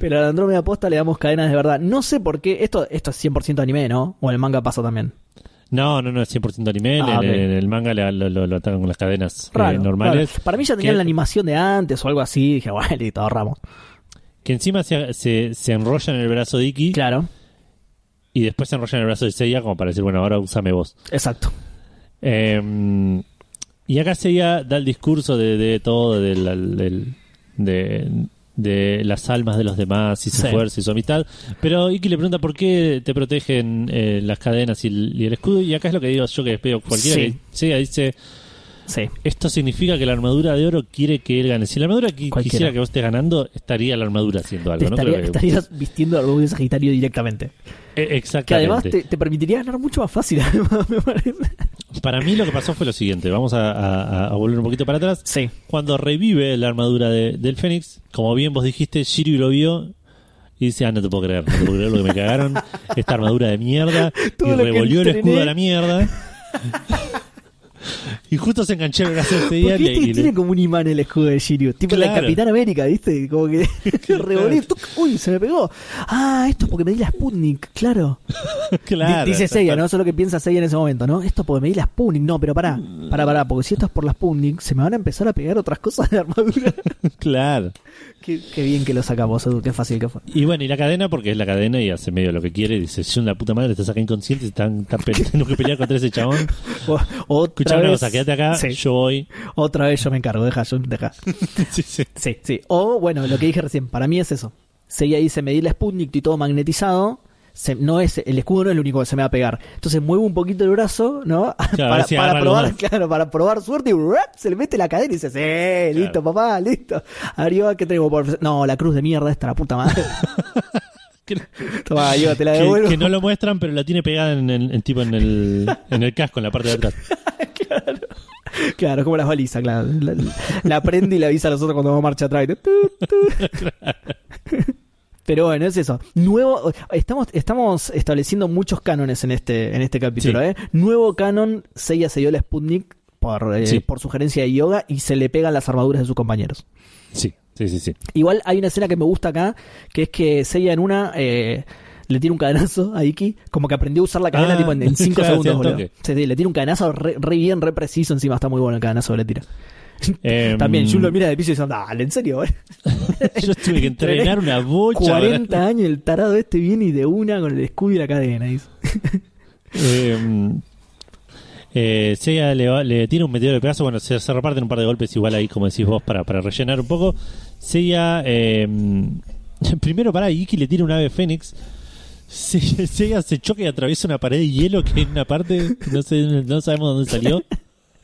Pero al Andrómeda Posta le damos cadenas de verdad. No sé por qué. Esto, esto es 100% anime, ¿no? O el manga pasa también. No, no, no, es 100% anime. Ah, en, el manga le- lo, lo- lo atacan con las cadenas eh, normales. Para mí ya tenían Que- la animación de antes o algo así. Dije, bueno, listo, ahorramos. Que encima se, se, se enrolla en el brazo de Iki Claro, y después se enrolla en el brazo de Seiya como para decir, bueno, ahora úsame vos. exacto. Eh, y acá Seiya da el discurso de, de todo, del, del- de, de las almas de los demás y su Sí. fuerza y su amistad. Pero Iki le pregunta por qué te protegen eh, las cadenas y el, y el escudo. Y acá es lo que digo yo que veo cualquiera. Sí. que Seiya dice, Sí. esto significa que la armadura de oro quiere que él gane. Si la armadura qui- Cualquiera. quisiera que vos estés ganando, estaría la armadura haciendo Te algo. ¿no? estaría- que- estarías vistiendo al de Sagitario directamente. Eh, Que Exactamente. además te, te permitiría ganar mucho más fácil, además, me parece. Para mí lo que pasó fue lo siguiente. Vamos a, a- a volver un poquito para atrás. Sí. Cuando revive la armadura de- del Fénix, como bien vos dijiste, Shiryu lo vio y dice, ah, no te puedo creer, no te puedo creer lo que me cagaron, esta armadura de mierda, Todo y que revolvió el escudo a la mierda. y justo se enganchó el brazo este día Porque le- tiene como un imán el escudo de Shiryu. Tipo la Claro. Capitán América, ¿viste? Como que revolvió. tuc, Uy, se me pegó. Ah, esto es porque me di la Sputnik, claro. Claro, Di- Dice. Seiya, ¿no? Eso es lo que piensa Seiya en ese momento, ¿no? Esto porque me di la Sputnik. No, pero pará. Pará, pará. Porque si esto es por la Sputnik, se me van a empezar a pegar otras cosas de armadura. Claro. Qué, qué bien que lo sacamos, Edu. Qué fácil que fue. Y bueno, y la cadena, porque es la cadena y hace medio lo que quiere. Dice, yo la puta madre te saca inconsciente, están, están tengo que pelear contra ese chabón. Escuchame una cosa, quédate acá, Sí. yo voy. Otra vez yo me encargo. Deja, yo, deja. Sí, sí. Sí, sí. O, bueno, lo que dije recién, para mí es eso. Seiya dice, me di la Sputnik y todo magnetizado. Se- no es el escudo no es el único que se me va a pegar. Entonces muevo un poquito el brazo, ¿no? para, si probar, claro, para probar suerte y ¡ruap! se le mete la cadena y dice, sí, listo, papá, listo. Arriba, ¿qué tengo por? No, la cruz de mierda esta, la puta madre. Toma, Yoga, te la Que, devuelvo. que no lo muestran, pero la tiene pegada en, el- en tipo en el, en el casco, en la parte de atrás. Claro, como las balizas, claro. La, la prende y le avisa a los otros cuando va marcha atrás. Tu, tu. Pero bueno, es eso. Nuevo, estamos, estamos estableciendo muchos cánones en este, en este capítulo, Sí. ¿eh? Nuevo canon, Seiya se dio la Sputnik por, eh, Sí. por sugerencia de yoga y se le pegan las armaduras de sus compañeros. Sí, sí, sí, sí. Igual hay una escena que me gusta acá, que es que Seiya en una eh, le tira un cadenazo a Iki, como que aprendió a usar la cadena Ah, tipo en 5 claro, segundos, boludo. Sí, sí, le tira un cadenazo re, re bien, re preciso, encima está muy bueno el cadenazo que le tira. Em, También Jun lo mira de piso y dice, dale, en serio, boludo? Yo tuve que entrenar una bocha. 40 años el tarado este viene y de una con el escudo y la cadena. dice. Eh, eh, Seiya le, va- le tira un meteoro de pedazo. Bueno, se, se reparten un par de golpes igual ahí, como decís vos, para, para rellenar un poco. Seiya, eh, primero para Iki le tira un ave fénix. Se- Seiya se choca y atraviesa una pared de hielo que en una parte no, sé, no sabemos dónde salió.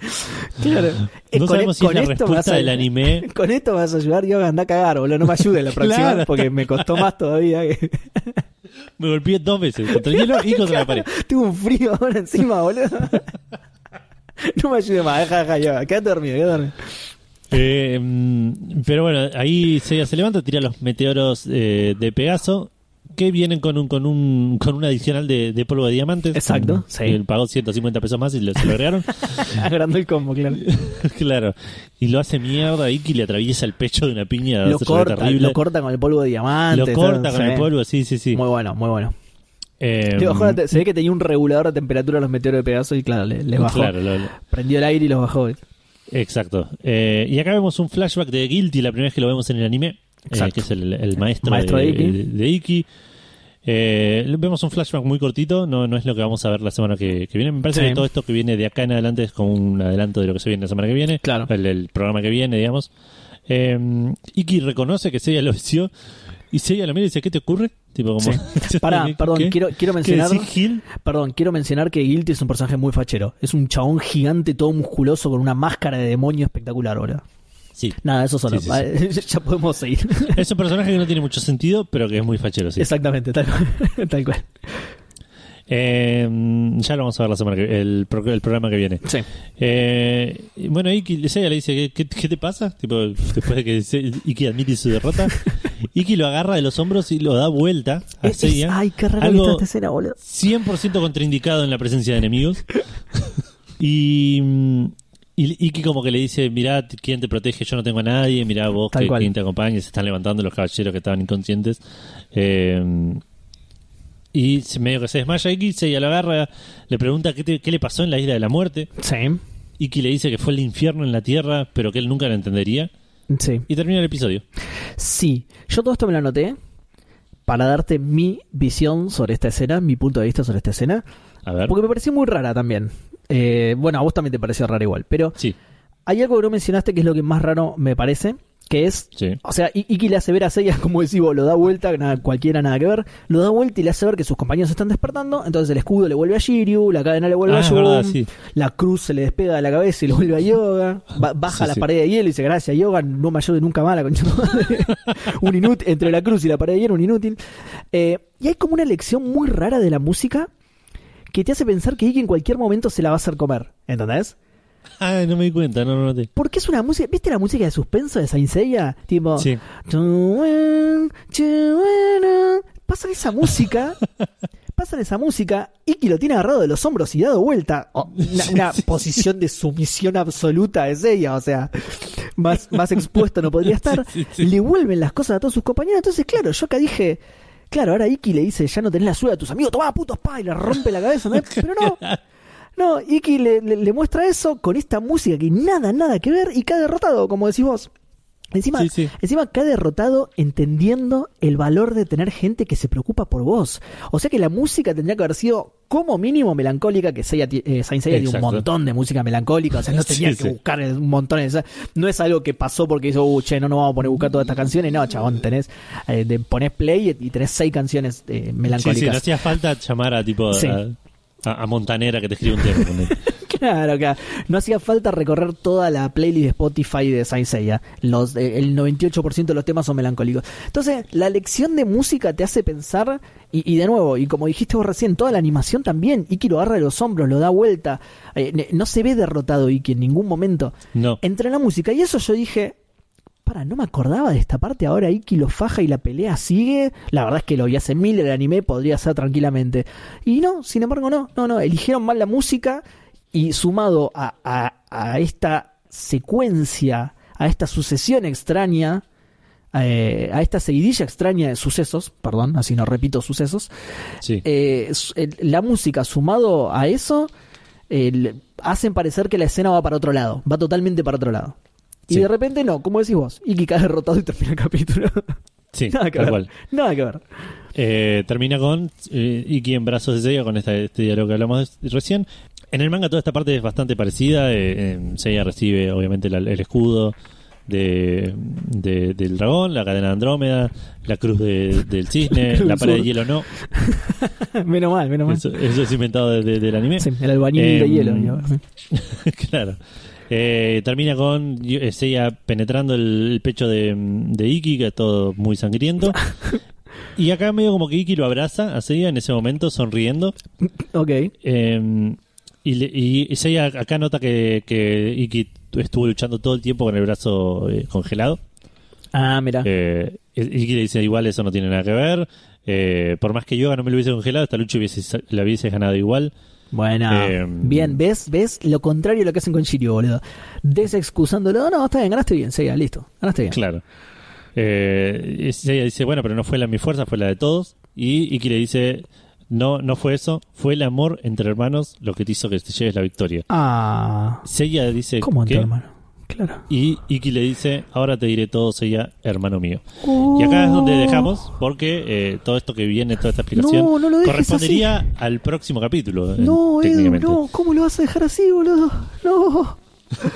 Claro. Eh, No con- sabemos si es la respuesta a- del anime. Con esto vas a ayudar, yo anda a cagar, boludo. No me ayudes la próxima Claro. porque me costó más todavía. que- Me golpeé dos veces contra el hielo y contra la pared. Tengo un frío ahora encima, boludo. No me ayude más, deja, deja, yo. Quédate dormido, quédate dormido. Eh, mm, pero bueno, ahí Seiya se levanta, tira los meteoros eh, de Pegaso que vienen con un con un con un adicional de, de polvo de diamantes. Exacto, Mm, sí. Él pagó 150 pesos más y lo, se lo agregaron. Agrandó el combo, claro. claro. Y lo hace mierda. Iki le atraviesa el pecho de una piña. Lo corta, terrible. lo corta con el polvo de diamante. Lo corta todo, con sí. el polvo, sí, sí, sí. Muy bueno, muy bueno. Eh, se ve que tenía un regulador de temperatura a los meteoros de Pegaso y claro, le, le bajó. Claro, lo- lo- Prendió el aire y los bajó. exacto. Eh, y acá vemos un flashback de Guilty, la primera vez que lo vemos en el anime, eh, que es el, el maestro, Maestro de, de Iki. de- de Iki. Eh, vemos un flashback muy cortito, no, no es lo que vamos a ver la semana que, que viene. Me parece Sí. que todo esto que viene de acá en adelante es como un adelanto de lo que se viene la semana que viene, Claro. el, el programa que viene, digamos. Eh, Iki reconoce que Seiya lo venció y Seiya lo mira y dice, ¿qué te ocurre? Tipo como... Pará, ¿Qué- perdón, qué? quiero, quiero ¿Qué mencionar. Gil? Perdón, quiero mencionar que Guilty es un personaje muy fachero. Es un chabón gigante, todo musculoso, con una máscara de demonio espectacular, boludo. Sí. Nada, eso solo. Sí, sí, ya podemos seguir. Es un personaje que no tiene mucho sentido, pero que es muy fachero, sí. Exactamente, tal cual. tal cual. Eh, ya lo vamos a ver la semana que el, el programa que viene. Sí. Eh, bueno, Iki Seiya le dice, ¿qué, qué, te pasa? Tipo, después de que Iki admite su derrota, Iki lo agarra de los hombros y lo da vuelta a Es- ay, qué raro Algo esta escena, boludo. 100% contraindicado en la presencia de enemigos. y, mm, y Iki como que le dice, mirá, ¿quién te protege? Yo no tengo a nadie, mirá vos, que, quién te acompaña, se están levantando los caballeros que estaban inconscientes. Eh, y se- medio que se desmaya Iki, Seiya lo agarra, le pregunta qué, te- qué le pasó en la isla de la muerte. Sí. Iki le dice que fue el infierno en la tierra, pero que él nunca lo entendería. Sí. Y termina el episodio. Sí. Yo todo esto me lo anoté para darte mi visión sobre esta escena, mi punto de vista sobre esta escena. A ver. Porque me pareció muy rara también. Eh, bueno, a vos también te pareció rara igual. Pero Sí, hay algo que no mencionaste que es lo que más raro me parece. Que es sí. O sea, I- Iki le hace ver a Seiya, como decís vos, lo da vuelta, nada, cualquiera nada que ver, lo da vuelta y le hace ver que sus compañeros están despertando, entonces el escudo le vuelve a Shiryu, la cadena le vuelve Ah, a Jun, verdad, sí. la cruz se le despega de la cabeza y le vuelve a Yoga, ba- baja Sí, la pared de hielo y dice, gracias Yoga, no me ayude nunca más la concha de tu madre". un inútil, entre la cruz y la pared de hielo, un inútil. Eh, y hay como una lección muy rara de la música que te hace pensar que Iki en cualquier momento se la va a hacer comer, ¿entendés? Ah, no me di cuenta, no lo noté. Porque es una música, ¿viste la música de suspenso de Saint Seiya? Tipo, Sí. Pasan esa música, pasan esa música, Iki lo tiene agarrado de los hombros y dado vuelta. Oh, una una posición de sumisión absoluta de ella, o sea, más, más expuesto no podría estar. Le vuelven las cosas a todos sus compañeros. Entonces, claro, yo acá dije, claro, ahora Iki le dice, ya no tenés la suya de tus amigos, toma putos pa, y le rompe la cabeza, ¿no? Pero no. No, Iki le, le- le muestra eso con esta música que nada, nada que ver y cae derrotado, como decís vos. Encima, Sí, sí. encima cae derrotado entendiendo el valor de tener gente que se preocupa por vos. O sea que la música tendría que haber sido como mínimo melancólica, que ti- eh, Saint Seiya tiene un montón de música melancólica, o sea, no tenía Sí, que buscar un montón. de- no es algo que pasó porque hizo, uh, che, no nos vamos a poner a buscar todas estas canciones. No, chabón, tenés, eh, de- ponés play y tenés seis canciones eh, Sí, sí, melancólicas. no hacía falta llamar a tipo a- a Montanera que te escribe un tema. Claro, claro. No hacía falta recorrer toda la playlist de Spotify de Saint Seiya. Los, eh, el 98% de los temas son melancólicos. Entonces, la lección de música te hace pensar, y, y de nuevo, y como dijiste vos recién, toda la animación también. Iki lo agarra de los hombros, lo da vuelta. Eh, no se ve derrotado Iki en ningún momento. No. Entre la música, y eso yo dije, para, no me acordaba de esta parte, ahora Iki lo faja y la pelea sigue. La verdad es que lo vi hace mil, el anime podría ser tranquilamente. Y no, sin embargo no, no, no, eligieron mal la música y sumado a, a- a esta secuencia, a esta sucesión extraña, eh, a esta seguidilla extraña de sucesos, perdón, así no repito sucesos, Sí. eh, la música sumado a eso hacen parecer que la escena va para otro lado, va totalmente para otro lado. Y Sí. de repente no, como decís vos, Iki cae derrotado y termina el capítulo. Sí, nada que ver. cual. Nada que ver. Eh, termina con eh, Iki en brazos de Seiya con esta- este diálogo que hablamos de- recién. En el manga toda esta parte es bastante parecida. eh, eh, Seiya recibe obviamente la- el escudo de, de- del dragón, la cadena de Andrómeda, la cruz de- del cisne, Cruz la pared de hielo no. menos mal, menos mal. Eso, eso es inventado de- de- del anime. Sí, el albañil de Em, hielo. claro. Eh, termina con eh, Seiya penetrando el, el pecho de, de Iki, que es todo muy sangriento. y acá medio como que Iki lo abraza a Seiya en ese momento, sonriendo. Ok. Eh, y, y Seiya acá nota que, que Iki estuvo luchando todo el tiempo con el brazo eh, congelado. Ah, mira. Eh, Iki le dice, igual eso no tiene nada que ver. Eh, por más que Yoga no me lo hubiese congelado, esta lucha hubiese, la hubiese ganado igual. Bueno, em, bien, ¿ves? ¿Ves? Lo contrario de lo que hacen con Shiryu, boludo. Desexcusándolo, no, está bien, ganaste bien, Seiya, listo, ganaste bien. Claro. Eh, y ella dice, bueno, pero no fue la mi fuerza, fue la de todos. Y Iki le dice, no, no fue eso, fue el amor entre hermanos lo que te hizo que te lleves la victoria. Ah, Seiya dice, ¿cómo entre hermano? Claro. Y Iki le dice, ahora te diré todo, Seiya, hermano mío. Y acá es donde dejamos, porque eh, todo esto que viene, toda esta explicación, No, no lo correspondería al próximo capítulo. eh, No, Edu, técnicamente. no, ¿cómo lo vas a dejar así, boludo? No.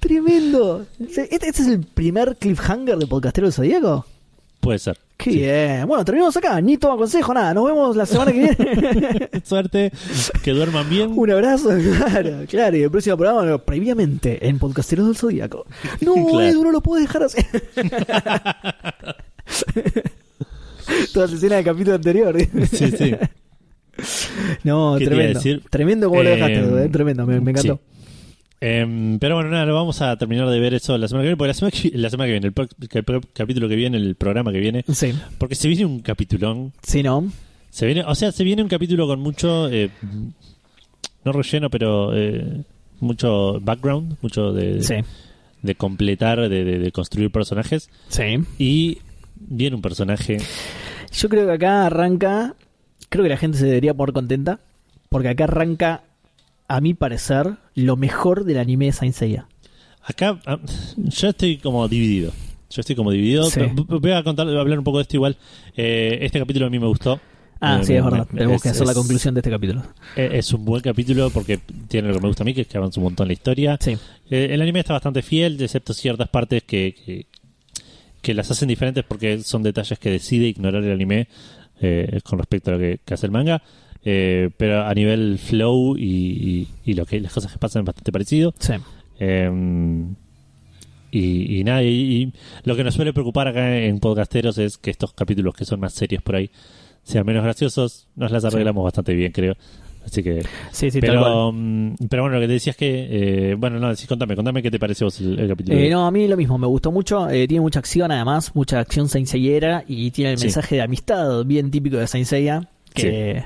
Tremendo. ¿Este, este es el primer cliffhanger de Podcastero del Zodíaco? Puede ser. Qué Sí. bien. Bueno, terminamos acá. Ni toma consejo, nada. Nos vemos la semana que viene. Suerte, que duerman bien. Un abrazo, claro, claro. Y el próximo programa, previamente, en Podcasteros del Zodíaco. No, Claro. Edu, no lo puedo dejar así. Toda esa escena del capítulo anterior. Sí, sí. No, ¿Qué te iba a tremendo. decir? Tremendo como lo dejaste, Eh, eh, Tremendo, me, me encantó. sí. Em, pero bueno, nada, lo vamos a terminar de ver eso la semana que viene, porque la semana que, la semana que viene, el, pro- el pro- capítulo que viene, el programa que viene, Sí. porque se viene un capitulón, Sí, ¿no? se viene, o sea, se viene un capítulo con mucho, eh, no relleno, pero eh, mucho background, mucho de, Sí. de completar, de, de- de construir personajes, Sí. y viene un personaje, Yo creo que acá arranca. Creo que la gente se debería poner contenta. Porque acá arranca, a mi parecer, lo mejor del anime de Saint Seiya. acá, ah, yo estoy como dividido. Yo estoy como dividido. Sí. Voy a contar, voy a hablar un poco de esto igual. Eh, este capítulo a mí me gustó. Ah, Eh, sí, es verdad. Tenemos es- que hacer la conclusión de este capítulo. Eh, Es un buen capítulo porque tiene lo que me gusta a mí, que es que avanza un montón la historia. Sí. Eh, el anime está bastante fiel, excepto ciertas partes que, que, que las hacen diferentes porque son detalles que decide ignorar el anime con respecto a lo que, que hace el manga. Eh, pero a nivel flow y, y- y lo que las cosas que pasan es bastante parecido. Sí. Eh, y, y nada, y, y lo que nos suele preocupar acá en Podcasteros es que estos capítulos que son más serios por ahí sean menos graciosos. Nos las arreglamos bastante bien, creo. Así que. Sí, sí, pero, mm, pero bueno, lo que te decías que. eh, bueno, no, sí, contame, contame qué te pareció vos el, el capítulo. Eh, no, a mí lo mismo, me gustó mucho. eh, tiene mucha acción, además, mucha acción seinseiera y tiene el mensaje de amistad bien típico de Saint Que,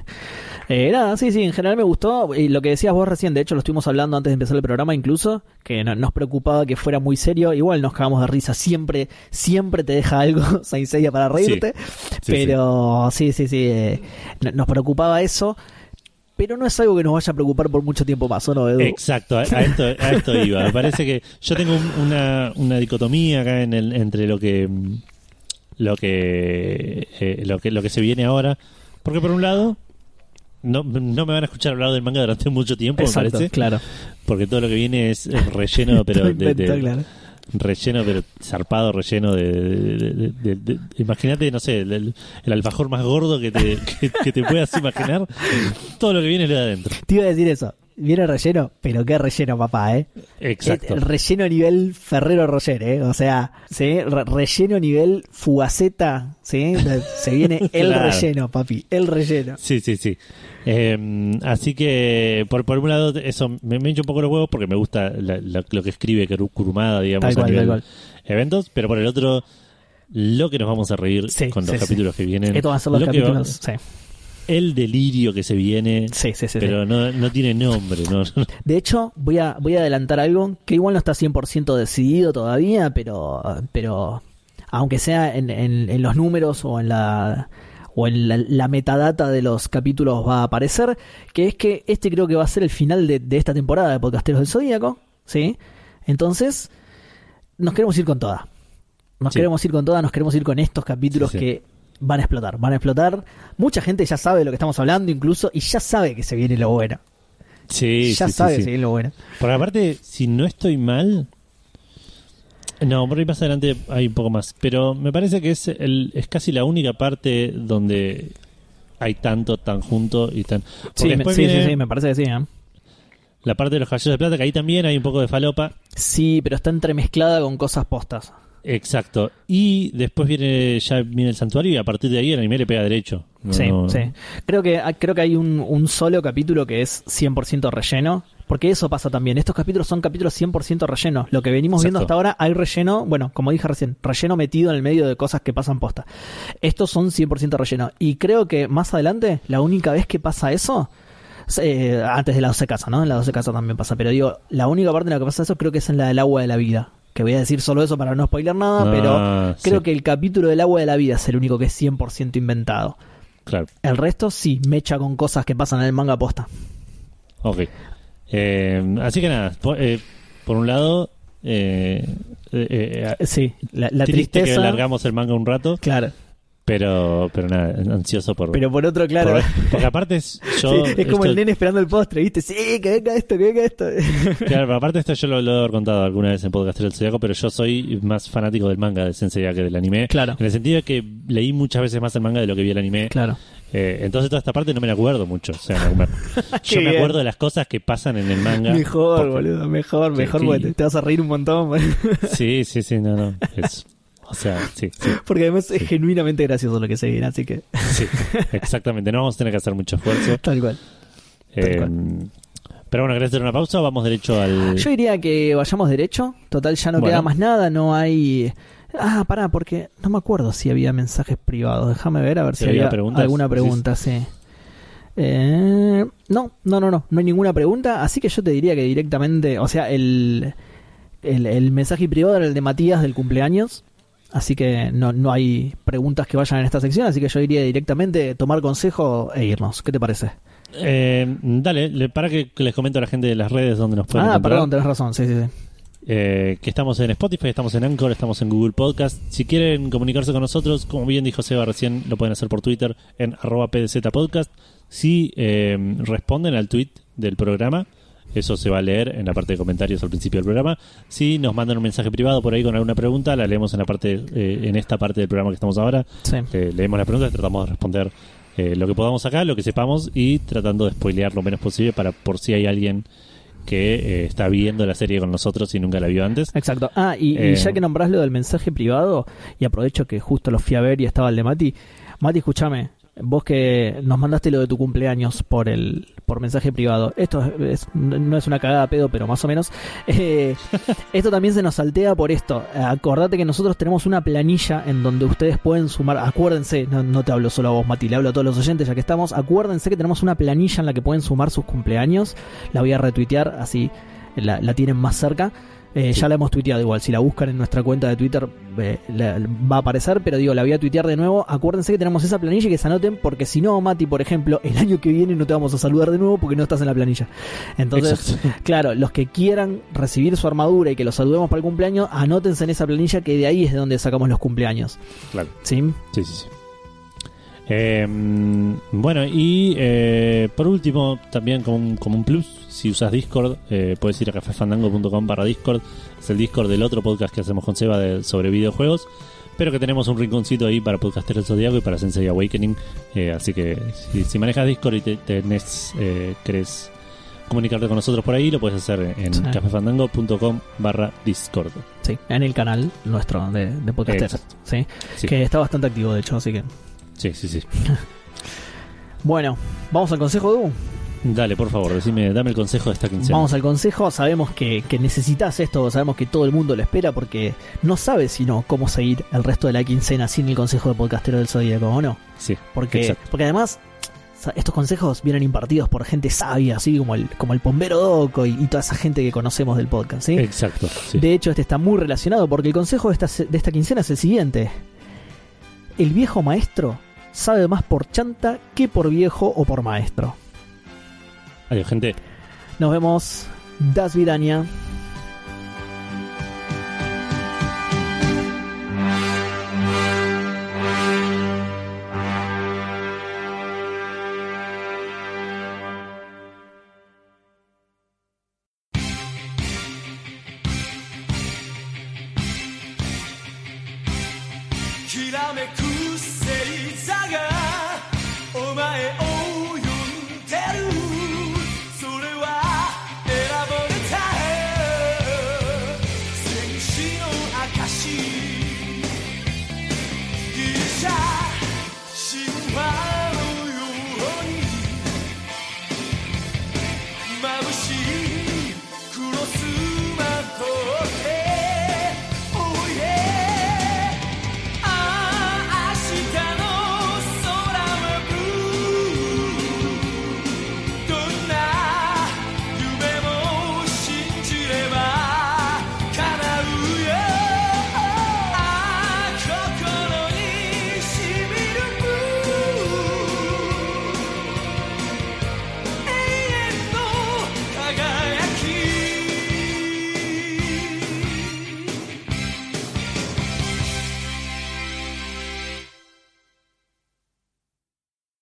eh, nada, sí, sí, en general me gustó. Y lo que decías vos recién, de hecho, lo estuvimos hablando antes de empezar el programa, incluso, que no- nos preocupaba que fuera muy serio. Igual nos cagamos de risa, siempre, siempre te deja algo Saint Seiya para reírte. Sí, pero sí, sí, sí, eh, no- nos preocupaba eso. Pero no es algo que nos vaya a preocupar por mucho tiempo más, ¿o no, Edu? Exacto, a, a esto, a esto iba. Me parece que yo tengo un- una, una dicotomía acá en el, entre lo que lo que, eh, lo que lo que se viene ahora, porque por un lado no, no me van a escuchar hablar del manga durante mucho tiempo, me Exacto, parece, claro. porque todo lo que viene es relleno, pero de, de- claro. relleno, pero zarpado, relleno de, de- imagínate, no sé, el, alfajor más gordo que te, que, que te puedas imaginar, todo lo que viene es de adentro. Te iba a decir eso. ¿Viene relleno? Pero qué relleno, papá, ¿eh? Exacto. El relleno nivel Ferrero Roger, ¿eh? O sea, ¿sí? Re- relleno nivel Fugaceta, ¿sí? Se viene el Claro. relleno, papi, el relleno. Sí, sí, sí. Eh, así que, por, por un lado, eso me, me hincha un poco los huevos porque me gusta la- la- lo que escribe Kuru- Kurumada, digamos, Tal cual, a nivel tal cual. eventos, pero por el otro, lo que nos vamos a reír Sí, con los sí. capítulos que vienen. Estos van a ser los Lo que va- capítulos. Sí, el delirio que se viene, sí, sí. sí, sí. pero no, no tiene nombre, ¿no? De hecho, voy a, voy a adelantar algo que igual no está 100% decidido todavía, pero, pero aunque sea en, en- en los números o en la o en la, la metadata de los capítulos va a aparecer, que es que este creo que va a ser el final de, de esta temporada de Podcasteros del Zodíaco, ¿sí? Entonces, nos queremos ir con toda. Nos Sí. queremos ir con toda, nos queremos ir con estos capítulos Sí, sí. que van a explotar, van a explotar. Mucha gente ya sabe de lo que estamos hablando incluso y ya sabe que se viene lo bueno. Sí, ya sí, sabe sí. que se viene lo bueno. Porque aparte, si no estoy mal. No, por ahí más adelante hay un poco más. Pero me parece que es, el, es casi la única parte donde hay tanto tan junto y tan. Sí, me, sí, sí, me parece que sí. ¿eh? la parte de los caballeros de plata, que ahí también hay un poco de falopa. Sí, pero está entremezclada con cosas postas. Exacto. Y después viene ya viene el santuario y a partir de ahí el anime le pega derecho. No- sí, no- sí. Creo que, creo que hay un, un solo capítulo que es 100% relleno. Porque eso pasa también. Estos capítulos son capítulos 100% rellenos. Lo que venimos viendo hasta ahora, hay relleno, bueno, como dije recién, relleno metido en el medio de cosas que pasan posta. Estos son 100% relleno. Y creo que más adelante, la única vez que pasa eso, eh, antes de la 12 casa, ¿no? En la 12 casa también pasa. Pero digo, la única parte en la que pasa eso creo que es en la del agua de la vida. Que voy a decir solo eso para no spoiler nada, Ah, pero creo sí. que el capítulo del agua de la vida es el único que es 100% inventado. Claro. El resto sí, mecha con cosas que pasan en el manga posta. Ok. Eh, así que nada, por, eh, por un lado, eh, eh, eh, Sí, la, la triste tristeza. que largamos el manga un rato, Claro. Pero pero nada, ansioso por... Pero por otro, claro. por- porque aparte es, yo... Sí, es como esto- el nene esperando el postre, ¿viste? Sí, que venga esto, que venga esto. Claro, pero aparte esto yo lo, lo he contado alguna vez en Podcast del Zodiaco, pero yo soy más fanático del manga de Sensei que del anime. Claro. En el sentido de que leí muchas veces más el manga de lo que vi el anime. Claro. Eh, entonces toda esta parte no me la acuerdo mucho. O sea, me- yo me bien. acuerdo de las cosas que pasan en el manga. Mejor, porque- boludo, mejor, mejor, sí. porque te, te vas a reír un montón. Sí, sí, sí, no, no. Es- o sea, sí, sí, Porque además es genuinamente gracioso lo que se viene, así que sí, exactamente. No vamos a tener que hacer mucho esfuerzo. tal cual. Tal Eh, cual. pero bueno, ¿querés hacer una pausa o vamos derecho al...? Yo diría que vayamos derecho. Total, ya no Bueno. queda más nada, no hay. Ah, pará, porque no me acuerdo si había mensajes privados. Déjame ver a ver si ¿Si había preguntas? alguna pregunta, sí. Eh, no, no, no, no, no hay ninguna pregunta. Así que yo te diría que directamente, o sea, el, el, el mensaje privado era el de Matías del cumpleaños. Así que no, no hay preguntas que vayan en esta sección. Así que yo diría directamente tomar consejo e irnos. ¿Qué te parece? Eh, dale, le- para que que les comento a la gente de las redes donde nos pueden Ah, encontrar. perdón, tenés razón. Sí, sí, sí. Eh, que estamos en Spotify, estamos en Anchor, estamos en Google Podcast. Si quieren comunicarse con nosotros, como bien dijo Seba recién, lo pueden hacer por Twitter en arroba PDZ Podcast. Si eh, responden al tweet del programa, eso se va a leer en la parte de comentarios al principio del programa. Si nos mandan un mensaje privado por ahí con alguna pregunta, la leemos en la parte eh, en esta parte del programa que estamos ahora. sí. Eh, leemos las preguntas y tratamos de responder eh, lo que podamos acá, lo que sepamos y tratando de spoilear lo menos posible para por si hay alguien que eh, está viendo la serie con nosotros y nunca la vio antes. Exacto. Ah, y, y Eh, ya que nombrás lo del mensaje privado, y aprovecho que justo lo fui a ver y estaba el de Mati. Mati, escúchame, vos que nos mandaste lo de tu cumpleaños por el por mensaje privado. Esto es- no es una cagada pedo, pero más o menos. Eh, esto también se nos saltea por esto. Acordate que nosotros tenemos una planilla en donde ustedes pueden sumar. Acuérdense, no, no te hablo solo a vos, Mati, le hablo a todos los oyentes ya que estamos. Acuérdense que tenemos una planilla en la que pueden sumar sus cumpleaños. La voy a retuitear, así la, la tienen más cerca. Eh, Sí. Ya la hemos tuiteado igual. Si la buscan en nuestra cuenta de Twitter eh, la- va a aparecer. Pero digo, la voy a tuitear de nuevo. Acuérdense que tenemos esa planilla y que se anoten. Porque si no, Mati, por ejemplo, el año que viene no te vamos a saludar de nuevo porque no estás en la planilla. Entonces, Exacto. claro, los que quieran recibir su armadura y que los saludemos para el cumpleaños, anótense en esa planilla que de ahí es de donde sacamos los cumpleaños. Claro. ¿Sí? Sí, sí, sí. Eh, bueno, y eh, por último, también como un, como un plus, si usas Discord, eh, puedes ir a cafefandango.com barra Discord. Es el Discord del otro podcast que hacemos con Seba de- sobre videojuegos. Pero que tenemos un rinconcito ahí para Podcaster del Zodiaco y para Sensei Awakening. Eh, así que si, si manejas Discord y te, tenés, eh, querés comunicarte con nosotros por ahí, lo puedes hacer en Sí. cafefandango.com barra Discord. Sí, en el canal nuestro de, de. ¿sí? Sí. Que está bastante activo, de hecho, así que. Sí, sí, sí. Bueno, vamos al consejo de U. Dale, por favor, decime, dame el consejo de esta quincena. Vamos al consejo. Sabemos que, que necesitas esto, sabemos que todo el mundo lo espera porque no sabes sino cómo seguir el resto de la quincena sin el consejo de podcastero del Zodíaco, ¿o no? Sí, Porque, exacto. porque además estos consejos vienen impartidos por gente sabia, así como el, como el Pombero Doco y, y toda esa gente que conocemos del podcast, ¿sí? Exacto, sí. De hecho, este está muy relacionado porque el consejo de esta, de esta quincena es el siguiente. El viejo maestro sabe más por chanta que por viejo o por maestro. Adiós, gente. Nos vemos. Das Vidania.「